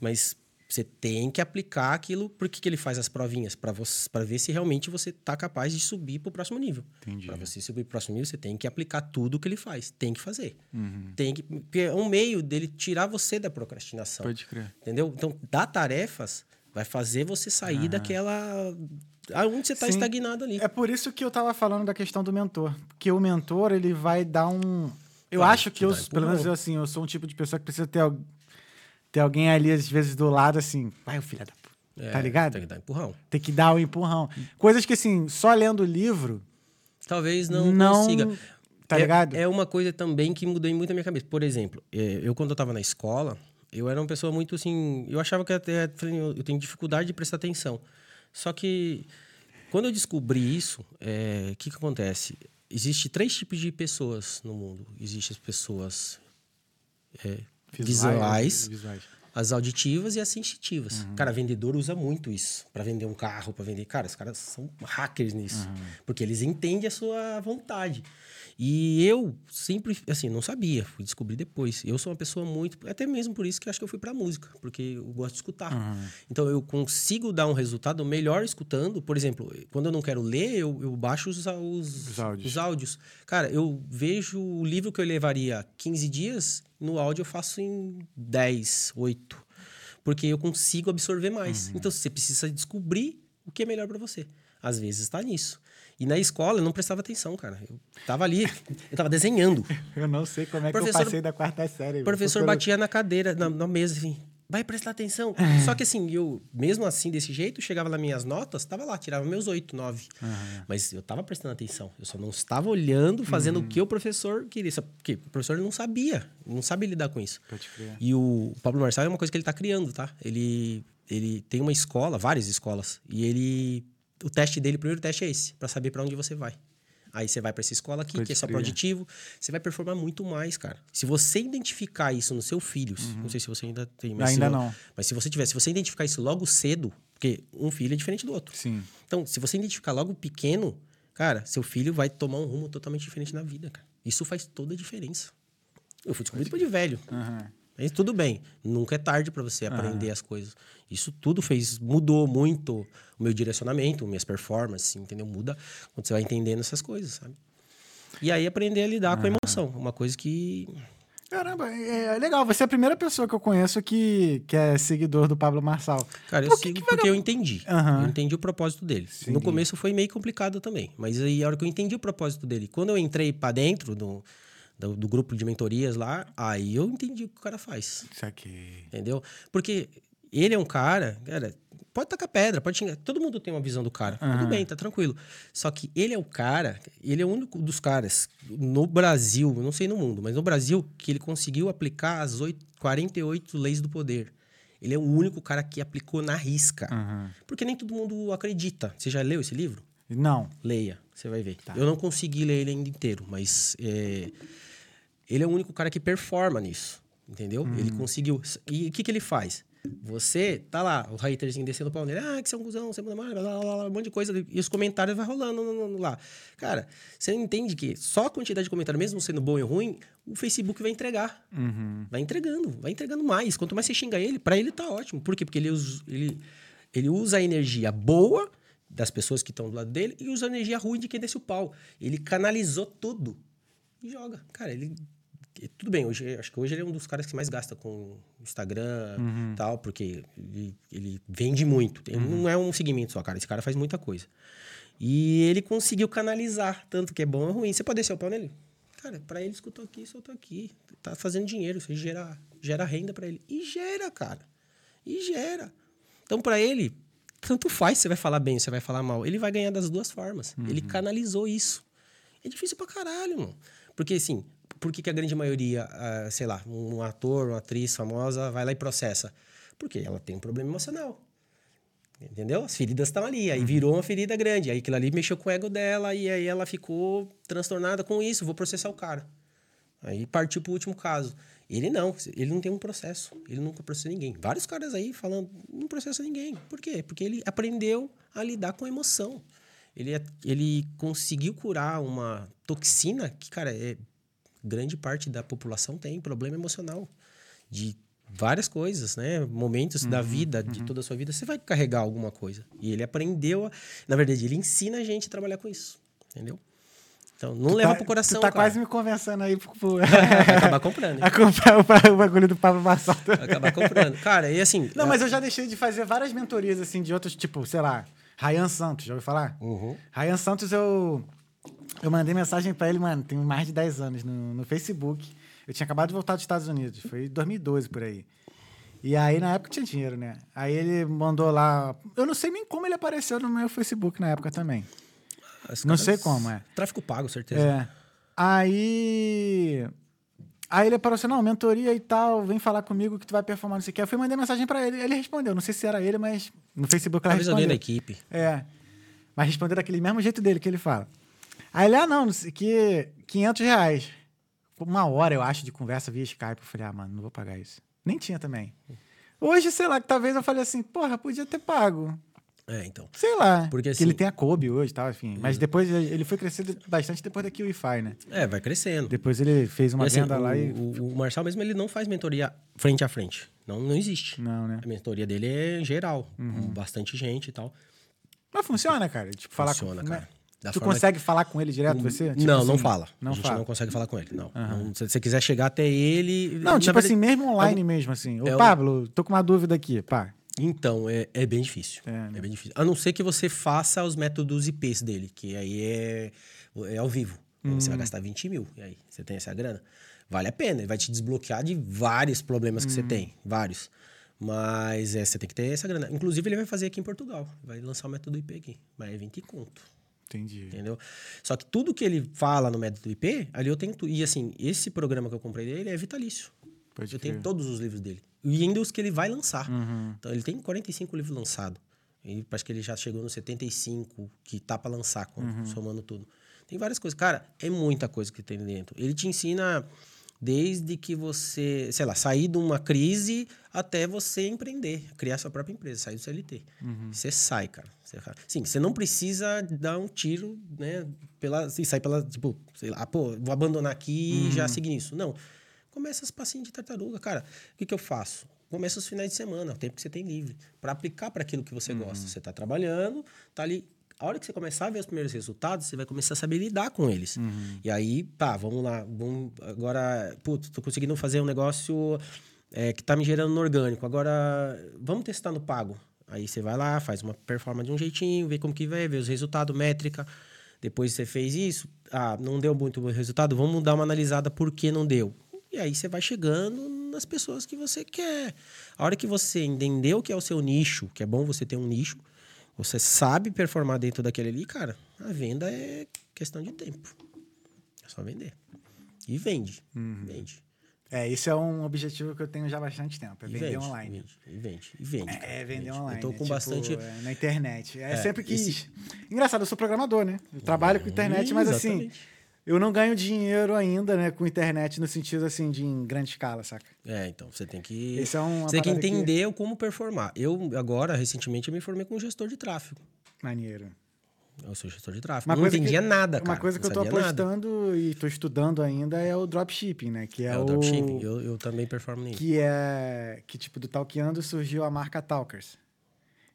Mas você tem que aplicar aquilo. Por que, que ele faz as provinhas? Para ver se realmente você tá capaz de subir pro próximo nível. Entendi. Para você subir pro próximo nível, você tem que aplicar tudo que ele faz. Tem que fazer. Uhum. Tem que. Porque é um meio dele tirar você da procrastinação. Pode crer. Entendeu? Então, dar tarefas vai fazer você sair daquela. Aonde você tá Sim. estagnado ali. É por isso que eu tava falando da questão do mentor. Porque o mentor, ele vai dar um. Eu Vai acho que eu, pelo menos eu, assim, eu sou um tipo de pessoa que precisa ter, ter alguém ali, às vezes, do lado, assim, vai, o filho da puta. É, tá ligado? Tem que dar empurrão. Tem que dar o empurrão. Coisas que, assim, só lendo o livro, Talvez não, não. consiga. Tá é, ligado? É uma coisa também que mudou muito a minha cabeça. Por exemplo, é, eu quando eu tava na escola, eu era uma pessoa muito assim. Eu achava que até eu tenho dificuldade de prestar atenção. Só que quando eu descobri isso, é, o que, que acontece? Existe três tipos de pessoas no mundo. Existem as pessoas é, visuais, visuais. as auditivas e as sensitivas. Cara, vendedor usa muito isso para vender um carro, para vender. Cara, os caras são hackers nisso, porque eles entendem a sua vontade. E eu sempre, assim, não sabia, fui descobrir depois. Eu sou uma pessoa muito, até mesmo por isso que acho que eu fui para música, porque eu gosto de escutar. Então eu consigo dar um resultado melhor escutando. Por exemplo, quando eu não quero ler, eu, eu baixo os, os, Os áudios. os áudios. Cara, eu vejo o livro que eu levaria 15 dias, no áudio eu faço em 10, 8. Porque eu consigo absorver mais. Então você precisa descobrir o que é melhor para você. Às vezes está nisso. E na escola eu não prestava atenção, cara. Eu tava ali, eu tava desenhando. Eu não sei como é que eu passei da quarta série. O professor batia na cadeira, na, na mesa, assim, vai prestar atenção. Só que assim, eu, mesmo assim, desse jeito, chegava nas minhas notas, tava lá, tirava meus oito, nove. Mas eu tava prestando atenção. Eu só não estava olhando, fazendo o que o professor queria. Porque o professor não sabia, não sabe lidar com isso. E o Pablo Marçal é uma coisa que ele tá criando, tá? Ele, ele tem uma escola, várias escolas, e ele. O teste dele, o primeiro teste é esse, para saber para onde você vai. Aí você vai para essa escola aqui, Pode que é só auditivo, você vai performar muito mais, cara. Se você identificar isso nos seus filhos, não sei se você ainda tem, mas Ainda se, não. Mas se você tiver, se você identificar isso logo cedo, porque um filho é diferente do outro. Sim. Então, se você identificar logo pequeno, cara, seu filho vai tomar um rumo totalmente diferente na vida, cara. Isso faz toda a diferença. Eu fui descobrir depois de velho. Aham. Mas tudo bem, nunca é tarde para você aprender as coisas. Isso tudo fez, mudou muito o meu direcionamento, minhas performances, entendeu? Muda quando você vai entendendo essas coisas, sabe? E aí aprender a lidar com a emoção, uma coisa que Caramba, é legal. Você é a primeira pessoa que eu conheço que, que é seguidor do Pablo Marçal. Cara, eu que sigo que porque eu entendi. Aham. Eu entendi o propósito dele. No começo foi meio complicado também. Mas aí, a hora que eu entendi o propósito dele, quando eu entrei pra dentro do, do, do grupo de mentorias lá, aí eu entendi o que o cara faz. Isso aqui. Entendeu? Porque ele é um cara, cara, pode tacar pedra, pode xingar. Todo mundo tem uma visão do cara. Tudo bem, tá tranquilo. Só que ele é o cara, ele é o único dos caras no Brasil, não sei no mundo, mas no Brasil, que ele conseguiu aplicar as oito- 48 leis do poder. Ele é o único cara que aplicou na risca. Porque nem todo mundo acredita. Você já leu esse livro? Não. Leia, você vai ver. Eu não consegui ler ele ainda inteiro, mas é, ele é o único cara que performa nisso, entendeu? Ele conseguiu. E o que, que ele faz? Você tá lá, o haterzinho descendo o pau nele, ah, que você é um cuzão, você manda mais, blá, blá, blá, blá, um monte de coisa, e os comentários vai rolando no- no- no- lá. Cara, você entende que só a quantidade de comentário, mesmo sendo bom e ruim, o Facebook vai entregar. Vai entregando, vai entregando mais. Quanto mais você xinga ele, pra ele tá ótimo. Por quê? Porque ele usa, ele, ele usa a energia boa das pessoas que estão do lado dele e usa a energia ruim de quem desce o pau. Ele canalizou tudo e joga. Cara, ele. Tudo bem, hoje, acho que hoje ele é um dos caras que mais gasta com Instagram e tal, porque ele, ele vende muito. Ele Não é um segmento só, cara. Esse cara faz muita coisa. E ele conseguiu canalizar, tanto que é bom ou ruim. Você pode descer o pau nele? Cara, pra ele, escutou aqui, soltou aqui. Tá fazendo dinheiro, aí gera, gera renda pra ele. E gera, cara. E gera. Então, pra ele, tanto faz se você vai falar bem você vai falar mal. Ele vai ganhar das duas formas. Ele canalizou isso. É difícil pra caralho, mano. Porque, assim, por que, que a grande maioria, ah, sei lá, um ator, uma atriz famosa vai lá e processa? Porque ela tem um problema emocional. Entendeu? As feridas estão ali. Aí virou uma ferida grande. Aí aquilo ali mexeu com o ego dela e aí ela ficou transtornada com isso. Vou processar o cara. Aí partiu pro último caso. Ele não, ele não tem um processo. Ele nunca processa ninguém. Vários caras aí falando, não processa ninguém. Por quê? Porque ele aprendeu a lidar com a emoção. Ele, é- ele conseguiu curar uma toxina que, cara, é, grande parte da população tem problema emocional. De várias coisas, né? Momentos da vida, de toda a sua vida, você vai carregar alguma coisa. E ele aprendeu, a- na verdade, ele ensina a gente a trabalhar com isso. Entendeu? Então, não leva tá, pro coração, Tu tá cara. quase me convencendo aí pro, pro- Vai acabar comprando. hein? a comprar o, o bagulho do Pablo. Vai acabar comprando. Cara, e assim... Não, mas eu já deixei de fazer várias mentorias, assim, de outros, tipo, sei lá, Ryan Santos, já ouviu falar? Uhum. Ryan Santos, eu, eu mandei mensagem pra ele, mano, tem mais de 10 anos, no, no Facebook. Eu tinha acabado de voltar dos Estados Unidos, foi em 2012 por aí. E aí, na época, tinha dinheiro, né? Aí ele mandou lá. Eu não sei nem como ele apareceu no meu Facebook na época também. Os Não sei como, é. Tráfico pago, certeza. É. Aí. Aí ele apareceu assim: não, mentoria e tal, vem falar comigo que tu vai performar, não sei o que. Eu fui mandar mensagem pra ele, ele respondeu. Não sei se era ele, mas no Facebook ela Talvez alguém respondeu. da equipe. É. Mas respondeu daquele mesmo jeito dele que ele fala. Aí ele, ah, não, não sei, que 500 reais. Uma hora, eu acho, de conversa via Skype. Eu falei, ah, mano, não vou pagar isso. Nem tinha também. Hoje, sei lá, que talvez eu falei assim, porra, podia ter pago. É, então. Sei lá. Porque que assim- ele tem a Kobe hoje e tal, enfim. Mas depois ele foi crescendo bastante depois da Wi-Fi, né? É, vai crescendo. Depois ele fez uma assim, venda o, lá e. o, o Marçal mesmo, ele não faz mentoria frente a frente. Não, não existe. Não, né? A mentoria dele é geral. Com bastante gente e tal. Mas funciona, cara. Tipo, falar Funciona, com... cara. Da Tu consegue falar com ele direto, você? Tipo não, assim, não fala. Não a gente fala. não consegue falar com ele, não. Não, se você quiser chegar até ele... Não, tipo verdade- assim, mesmo online mesmo, assim. Ô, é Pablo, tô com uma dúvida aqui, pá. Então, é, é bem difícil. É, É, né? bem difícil. A não ser que você faça os métodos IPs dele, que aí é, é ao vivo. Aí Você Hum. vai gastar 20 mil. E aí, você tem essa grana? Vale a pena. Ele vai te desbloquear de vários problemas que você Hum. tem. Vários. Mas é, você tem que ter essa grana. Inclusive, ele vai fazer aqui em Portugal. Vai lançar o método IP aqui. Vai é 20 conto. Entendi. Entendeu? Só que tudo que ele fala no método IP, ali eu tenho. tu- E assim, esse programa que eu comprei dele é vitalício. Pode eu crer. tenho todos os livros dele. E ainda os que ele vai lançar. Então ele tem 45 livros lançados. E acho que ele já chegou no 75, que tá pra lançar, com- somando tudo. Tem várias coisas. Cara, é muita coisa que tem dentro. Ele te ensina desde que você, sei lá, sair de uma crise até você empreender, criar sua própria empresa, sair do CLT. Você sai, cara. Você, sim, você não precisa dar um tiro, né, pela, assim, sair pela, tipo, sei lá, pô, vou abandonar aqui e já seguir nisso. Não. Começa as passinhas de tartaruga, cara. O que, que eu faço? Começa os finais de semana, o tempo que você tem livre, para aplicar para aquilo que você gosta. Você tá trabalhando, tá ali. A hora que você começar a ver os primeiros resultados, você vai começar a saber lidar com eles. E aí, tá, vamos lá. Vamos, agora, putz, tô conseguindo fazer um negócio é, que tá me gerando no orgânico. Agora, vamos testar no pago. Aí você vai lá, faz uma performance de um jeitinho, vê como que vai, vê os resultados, métrica. Depois você fez isso, ah, não deu muito bom resultado, vamos dar uma analisada por que não deu. E aí você vai chegando nas pessoas que você quer. A hora que você entendeu que é o seu nicho, que é bom você ter um nicho, você sabe performar dentro daquele ali, cara, a venda é questão de tempo. É só vender. E vende. Vende. É, isso é um objetivo que eu tenho já há bastante tempo, é E vender vende, online. Vende, e vende, e vende. cara, É, vender vende. online. Eu tô com Tipo, bastante. é, na internet. É, É, sempre quis. esse- Engraçado, eu sou programador, né? Eu trabalho com internet, mas assim, Exatamente. Eu não ganho dinheiro ainda, né, com internet no sentido assim de em grande escala, saca? É, então você tem que. É você tem que parada que- entender como performar. Eu, agora, recentemente, eu me formei como gestor de tráfego. Maneiro. Eu sou gestor de tráfego. Uma não entendia que, nada, cara. Uma coisa que eu tô sabia nada. apostando e tô estudando ainda é o dropshipping, né? Que é, É o dropshipping. Eu, eu também performo nisso. Que é. Que tipo, do Talkeando surgiu a marca Talkers.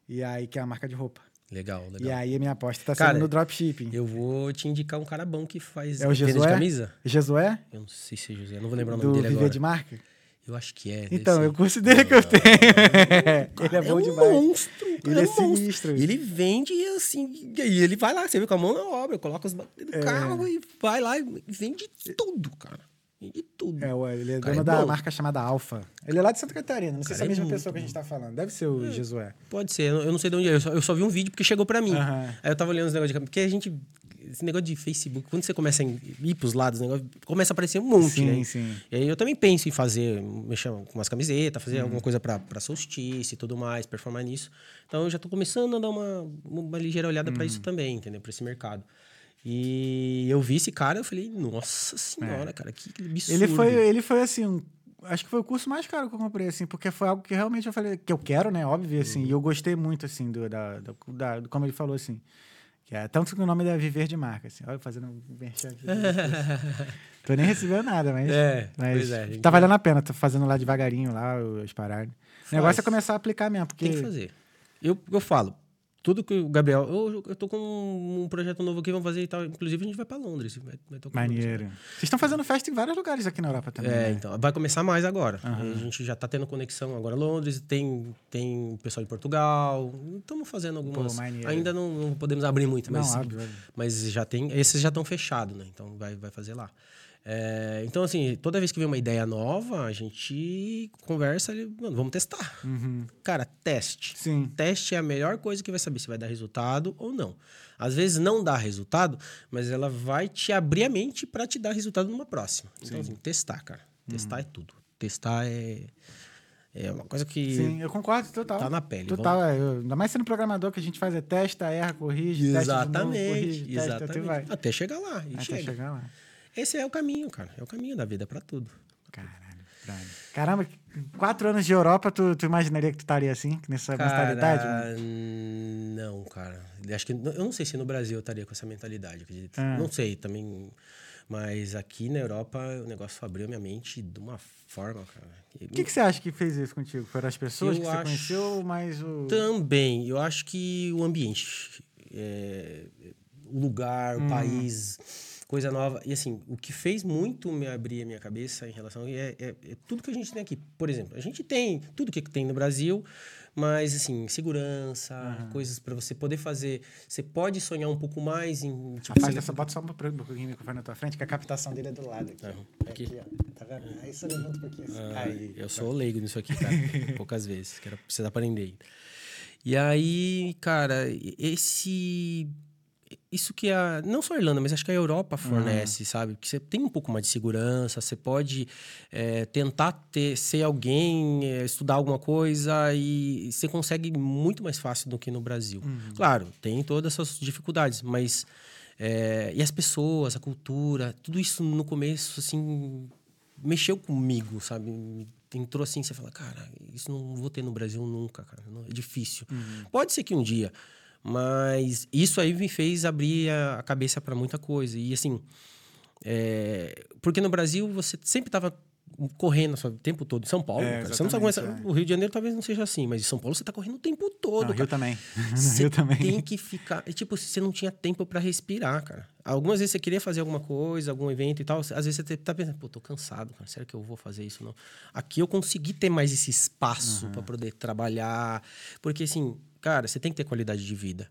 E aí, que é a marca de roupa. Legal, E legal. aí a minha aposta tá Cara, sendo no dropshipping. Eu vou te indicar um cara bom que faz É o venda de camisa. Jesué? Eu não sei se é José, eu não vou lembrar o Do nome dele Viver agora. de Marca? Eu acho que é. Então, ser. é o curso dele que eu tenho. ele é bom um demais. monstro. Ele cara, é um monstro. sinistro. E ele vende e assim. E ele vai lá, você vê com a mão na obra, coloca os bagulhos É. carro e vai lá e vende tudo, cara. Vende tudo. É, o- ele é dono é da bom. marca chamada Alfa. Ele é lá de Santa Catarina. Não sei se é a é mesma muito pessoa que a gente tá falando. Deve ser o Jesué. Pode ser, eu não sei de onde é. Eu só, eu só vi um vídeo porque chegou pra mim. Aham. Aí eu tava olhando os negócios de Porque a gente. Esse negócio de Facebook, quando você começa a ir pros lados, negócio começa a aparecer um monte, Sim, né? sim. E aí eu também penso em fazer, mexer com umas camisetas, fazer Uhum. alguma coisa pra, pra solstício e tudo mais, performar nisso. Então eu já tô começando a dar uma, uma ligeira olhada pra Uhum. isso também, entendeu? Pra esse mercado. E eu vi esse cara, eu falei, nossa senhora, cara, que absurdo. É. Ele foi, ele foi assim, um- acho que foi o curso mais caro que eu comprei, assim, porque foi algo que realmente eu falei, que eu quero, né? Óbvio, Uhum. assim, e eu gostei muito, assim, do, da, da, do como ele falou, assim. Que é, tanto que o nome é Viver de Marca, assim. Olha, fazendo um merchan aqui. Tô nem recebendo nada, mas. É, mas é, Tá valendo a pena, tô fazendo lá devagarinho, lá, as paradas. O negócio é começar a aplicar mesmo, porque. Tem que fazer. Eu, eu falo, tudo que o Gabriel. Eu, eu tô com um projeto novo aqui, vamos fazer e tal. Inclusive, a gente vai pra Londres. Vai, vai tocar em Londres. Maneiro. Vocês estão fazendo festa em vários lugares aqui na Europa também. É, né? então. Vai começar mais agora. A gente já tá tendo conexão agora Londres, tem, tem pessoal em Portugal. Estamos fazendo algumas. maneiro. Ainda não, não podemos abrir muito, mas, Não, óbvio, óbvio. mas já tem. Esses já estão fechados, né? Então vai, vai fazer lá. É, então, assim, toda vez que vem uma ideia nova, a gente conversa e, mano, vamos testar. Cara, teste. Sim. Teste é a melhor coisa que vai saber se vai dar resultado ou não. Às vezes não dá resultado, mas ela vai te abrir a mente para te dar resultado numa próxima. Então, assim, testar, cara. Testar é tudo. Testar é, é uma coisa que. Sim, eu concordo, total. Tá na pele, Total, é. Eu- ainda mais sendo programador, que a gente faz é testa, erra, corrige, testa de novo, Exatamente, corrige, testa, exatamente. até vai. Até chegar lá. Até chega. chegar lá. Esse é o caminho, cara. É o caminho da vida para tudo. Caralho, brother. Caramba, quatro anos de Europa, tu, tu imaginaria que tu estaria assim, nessa mentalidade? Cara, não, cara. Acho que eu não sei se no Brasil eu estaria com essa mentalidade, acredito. Ah. Não sei também. Mas aqui na Europa o negócio abriu minha mente de uma forma, cara. O que, que você acha que fez isso contigo? Foram as pessoas Eu que você acho- conheceu ou mais o. Também, eu acho que o ambiente, é, o lugar, Hum. o país, coisa nova. E assim, o que fez muito me abrir a minha cabeça em relação é, é- é tudo que a gente tem aqui. Por exemplo, a gente tem tudo que tem no Brasil, mas assim, segurança, coisas para você poder fazer. Você pode sonhar um pouco mais em. Tipo, Afasta você- essa, bota só um pouquinho o microfone na tua frente, que a captação dele é do lado aqui. Aham. Aqui, Aqui. ó. Tá vendo? Aí você levanta um pouquinho assim. Ah, Aí. eu sou leigo nisso aqui, cara. Poucas vezes. Quero precisar aprender. E aí, cara, esse. Isso que a. Não só a Irlanda, mas acho que a Europa fornece, sabe? Que você tem um pouco mais de segurança, você pode é, tentar ter, ser alguém, é, estudar alguma coisa e você consegue muito mais fácil do que no Brasil. Claro, tem todas essas dificuldades, mas. é, e as pessoas, a cultura, tudo isso no começo, assim, mexeu comigo, sabe? Entrou assim, você fala, cara, isso não vou ter no Brasil nunca, cara. não- É difícil. Pode ser que um dia, mas isso aí me fez abrir a, cabeça para muita coisa. E assim, é, porque no Brasil você sempre estava correndo o tempo todo. Em São Paulo, É, cara, você não sabe como é, o Rio de Janeiro talvez não seja assim, mas em São Paulo você tá correndo o tempo todo. Cara. Rio também. Você Rio também. tem que ficar. é Tipo, você não tinha tempo pra respirar, cara. Algumas vezes você queria fazer alguma coisa, algum evento e tal. Às vezes você tá pensando, pô, tô cansado, cara. Será que eu vou fazer isso? Não. Aqui eu consegui ter mais esse espaço pra poder trabalhar. Porque, assim, cara, você tem que ter qualidade de vida.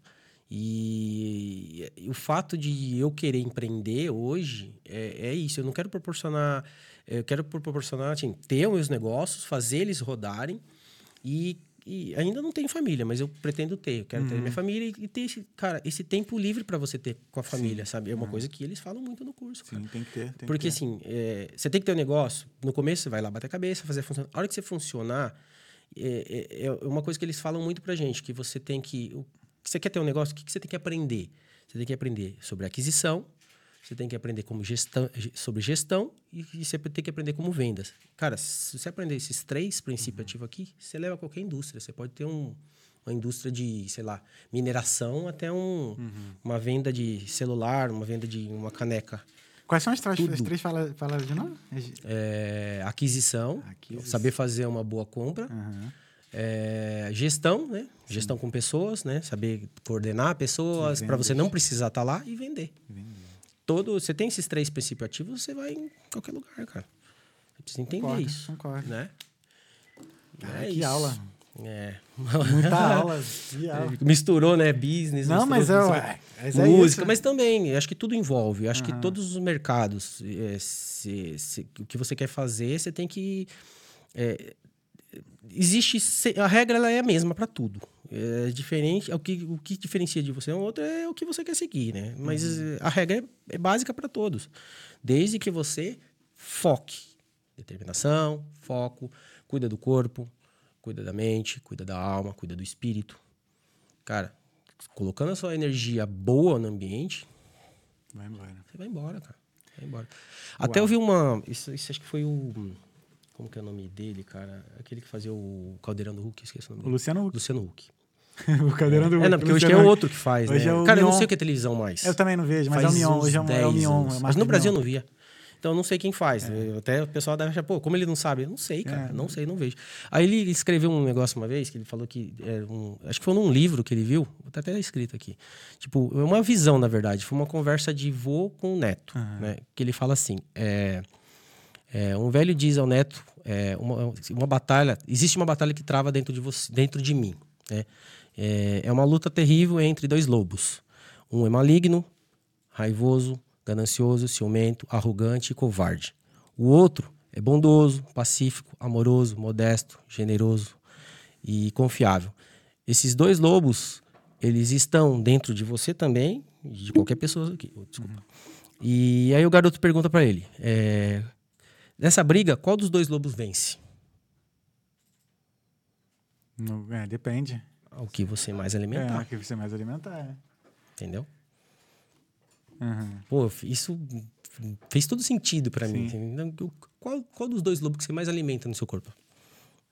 E, o fato de eu querer empreender hoje é, é isso. Eu não quero proporcionar. Eu quero proporcionar, assim, ter os meus negócios, fazer eles rodarem e e ainda não tenho família, mas eu pretendo ter. Eu quero ter minha família e, ter esse, cara, esse tempo livre para você ter com a família, sabe? É uma coisa que eles falam muito no curso. Sim, cara. tem que ter. Tem que Porque ter. assim, é, você tem que ter um negócio. No começo você vai lá bater a cabeça, fazer funcionar. A hora que você funcionar, é, é- é uma coisa que eles falam muito pra gente, que você tem que. o- Você quer ter um negócio, o que que você tem que aprender? Você tem que aprender sobre aquisição, você tem que aprender como gestão, sobre gestão e, e você tem que aprender como vendas. Cara, se você aprender esses três princípios ativos aqui, você leva a qualquer indústria. Você pode ter um- uma indústria de, sei lá, mineração até um, uma venda de celular, uma venda de uma caneca. Quais são as três, as três fala, fala de novo? É, aquisição, Aquisição. saber fazer uma boa compra. Aham. É, gestão, né? Gestão com pessoas, né? Saber coordenar pessoas para você não precisar estar lá e vender. Vender. Todo, você tem esses três princípios ativos, você vai em qualquer lugar, cara. Você precisa entender Concordo, isso, concordo. né? Ah, É que isso. aula. É. Muita aula. Que. Misturou, né? Business. Não, mas é, ué, mas é música, isso. mas também, acho que tudo envolve. Acho que Aham. todos os mercados, é, se- se- o que você quer fazer, você tem que. é, existe. A regra ela é a mesma para tudo. É diferente. O que, o que diferencia de você um outro é o que você quer seguir, né? Mas Uhum. a regra é, é básica para todos. Desde que você foque. Determinação, foco, cuida do corpo, cuida da mente, cuida da alma, cuida do espírito. Cara, colocando a sua energia boa no ambiente, Vai embora. você vai embora, cara. Vai embora. Até eu vi uma. Isso, isso acho que foi o. Como que é o nome dele, cara? Aquele que fazia o Caldeirão do Hulk, esqueci o nome O. Luciano Huck. Luciano Huck. o cadeirão do É, não, porque hoje é Huck. outro que faz, Hoje né? é cara, eu não Mion. sei o que é televisão mais. Eu também não vejo, mas Faz é o Mion. Hoje é, um, é o 10 Mion. é Mas no Brasil eu Mion. não via. Então eu não sei quem faz. Eu- Até o pessoal deve achar, pô, como ele não sabe? Eu não sei, cara. É. Não sei, não vejo. Aí ele escreveu um negócio uma vez que ele falou que. é um, acho que foi num livro que ele viu. Tá até escrito aqui. Tipo, é uma visão, na verdade. Foi uma conversa de vô com o neto. Né? Que ele fala assim: é, é, um velho diz ao neto, é, uma, uma batalha, existe uma batalha que trava dentro de você, dentro de mim, né? É, é uma luta terrível entre dois lobos. Um é maligno, raivoso, ganancioso, ciumento, arrogante e covarde. O outro é bondoso, pacífico, amoroso, modesto, generoso e confiável. Esses dois lobos, eles estão dentro de você também, de qualquer pessoa aqui. Oh, desculpa. E aí o garoto pergunta pra ele: é, nessa briga, qual dos dois lobos vence? No- é, depende. O que você mais É, alimentar, o que você mais alimentar. é. entendeu? Uhum. Pô, isso fez todo sentido pra mim. Entendeu? Qual, qual dos dois lobos que você mais alimenta no seu corpo?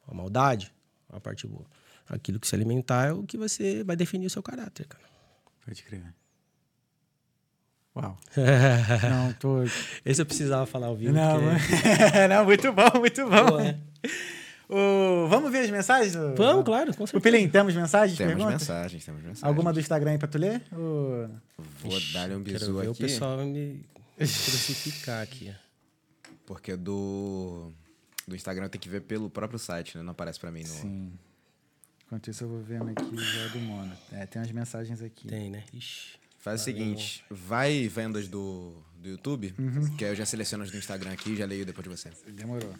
A maldade, a parte boa. Aquilo que se alimentar é o que você vai definir o seu caráter, cara. Pode crer. Uau. Não, tô. Esse eu precisava falar ao vivo. Não, porque- não, muito bom, muito bom. Pô, é. Ô, vamos ver as mensagens? Vamos, claro, com O. Pilim, temos mensagens? Temos perguntas? mensagens, temos mensagens. Alguma do Instagram aí pra tu ler? Vou dar-lhe um Quero bisu ver o aqui, pessoal me crucificar aqui. porque do, do Instagram tem que ver pelo próprio site, né? Não aparece pra mim no... Sim. Enquanto isso, eu vou vendo aqui já do Mono. É, tem umas mensagens aqui. Tem, né? Ixi. Faz o seguinte, vai vendas do, do YouTube, Uhum. que aí eu já seleciono as do Instagram aqui e já leio depois de você. Demorou.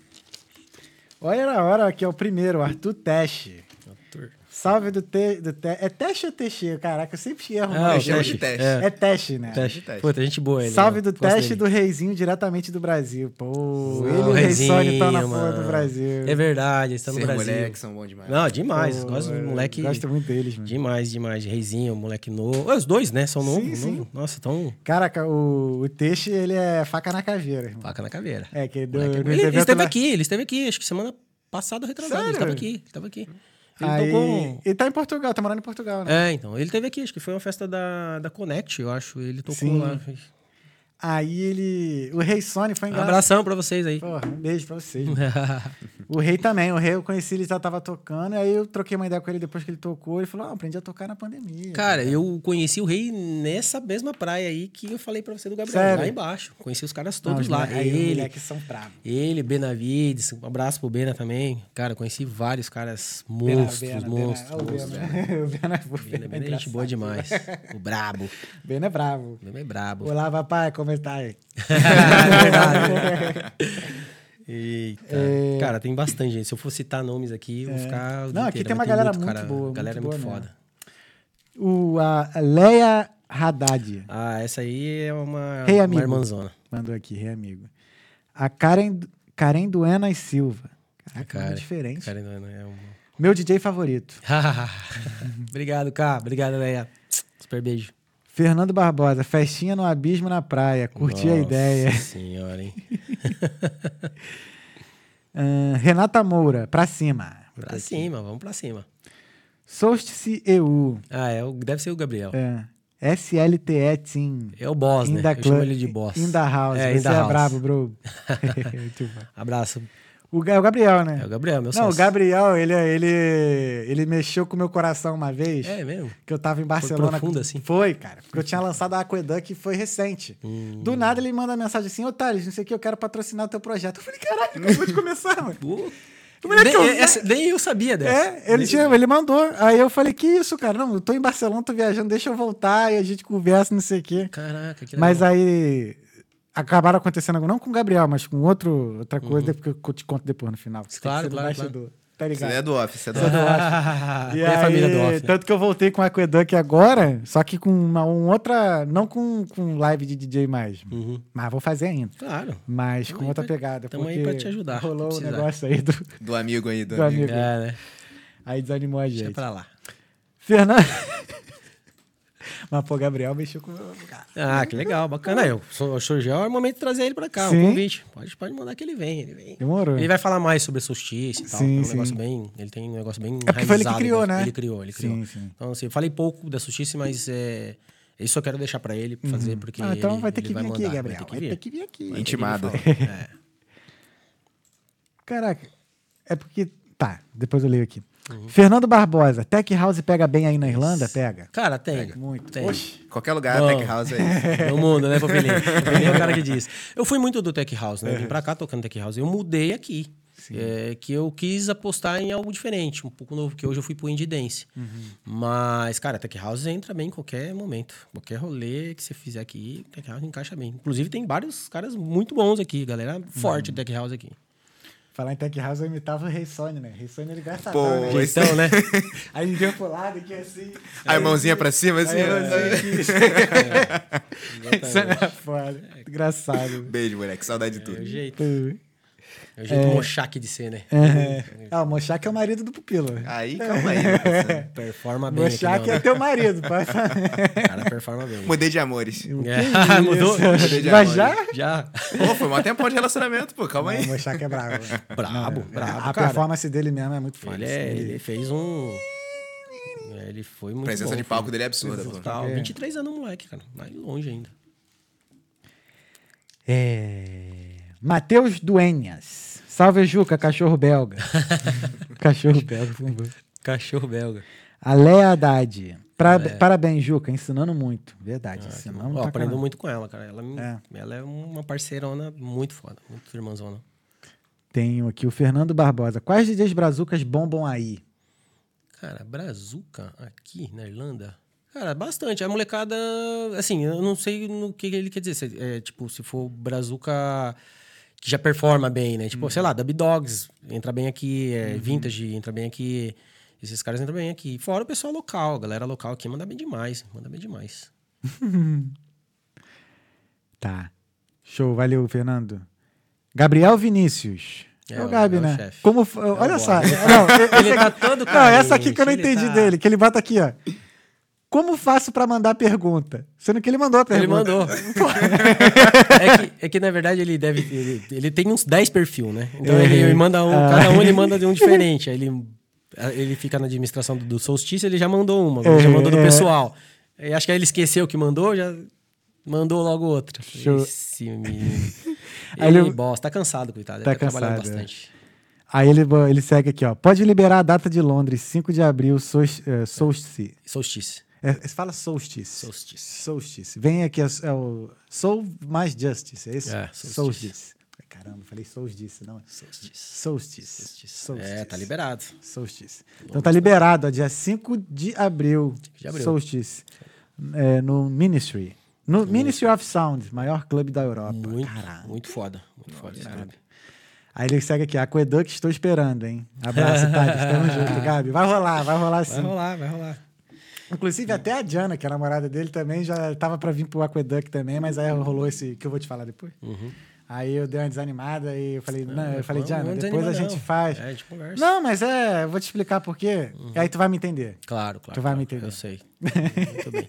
Olha a hora que é o primeiro, Arthur Teste. Salve do, te, do te, É teste ou teste? Caraca, eu sempre erro. Ah, Eu chamo teste. de teste. É. É teste, né? Teste. teste. Puta, gente boa ele. Salve né? do teste dele. do Reizinho diretamente do Brasil. Pô, ele e o Rei Sony estão na porra do. Brasil. É verdade, eles estão no Brasil. moleque são bons demais. Não, demais. Pô, gosto do eu moleque. Gosto muito deles, mano. Demais, demais. Reizinho, moleque novo. Os dois, né? São Sim, novos. sim. novos. Nossa, tão Caraca, o, o Teixe, ele é faca na caveira, irmão. faca na caveira. É, que do, Moleque- no ele, ele esteve lá- aqui, ele esteve aqui, acho que semana passada ou retrasada. Ele estava aqui, ele estava aqui. Ele Aí, tocou. Ele tá em Portugal, tá morando em Portugal, né? É, então. Ele teve aqui, acho que foi uma festa da, da Connect, eu acho. Ele tocou Sim. lá. Aí ele. O Rei Sony foi Um engraçado. abração pra vocês aí. Porra, um beijo pra vocês. o Rei também. O Rei eu conheci, ele já tava tocando. Aí eu troquei uma ideia com ele depois que ele tocou. Ele falou: Ah, aprendi a tocar na pandemia. Cara, eu conheci o rei nessa mesma praia aí que eu falei pra você do Gabriel, Sério? lá embaixo. Conheci os caras Não, todos os lá. aí Ele, moleques são bravos. ele, Benavides, um abraço pro Bena também. Cara, conheci vários caras monstros, Bena, Bena, monstros, Bena. monstros. O Bena, o Bena, o Bena, Bena, Bena é gente boa demais. O brabo. O Bena é bravo. O Bena é brabo. Olá, papai, como aí? é verdade. Eita. É. Cara, tem bastante gente. Se eu for citar nomes aqui, eu vou ficar. o dia Não, aqui inteiro, tem uma galera muito, muito cara. boa, A galera muito é muito boa foda. O, a Leia Haddad Ah, essa aí é uma, Rei uma amigo. irmãzona. mandou aqui, rei amigo. A Karen, Karen Duenas Silva. Caraca, Cara, diferente. Cara, não é uma... Meu DJ favorito. Obrigado, Cá. Obrigado, Leia. Super beijo. Fernando Barbosa, festinha no abismo na praia. Curti a Nossa ideia. senhora, hein? Ahn, Renata Moura, pra cima. Pra cima, vamos pra cima. Solstice EU. Ah, é deve ser o Gabriel. É. SLTE Team. É o boss, né? In the Eu chamo ele de boss. In the house. É, Você in the é house. brabo, bro. Abraço. O, é o Gabriel, né? É o Gabriel, meu Não, o. Gabriel, ele, ele, ele mexeu com o meu coração uma vez. É mesmo? Que eu tava em Barcelona. profundo, assim? Foi, cara. Porque eu tinha lançado a Aqueduct e foi recente. Hum. Do nada ele manda mensagem assim, ô Thales, não sei o que, eu quero patrocinar o teu projeto. Eu falei, caralho, acabou de começar, mano. Nem, eu- essa- nem eu sabia dessa. É, ele, Nem- tinha, ele mandou. Aí eu falei, que isso, cara? Não, eu tô em Barcelona, tô viajando, deixa eu voltar e a gente conversa, não sei o quê. Caraca, que Mas legal. aí acabaram acontecendo, não com o Gabriel, mas com outro, outra coisa, porque eu te conto depois no final. Uhum. Claro, claro, bastidor, Tá ligado? é do off, isso é do é off. do Ah, E tem a aí, família do off. né? Tanto que eu voltei com a Aqueduct agora, só que com uma um outra. Não com, com live de DJ mais. Uhum. Mas vou fazer ainda. Claro. Mas Tamo com aí outra pra- pegada. tamo aí pra te ajudar, Rolou o precisar. negócio aí do. Do amigo aí, do, Do amigo. amigo. É, né? Aí desanimou a Deixa gente. pra lá. Fernando. Mas, pô, Gabriel mexeu com o meu cara. Ah, que legal, bacana. Aí, o Sor- Sorgel é o momento de trazer ele pra cá, Sim. o convite. Pode, pode mandar que ele vem, ele vem. Demorou. Ele vai falar mais sobre solstício e tal. Sim, é um sim. negócio bem. Ele tem um negócio bem. É foi ele que criou, né? Ele criou, ele criou. Sim, sim. Então, assim, eu falei pouco da solstício, mas é, isso eu quero deixar pra ele fazer, porque. Ah, então ele, vai ter que vir aqui, Gabriel. Vai ter Vai que vir. ter que vir aqui. Intimado. É. Caraca, é porque. Tá, depois eu leio aqui. Uhum. Fernando Barbosa, Tech House pega bem aí na Irlanda? Pega. Cara, tem. Muito. Tem. Oxi. Qualquer lugar, Bom. Tech House é isso. No mundo, né, Popelinho? Popelinho é o cara que diz. Eu fui muito do Tech House, né? Eu vim pra cá tocando Tech House. Eu mudei aqui. É, que eu quis apostar em algo diferente, um pouco novo, que hoje eu fui pro Indie Dance. Mas, cara, Tech House entra bem em qualquer momento. Qualquer rolê que você fizer aqui, Tech House encaixa bem. Inclusive, tem vários caras muito bons aqui, galera forte do Tech House aqui. Falar em Tech House, eu imitava o Rei Sony, né? Rei Sony ele gasta Pô, né? Então, né? Aí ele deu pro lado aqui assim. Aí, mãozinha pra cima, assim. Aí aqui. Isso é foda. Engraçado. Beijo, moleque. Saudade de É tudo. o jeito, É. é o jeito mochaque de ser, né? Ah, o Mochak é o marido do Pupilo. Aí, calma aí. parceiro. Performa bem. Mochak não, é né? teu marido. falar. O cara performa bem. Mudei de amores. É. Mudou? Mudei de Mas amores. já? Já. Pô, foi um tempo de relacionamento, pô. Calma Não, aí. o Mochak é bravo. né? Brabo, brabo, A cara. performance dele mesmo é muito foda. Ele, é, ele fez um. é, Ele foi A muito. presença bom, de palco dele é absurda, pô. Total. É. 23 anos, moleque, cara. Vai longe ainda. É... Matheus Duenhas. Salve, Juca, cachorro belga. cachorro belga, por favor. Cachorro belga. A Léa Haddad. Pra- Parabéns, Juca. Ensinando muito. Verdade. ensinando Ó, pra aprendo muito com ela, cara. Ela, me- É. ela é uma parceirona muito foda. Muito irmãzona. Tenho aqui o Fernando Barbosa. Quais DJs brazucas bombam aí? Cara, Brazuca aqui na Irlanda. Cara, bastante. A molecada, assim, eu não sei no que ele quer dizer. Se, é, tipo, se for Brazuca que já performa bem, né? Tipo, sei lá, Dub Dogs entra bem aqui, é, Vintage entra bem aqui. Esses caras entram bem aqui. Fora o pessoal local, a galera local aqui manda bem demais. Manda bem demais. Tá. Show, valeu, Fernando. Gabriel Vinícius. É, É o Gabi, é o né? chefe. Como, olha só. Não, Ele tá todo não, essa aqui que eu não entendi tá- dele, que ele bota aqui, ó. Como faço pra mandar pergunta? Sendo que ele mandou a Ele pergunta. mandou. é, que, é que, na verdade, ele deve. Ele, ele tem uns 10 perfil, né? Então Uhum. ele manda um, Ah. cada um ele manda de um diferente. Aí ele, ele fica na administração do, do solstício, ele já mandou uma, ele já Uhum, mandou do é. pessoal. Eu acho que aí ele esqueceu que mandou, já Mandou logo outra. Show. Esse menino. Aí ele, ele- bosta, tá cansado, coitado. Tá ele tá trabalhando cansado, é. bastante. Aí ele, ele segue aqui, ó. Pode liberar a data de Londres, 5 de abril, é, solstice. Solstice. É, você fala solstice. Solstice. Solstice. Vem aqui, é, é o Soul mais Justice, é isso? É, solstice. solstice. Caramba, falei solstice, não. Solstice. Solstice. Solstice. É, tá liberado. Solstice. Então tá liberado, ó, dia 5 de abril. de abril. Solstice. É, no Ministry. No Ministry of Sound, maior clube da Europa. Muito, Caralho. muito foda. Muito foda clube. Aí ele segue aqui, Aqueduct, estou esperando, hein? Abraço, Thales, tamo junto, Gabi. Vai rolar, vai rolar sim. Vai rolar, vai rolar. Inclusive, até a Diana, que é a namorada dele, também já tava pra vir pro Aqueduct também, mas aí rolou esse que eu vou te falar depois. Uhum. Aí eu dei uma desanimada e eu falei, não, eu falei, Não, Diana, não depois a gente não. faz. É, a gente conversa. Não, mas é, eu vou te explicar por quê. E aí tu vai me entender. Claro, claro. Tu vai claro. me entender. Eu sei. Muito bem.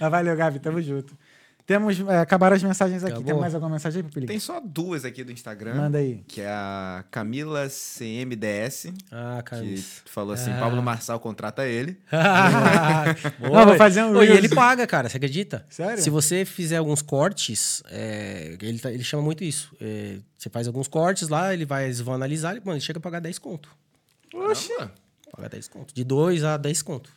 Mas valeu, Gabi, tamo junto. Temos, é, acabaram as mensagens aqui. Acabou. Tem mais alguma mensagem aí, Pipilinho? Tem só duas aqui do Instagram. Manda aí. Que é a Camila CMDS, Ah, cara. que falou assim: Ah. Pablo Marçal contrata ele. Não, vou fazer um Ô, E ele paga, cara, você acredita? Sério? Se você fizer alguns cortes, é, ele, tá- ele chama muito isso. É, você faz alguns cortes lá, ele vai, eles vão analisar, ele, mano, ele chega a pagar 10 conto. Oxi. Paga 10 conto. De 2 a 10 conto.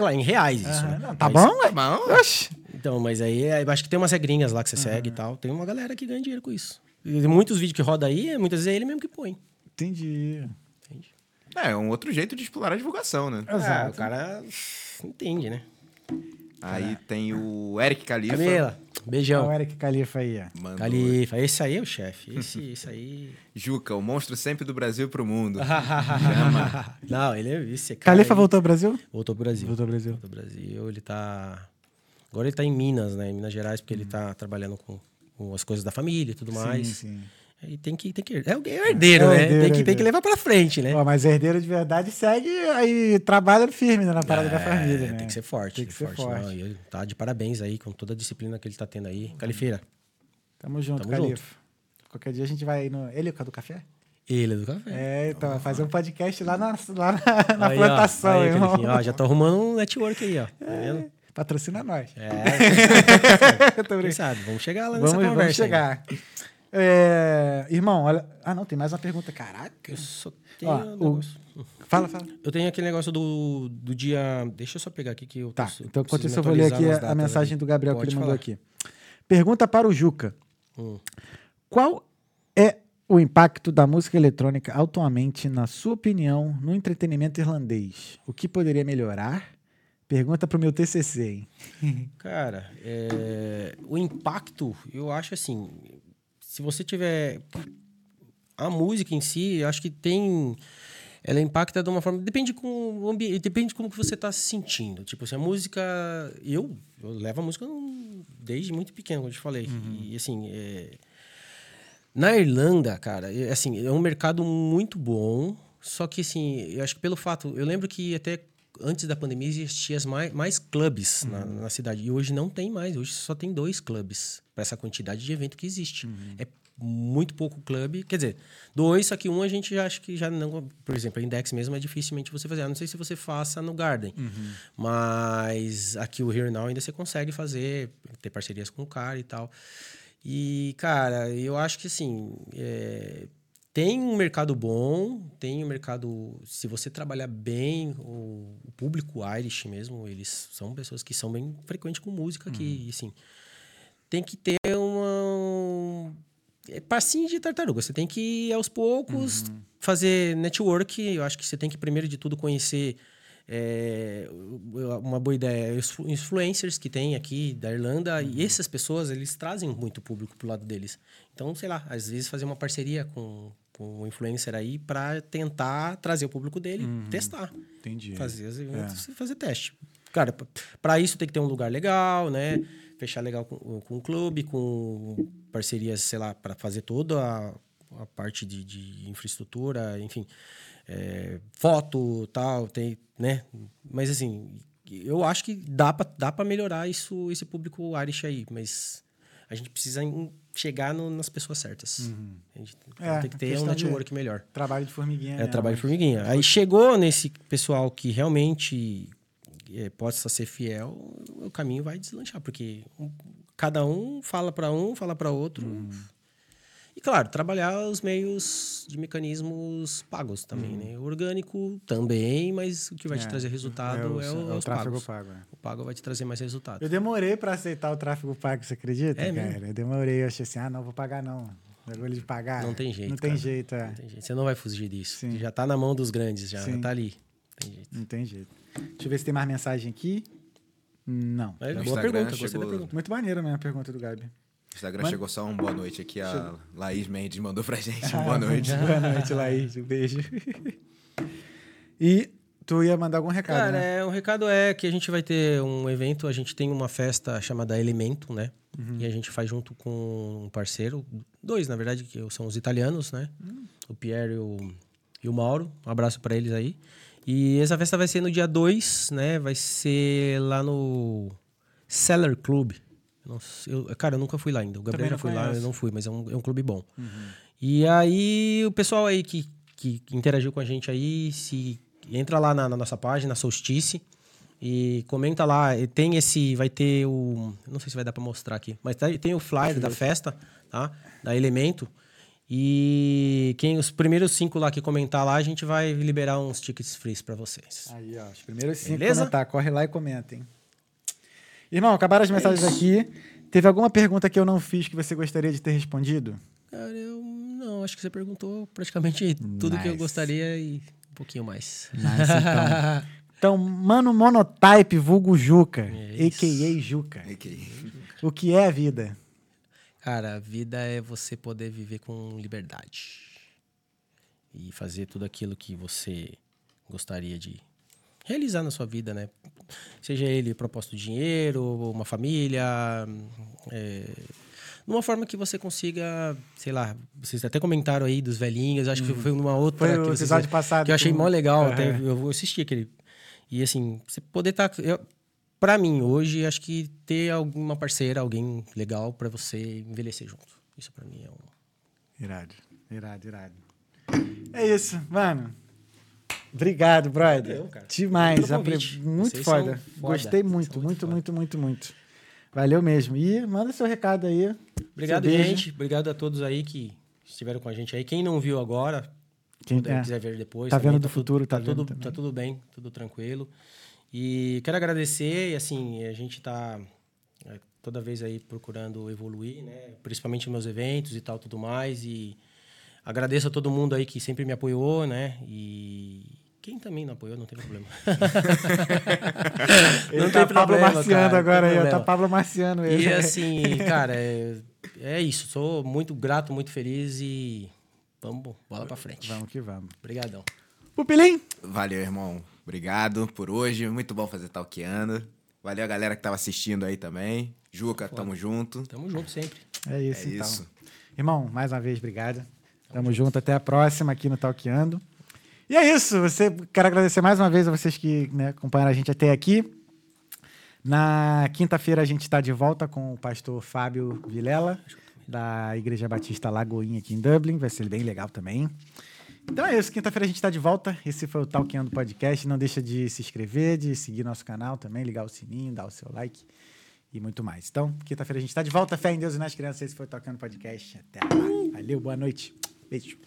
Lá, em reais isso. Né? não, tá bom? Tá bom. Oxi. Então, mas aí é, eu acho que tem umas regrinhas lá que você segue e tal. Tem uma galera que ganha dinheiro com isso. E muitos vídeos que roda aí, muitas vezes é ele mesmo que põe. Entendi. Entende? É, um outro jeito de explorar a divulgação, né? Exato. o cara entende, né? Aí tem o Eric Califa. Camila, Olha o beijão. Eric Califa aí, ó. Mandou. Califa, esse aí é o chefe. Esse, esse aí. Juca, o monstro sempre do Brasil pro mundo. Não, ele é esse cara. Califa aí- voltou ao Brasil? Voltou pro Brasil. Voltou ao Brasil. Voltou pro Brasil. Ele tá. Agora ele tá em Minas, né? Em Minas Gerais, porque ele tá trabalhando com, com as coisas da família e tudo mais. Sim, sim. Aí tem que, tem que. É o é herdeiro, É né? herdeiro, tem, que, tem que levar pra frente, né? Ó, mas herdeiro de verdade segue aí, trabalha firme né, na parada da É, família, né? Tem que ser forte. Tem que ser forte. Não, e ele tá de parabéns aí com toda a disciplina que ele tá tendo aí. Califeira. Tamo junto, Tamo Califa. Qualquer dia a gente vai no... Ele é o do café? Ele é do café. É, então, vai fazer um podcast lá na, lá na, na Aí, ó, plantação, aí, irmão. Ó, já tô arrumando um network aí, ó. Tá vendo? Patrocina nós. É. Quem sabe? Vamos chegar lá nessa Vamos, conversa. vamos chegar. É, irmão, olha... Ah, não, tem mais uma pergunta. Caraca. aí. Eu só tenho Ó, um o- negócio. Fala, fala. Eu tenho aquele negócio do, do dia. Deixa eu só pegar aqui que eu Tá, preciso- então enquanto isso eu vou ler aqui a, a mensagem aqui. do Gabriel que Pode ele mandou falar. aqui. Pergunta para o Juca. Hum. Qual é o impacto da música eletrônica atualmente, na sua opinião, no entretenimento irlandês? O que poderia melhorar? Pergunta pro meu TCC, hein? Cara, é, o impacto, eu acho assim, se você tiver a música em si, acho que tem ela impacta de uma forma, depende com o ambiente, depende de como que você está se sentindo. Tipo, assim, a música, eu, eu levo a música desde muito pequeno, como eu te falei. E assim, é, na Irlanda, cara, é, assim, é um mercado muito bom, só que assim, eu acho que pelo fato, eu lembro que até antes da pandemia existiam mais, mais clubes na, na cidade e hoje não tem mais, hoje só tem dois clubes para essa quantidade de evento que existe. É muito pouco clube, quer dizer, dois, só que um a gente já acha que já não, por exemplo, a Index mesmo é dificilmente você fazer. Não sei se você faça no Garden, mas aqui o Here Now ainda você consegue fazer, ter parcerias com o cara e tal. E, cara, eu acho que assim. é, tem um mercado bom, tem um mercado. Se você trabalhar bem, o, o público Irish mesmo, eles são pessoas que são bem frequentes com música aqui. E, assim, tem que ter uma. É passinho de tartaruga. Você tem que ir aos poucos, fazer network. Eu acho que você tem que, primeiro de tudo, conhecer. é, uma boa ideia, os influ- influencers que tem aqui da Irlanda, e essas pessoas, eles trazem muito público pro lado deles. Então, sei lá, às vezes fazer uma parceria com um influencer aí para tentar trazer o público dele, testar Entendi. fazer os eventos e fazer teste. Cara, para isso tem que ter um lugar legal, né? Fechar legal com, com o clube, com parcerias, sei lá, para fazer toda a, a parte de, de infraestrutura, enfim, é, foto, tal, tem, né? Mas assim, eu acho que dá para dá para melhorar isso, esse público Irish aí, mas a gente precisa chegar no- nas pessoas certas. A gente É, tem que ter um de- network melhor. Trabalho de formiguinha. É mesmo, trabalho de né? formiguinha. Aí chegou nesse pessoal que realmente eh, possa ser fiel, o caminho vai deslanchar, porque um- cada um fala para um, fala para outro. E claro, trabalhar os meios de mecanismos pagos também, né? Orgânico também, mas o que vai te É, trazer resultado é, o, o, é é o os tráfego pagos. pago. é. O pago vai te trazer mais resultado. Eu demorei pra aceitar o tráfego pago, você acredita, É cara? mesmo? Eu demorei, eu achei assim, ah, não, vou pagar não. Bagulho de pagar. Não tem jeito, Não tem cara. jeito, é. Não tem jeito. Você não vai fugir disso. Sim. Já tá na mão dos grandes, já, Sim. já tá ali. Não tem jeito. Não tem jeito. Deixa eu ver se tem mais mensagem aqui. Não. No boa pergunta, gostei chegou- da pergunta. Muito maneiro mesmo a pergunta do Gabi. O Instagram Mano- chegou só um boa noite aqui. A Chegou. Laís Mendes mandou pra gente um Ah, boa noite. Boa noite, Laís. Um beijo. e tu ia mandar algum recado, Cara, né? é, o recado é que a gente vai ter um evento, a gente tem uma festa chamada Elemento, né? Uhum. E a gente faz junto com um parceiro, dois, na verdade, que são os italianos, né? Hum. O Pierre e o, e o Mauro. Um abraço pra eles aí. E essa festa vai ser no dia 2, né? Vai ser lá no Cellar Club. Eu cara, eu nunca fui lá ainda. O Gabriel já foi lá, eu. Uhum. não fui, mas é um, é um clube bom. E aí, o pessoal aí que, que interagiu com a gente aí, se entra lá na, na nossa página, Solstice, e comenta lá. Tem esse, vai ter o. Não sei se vai dar pra mostrar aqui, mas tá- tem o flyer da festa, tá? Da Elemento. E quem os primeiros cinco lá que comentar lá, a gente vai liberar uns tickets free pra vocês. Aí, ó. Os primeiros cinco Beleza? comentar. Corre lá e comenta, hein? Irmão, acabaram as mensagens aqui. Teve alguma pergunta que eu não fiz que você gostaria de ter respondido? Cara, eu não, acho que você perguntou praticamente tudo que eu Nice. gostaria e um pouquinho mais. Nice, então. Então, mano monotype, vulgo Juca, É a.k.a. Juca. O que é a vida? Cara, a vida é você poder viver com liberdade. E fazer tudo aquilo que você gostaria de realizar na sua vida, né? Seja ele propósito de dinheiro, uma família, é, numa forma que você consiga, sei lá, vocês até comentaram aí dos velhinhos, acho que foi numa outra Uhum. Foi que vocês- episódio passado que eu achei mó legal, até eu vou assistir aquele. E assim, você poder estar Pra mim, hoje, acho que ter alguma parceira, alguém legal pra você envelhecer junto. Isso pra mim é um. Irado, irado, irado. É isso, mano. Obrigado, brother. Cara. Demais. Apre-. Muito foda. foda. Gostei muito, muito, muito muito, muito, muito. Valeu mesmo. E manda seu recado aí. Obrigado, gente. Obrigado a todos aí que estiveram com a gente aí. Quem não viu agora, Quem, puder, é, quiser ver depois. Tá também, vendo do tudo- futuro, tá tá, tudo, vendo também. tá tudo bem, tudo tranquilo. E quero agradecer, e assim, a gente tá é, toda vez aí procurando evoluir, né? Principalmente nos meus eventos e tal, tudo mais. E agradeço a todo mundo aí que sempre me apoiou, né? E quem também não apoiou, não tem problema. Ele tá Pablo Marciano cara, não tem agora aí, ó. Tá problema. Pablo Marciano ele. E assim, cara, é, é isso. Sou muito grato, muito feliz e vamos bola pra frente. Vamos que vamos. Obrigadão. Pupilim! Valeu, irmão. Obrigado por hoje. Muito bom fazer talqueando. Valeu a galera que tava assistindo aí também. Juca, tamo junto. Tamo junto sempre. É isso, É então. isso. Irmão, mais uma vez, obrigado. Tamo junto. Até a próxima aqui no Talkeando. E é isso. Você, quero agradecer mais uma vez a vocês que né, acompanharam a gente até aqui. Na quinta-feira a gente está de volta com o pastor Fábio Vilela, da Igreja Batista Lagoinha aqui em Dublin. Vai ser bem legal também. Então é isso. Quinta-feira a gente está de volta. Esse foi o Talkeando Podcast. Não deixa de se inscrever, de seguir nosso canal também, ligar o sininho, dar o seu like e muito mais. Então, quinta-feira a gente está de volta. Fé em Deus e nas crianças. Esse foi o Talkeando Podcast. Até lá. Valeu, boa noite. Beijo.